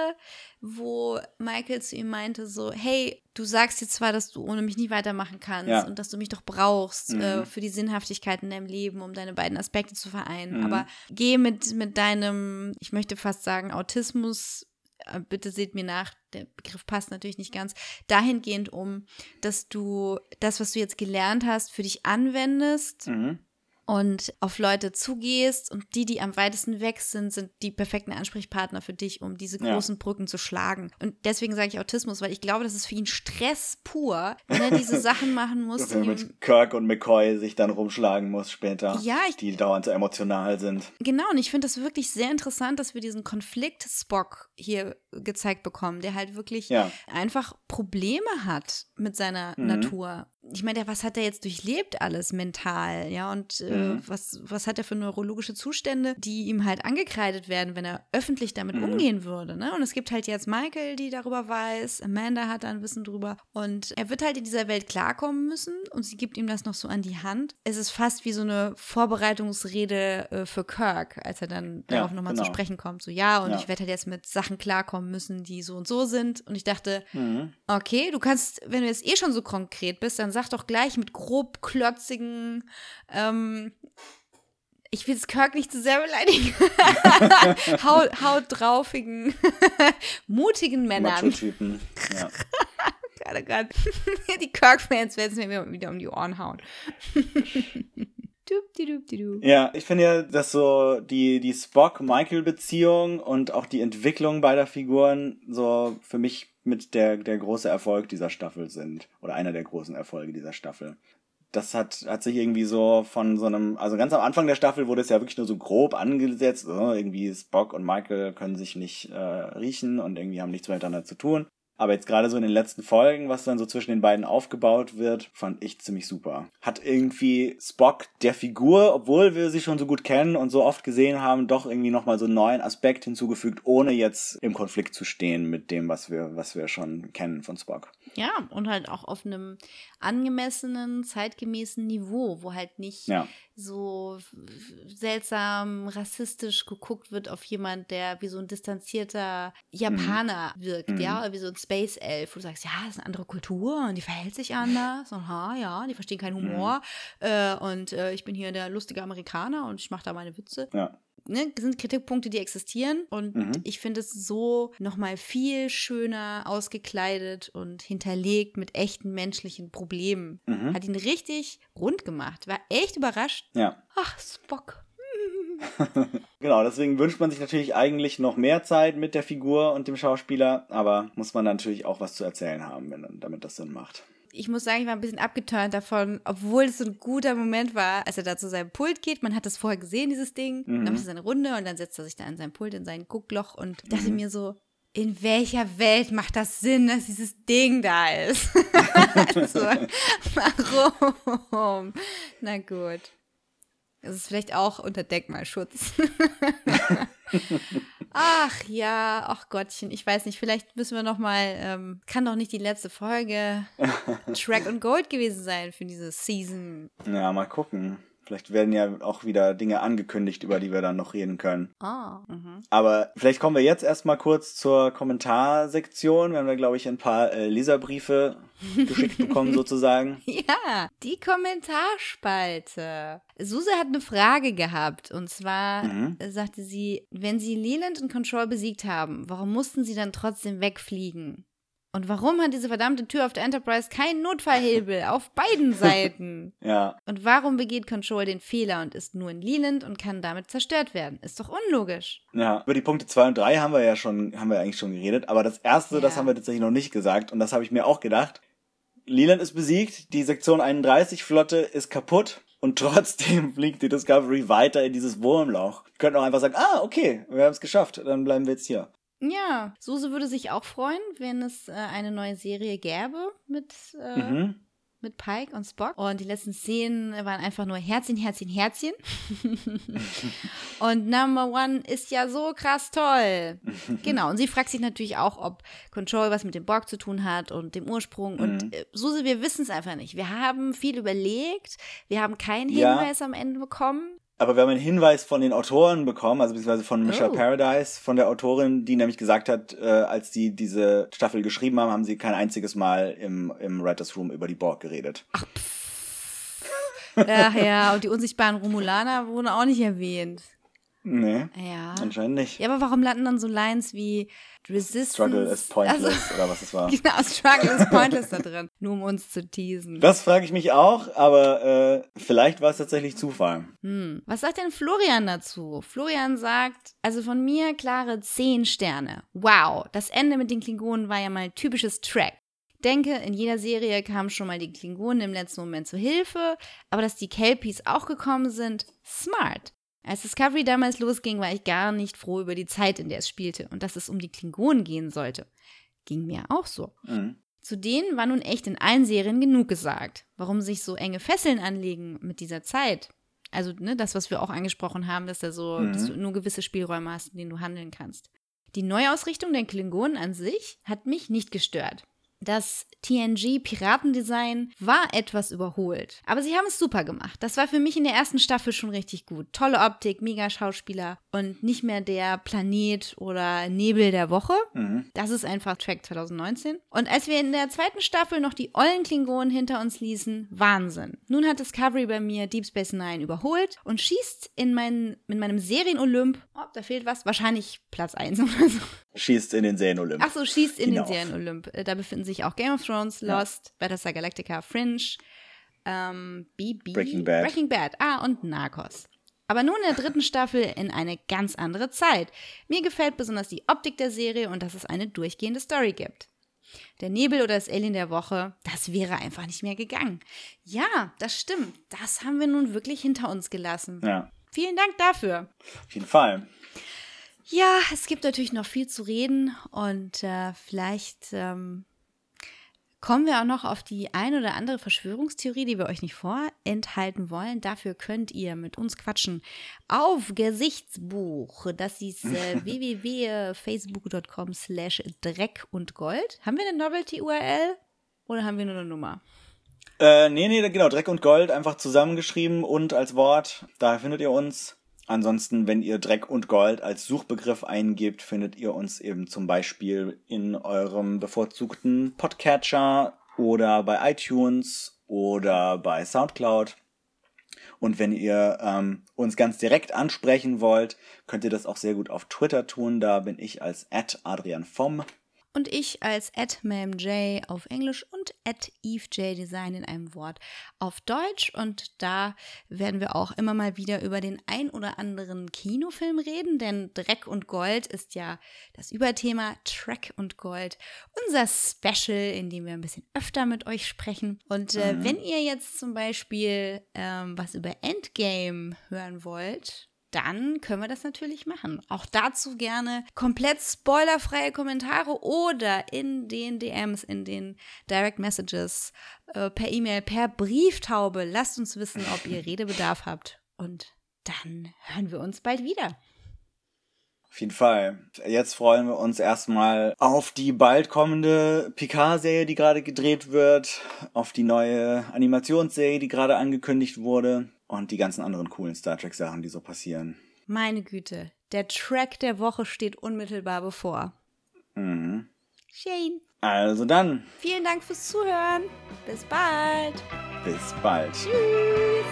S1: wo Michael zu ihm meinte so, hey, du sagst jetzt zwar, dass du ohne mich nie weitermachen kannst
S2: Ja.
S1: und dass du mich doch brauchst
S2: Mhm.
S1: äh, für die Sinnhaftigkeit in deinem Leben, um deine beiden Aspekte zu vereinen.
S2: Mhm.
S1: Aber geh mit, mit deinem, ich möchte fast sagen, Autismus, äh, bitte seht mir nach, der Begriff passt natürlich nicht ganz, dahingehend um, dass du das, was du jetzt gelernt hast, für dich anwendest
S2: Mhm.
S1: Und auf Leute zugehst und die, die am weitesten weg sind, sind die perfekten Ansprechpartner für dich, um diese
S2: Ja.
S1: großen Brücken zu schlagen. Und deswegen sage ich Autismus, weil ich glaube, das ist für ihn Stress pur, wenn er diese Sachen machen muss.
S2: Dass er mit Kirk und McCoy sich dann rumschlagen muss später.
S1: Ja, ich-
S2: Die dauernd so emotional sind.
S1: Genau, und ich finde das wirklich sehr interessant, dass wir diesen Konflikt Spock hier gezeigt bekommen, der halt wirklich
S2: Ja.
S1: einfach Probleme hat mit seiner
S2: Mhm.
S1: Natur. Ich meine, der- was hat er jetzt durchlebt alles mental, ja, und äh,
S2: Mhm.
S1: was, was hat er für neurologische Zustände, die ihm halt angekreidet werden, wenn er öffentlich damit
S2: Mhm.
S1: umgehen würde, ne? Und es gibt halt jetzt Michael, die darüber weiß, Amanda hat da ein Wissen drüber und er wird halt in dieser Welt klarkommen müssen und sie gibt ihm das noch so an die Hand. Es ist fast wie so eine Vorbereitungsrede äh, für Kirk, als er dann
S2: Ja,
S1: darauf nochmal zu
S2: genau.
S1: sprechen kommt. So, ja, und
S2: Ja.
S1: ich werde halt jetzt mit Sachen klarkommen müssen, die so und so sind. Und ich dachte,
S2: Mhm.
S1: okay, du kannst, wenn du jetzt eh schon so konkret bist, dann sag doch gleich mit grob klotzigen, ähm, ich will es Kirk nicht zu sehr beleidigen, haut, hautdraufigen, mutigen Männern.
S2: Macho-Typen. Ja.
S1: Gerade, gerade. Die Kirk-Fans werden es mir wieder um die Ohren hauen.
S2: Ja, ich finde ja, dass so die, die Spock-Michael-Beziehung und auch die Entwicklung beider Figuren so für mich mit der, der große Erfolg dieser Staffel sind. Oder einer der großen Erfolge dieser Staffel. Das hat, hat sich irgendwie so von so einem, also ganz am Anfang der Staffel wurde es ja wirklich nur so grob angesetzt, irgendwie Spock und Michael können sich nicht äh, riechen und irgendwie haben nichts miteinander zu tun. Aber jetzt gerade so in den letzten Folgen, was dann so zwischen den beiden aufgebaut wird, fand ich ziemlich super. Hat irgendwie Spock der Figur, obwohl wir sie schon so gut kennen und so oft gesehen haben, doch irgendwie nochmal so einen neuen Aspekt hinzugefügt, ohne jetzt im Konflikt zu stehen mit dem, was wir, was wir schon kennen von Spock.
S1: Ja, und halt auch auf einem angemessenen, zeitgemäßen Niveau, wo halt nicht
S2: Ja.
S1: so seltsam rassistisch geguckt wird auf jemand, der wie so ein distanzierter Japaner wirkt, ja, oder wie so ein Space Elf, wo du sagst, ja, das ist eine andere Kultur und die verhält sich anders und ha, ja, die verstehen keinen Humor äh, und äh, ich bin hier der lustige Amerikaner und ich mache da meine Witze.
S2: Ja.
S1: Ne, das sind Kritikpunkte, die existieren und
S2: Mhm.
S1: ich finde es so nochmal viel schöner ausgekleidet und hinterlegt mit echten menschlichen Problemen.
S2: Mhm.
S1: Hat ihn richtig rund gemacht. War echt überrascht.
S2: Ja.
S1: Ach, Spock.
S2: Genau, deswegen wünscht man sich natürlich eigentlich noch mehr Zeit mit der Figur und dem Schauspieler, aber muss man natürlich auch was zu erzählen haben, wenn, damit das Sinn macht.
S1: Ich muss sagen, ich war ein bisschen abgeturnt davon, obwohl es so ein guter Moment war, als er da zu seinem Pult geht. Man hat das vorher gesehen, dieses Ding. Dann macht er seine Runde und dann setzt er sich da an sein Pult in sein Guckloch und dachte mir so, in welcher Welt macht das Sinn, dass dieses Ding da ist? also, warum? Na gut. Es ist vielleicht auch unter Denkmalschutz. Ach ja, ach Gottchen, ich weiß nicht, vielleicht müssen wir noch mal, ähm, kann doch nicht die letzte Folge Track und Gold gewesen sein für diese Season.
S2: Ja, mal gucken. Vielleicht werden ja auch wieder Dinge angekündigt, über die wir dann noch reden können.
S1: Ah, mhm.
S2: Aber vielleicht kommen wir jetzt erstmal kurz zur Kommentarsektion. Wir haben da, glaube ich, ein paar äh, Leserbriefe geschickt bekommen, sozusagen.
S1: Ja, die Kommentarspalte. Suse hat eine Frage gehabt und zwar
S2: Mhm.
S1: sagte sie, wenn sie Leland und Control besiegt haben, warum mussten sie dann trotzdem wegfliegen? Und warum hat diese verdammte Tür auf der Enterprise keinen Notfallhebel auf beiden Seiten?
S2: Ja,
S1: Und warum begeht Control den Fehler und ist nur in Leland und kann damit zerstört werden? Ist doch unlogisch.
S2: ja. Über die Punkte 2 und 3 haben wir ja schon, haben wir eigentlich schon geredet. Aber das erste, das
S1: Ja.
S2: haben wir tatsächlich noch nicht gesagt. Und das habe ich mir auch gedacht. Leland ist besiegt, die Sektion 31 Flotte ist kaputt. Und trotzdem fliegt die Discovery weiter in dieses Wurmloch. Wir könnten auch einfach sagen, ah, okay, wir haben es geschafft, dann bleiben wir jetzt hier.
S1: Ja, Suse würde sich auch freuen, wenn es äh, eine neue Serie gäbe mit, äh,
S2: Mhm.
S1: mit Pike und Spock. Und die letzten Szenen waren einfach nur Herzchen, Herzchen, Herzchen. und Number One ist ja so krass toll. genau, und sie fragt sich natürlich auch, ob Control was mit dem Borg zu tun hat und dem Ursprung. Und äh, Suse, wir wissen es einfach nicht. Wir haben viel überlegt, wir haben keinen
S2: Ja.
S1: Hinweis am Ende bekommen.
S2: Aber wir haben einen Hinweis von den Autoren bekommen, also beziehungsweise von Michelle
S1: Oh.
S2: Paradise, von der Autorin, die nämlich gesagt hat, äh, als die diese Staffel geschrieben haben, haben sie kein einziges Mal im, im Writers Room über die Borg geredet.
S1: Ach ja, und die unsichtbaren Romulaner wurden auch nicht erwähnt.
S2: Nee,
S1: Ja.
S2: anscheinend nicht.
S1: Ja, aber warum landen dann so Lines wie Resistance?
S2: Struggle is pointless
S1: Also,
S2: oder was es war.
S1: genau, Struggle is pointless da drin. Nur um uns zu teasen.
S2: Das frage ich mich auch, aber äh, vielleicht war es tatsächlich Zufall.
S1: Hm. Was sagt denn Florian dazu? Florian sagt, also von mir klare 10 Sterne. Wow, das Ende mit den Klingonen war ja mal typisches Track. Denke, in jeder Serie kamen schon mal die Klingonen im letzten Moment zu Hilfe, aber dass die Kelpies auch gekommen sind, smart. Als Discovery damals losging, war ich gar nicht froh über die Zeit, in der es spielte und dass es um die Klingonen gehen sollte. Ging mir auch so.
S2: Mhm.
S1: Zu denen war nun echt in allen Serien genug gesagt. Warum sich so enge Fesseln anlegen mit dieser Zeit? Also, ne, das, was wir auch angesprochen haben, dass, da so,
S2: Mhm.
S1: dass du nur gewisse Spielräume hast, in denen du handeln kannst. Die Neuausrichtung der Klingonen an sich hat mich nicht gestört. Das TNG-Piratendesign war etwas überholt. Aber sie haben es super gemacht. Das war für mich in der ersten Staffel schon richtig gut. Tolle Optik, mega Schauspieler und nicht mehr der Planet oder Nebel der Woche.
S2: Mhm.
S1: Das ist einfach Track 2019. Und als wir in der zweiten Staffel noch die ollen Klingonen hinter uns ließen, Wahnsinn. Nun hat Discovery bei mir Deep Space Nine überholt und schießt in, mein, in meinem Serien-Olymp, oh, da fehlt was, wahrscheinlich Platz 1 oder so.
S2: Schießt in den Serien-Olymp.
S1: Ach so, schießt in
S2: Hinauf.
S1: den Serien-Olymp. Äh, Da befinden sich auch Game of Thrones,
S2: Ja.
S1: Lost, Battlestar Galactica, Fringe, ähm, BB.
S2: Breaking Bad.
S1: Breaking Bad. Ah, und Narcos. Aber nun in der dritten Staffel in eine ganz andere Zeit. Mir gefällt besonders die Optik der Serie und dass es eine durchgehende Story gibt. Der Nebel oder das Alien der Woche, das wäre einfach nicht mehr gegangen. Ja, das stimmt. Das haben wir nun wirklich hinter uns gelassen.
S2: Ja,
S1: Vielen Dank dafür.
S2: auf jeden Fall.
S1: Ja, es gibt natürlich noch viel zu reden und äh, vielleicht ähm, kommen wir auch noch auf die ein oder andere Verschwörungstheorie, die wir euch nicht vorenthalten wollen. Dafür könnt ihr mit uns quatschen auf Gesichtsbuch. Das ist äh, www.facebook.com slash Dreck und Gold. Haben wir eine Novelty-URL oder haben wir nur eine Nummer?
S2: Äh, nee, nee, genau, Dreck und Gold einfach zusammengeschrieben und als Wort. Da findet ihr uns. Ansonsten, wenn ihr Dreck und Gold als Suchbegriff eingebt, findet ihr uns eben zum Beispiel in eurem bevorzugten Podcatcher oder bei iTunes oder bei Soundcloud. Und wenn ihr ähm, uns ganz direkt ansprechen wollt, könnt ihr das auch sehr gut auf Twitter tun. Da bin ich als Adrian vom.
S1: Und ich als @mamj auf Englisch und @evejdesign in einem Wort auf Deutsch. Und da werden wir auch immer mal wieder über den ein oder anderen Kinofilm reden, denn Dreck und Gold ist ja das Überthema Track und Gold, unser Special, in dem wir ein bisschen öfter mit euch sprechen. Und äh, wenn ihr jetzt zum Beispiel ähm, was über Endgame hören wollt, dann können wir das natürlich machen. Auch dazu gerne komplett spoilerfreie Kommentare oder in den DMs, in den Direct Messages, äh, per E-Mail, per Brieftaube. Lasst uns wissen, ob ihr Redebedarf habt. Und dann hören wir uns bald wieder.
S2: Auf jeden Fall. Jetzt freuen wir uns erstmal auf die bald kommende Picard-Serie, die gerade gedreht wird, auf die neue Animationsserie, die gerade angekündigt wurde und die ganzen anderen coolen Star Trek-Sachen, die so passieren.
S1: Meine Güte, der Track der Woche steht unmittelbar bevor.
S2: Mhm.
S1: Shane,
S2: Also dann,
S1: vielen Dank fürs Zuhören. Bis bald.
S2: bis bald.
S1: Tschüss.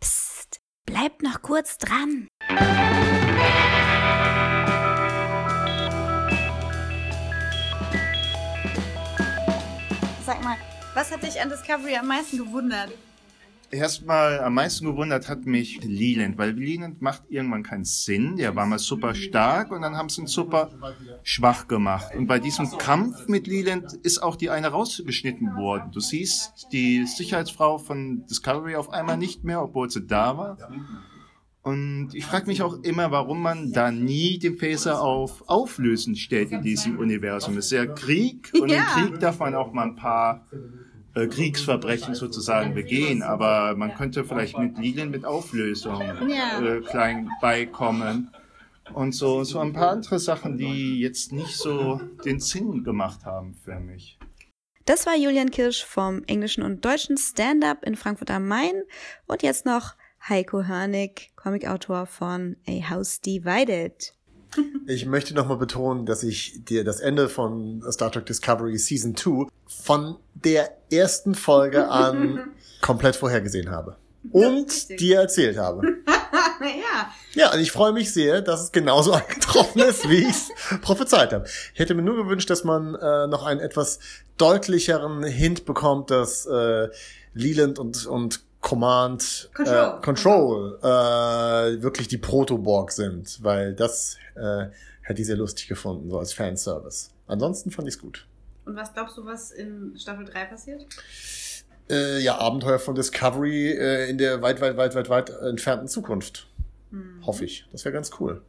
S1: Psst, bleibt noch kurz dran. Sag mal, was hat dich an Discovery am meisten gewundert?
S9: Erstmal am meisten gewundert hat mich Leland, weil Leland macht irgendwann keinen Sinn. Der war mal super stark und dann haben sie ihn super schwach gemacht. Und bei diesem Kampf mit Leland ist auch die eine rausgeschnitten worden. Du siehst die Sicherheitsfrau von Discovery auf einmal nicht mehr, obwohl sie da war. Und ich frage mich auch immer, warum man da nie den Phaser auf Auflösen stellt in diesem Universum. Es ist ja Krieg und
S1: Ja.
S9: im Krieg darf man auch mal ein paar äh, Kriegsverbrechen sozusagen begehen, aber man könnte vielleicht mit Linien mit Auflösung äh, klein beikommen. Und so, so ein paar andere Sachen, die jetzt nicht so den Sinn gemacht haben für mich.
S1: Das war Julian Kirsch vom englischen und deutschen Stand-up in Frankfurt am Main und jetzt noch Heiko Hörnig, Comicautor von A House Divided.
S10: Ich möchte nochmal betonen, dass ich dir das Ende von Star Trek Discovery Season 2 von der ersten Folge an komplett vorhergesehen habe. Und dir erzählt habe.
S1: ja.
S10: Ja, und ich freue mich sehr, dass es genauso eingetroffen ist, wie ich es prophezeit habe. Ich hätte mir nur gewünscht, dass man äh, noch einen etwas deutlicheren Hint bekommt, dass äh, Leland und, und Command
S1: Control.
S10: Äh, Control äh, wirklich die Protoborg sind, weil das äh, hätte ich sehr lustig gefunden, so als Fanservice. Ansonsten fand ich's gut.
S1: Und was glaubst du, was in Staffel 3 passiert?
S10: Äh, ja, Abenteuer von Discovery äh, in der weit, weit, weit, weit, weit entfernten Zukunft. Hoffe ich. Das wäre ganz cool.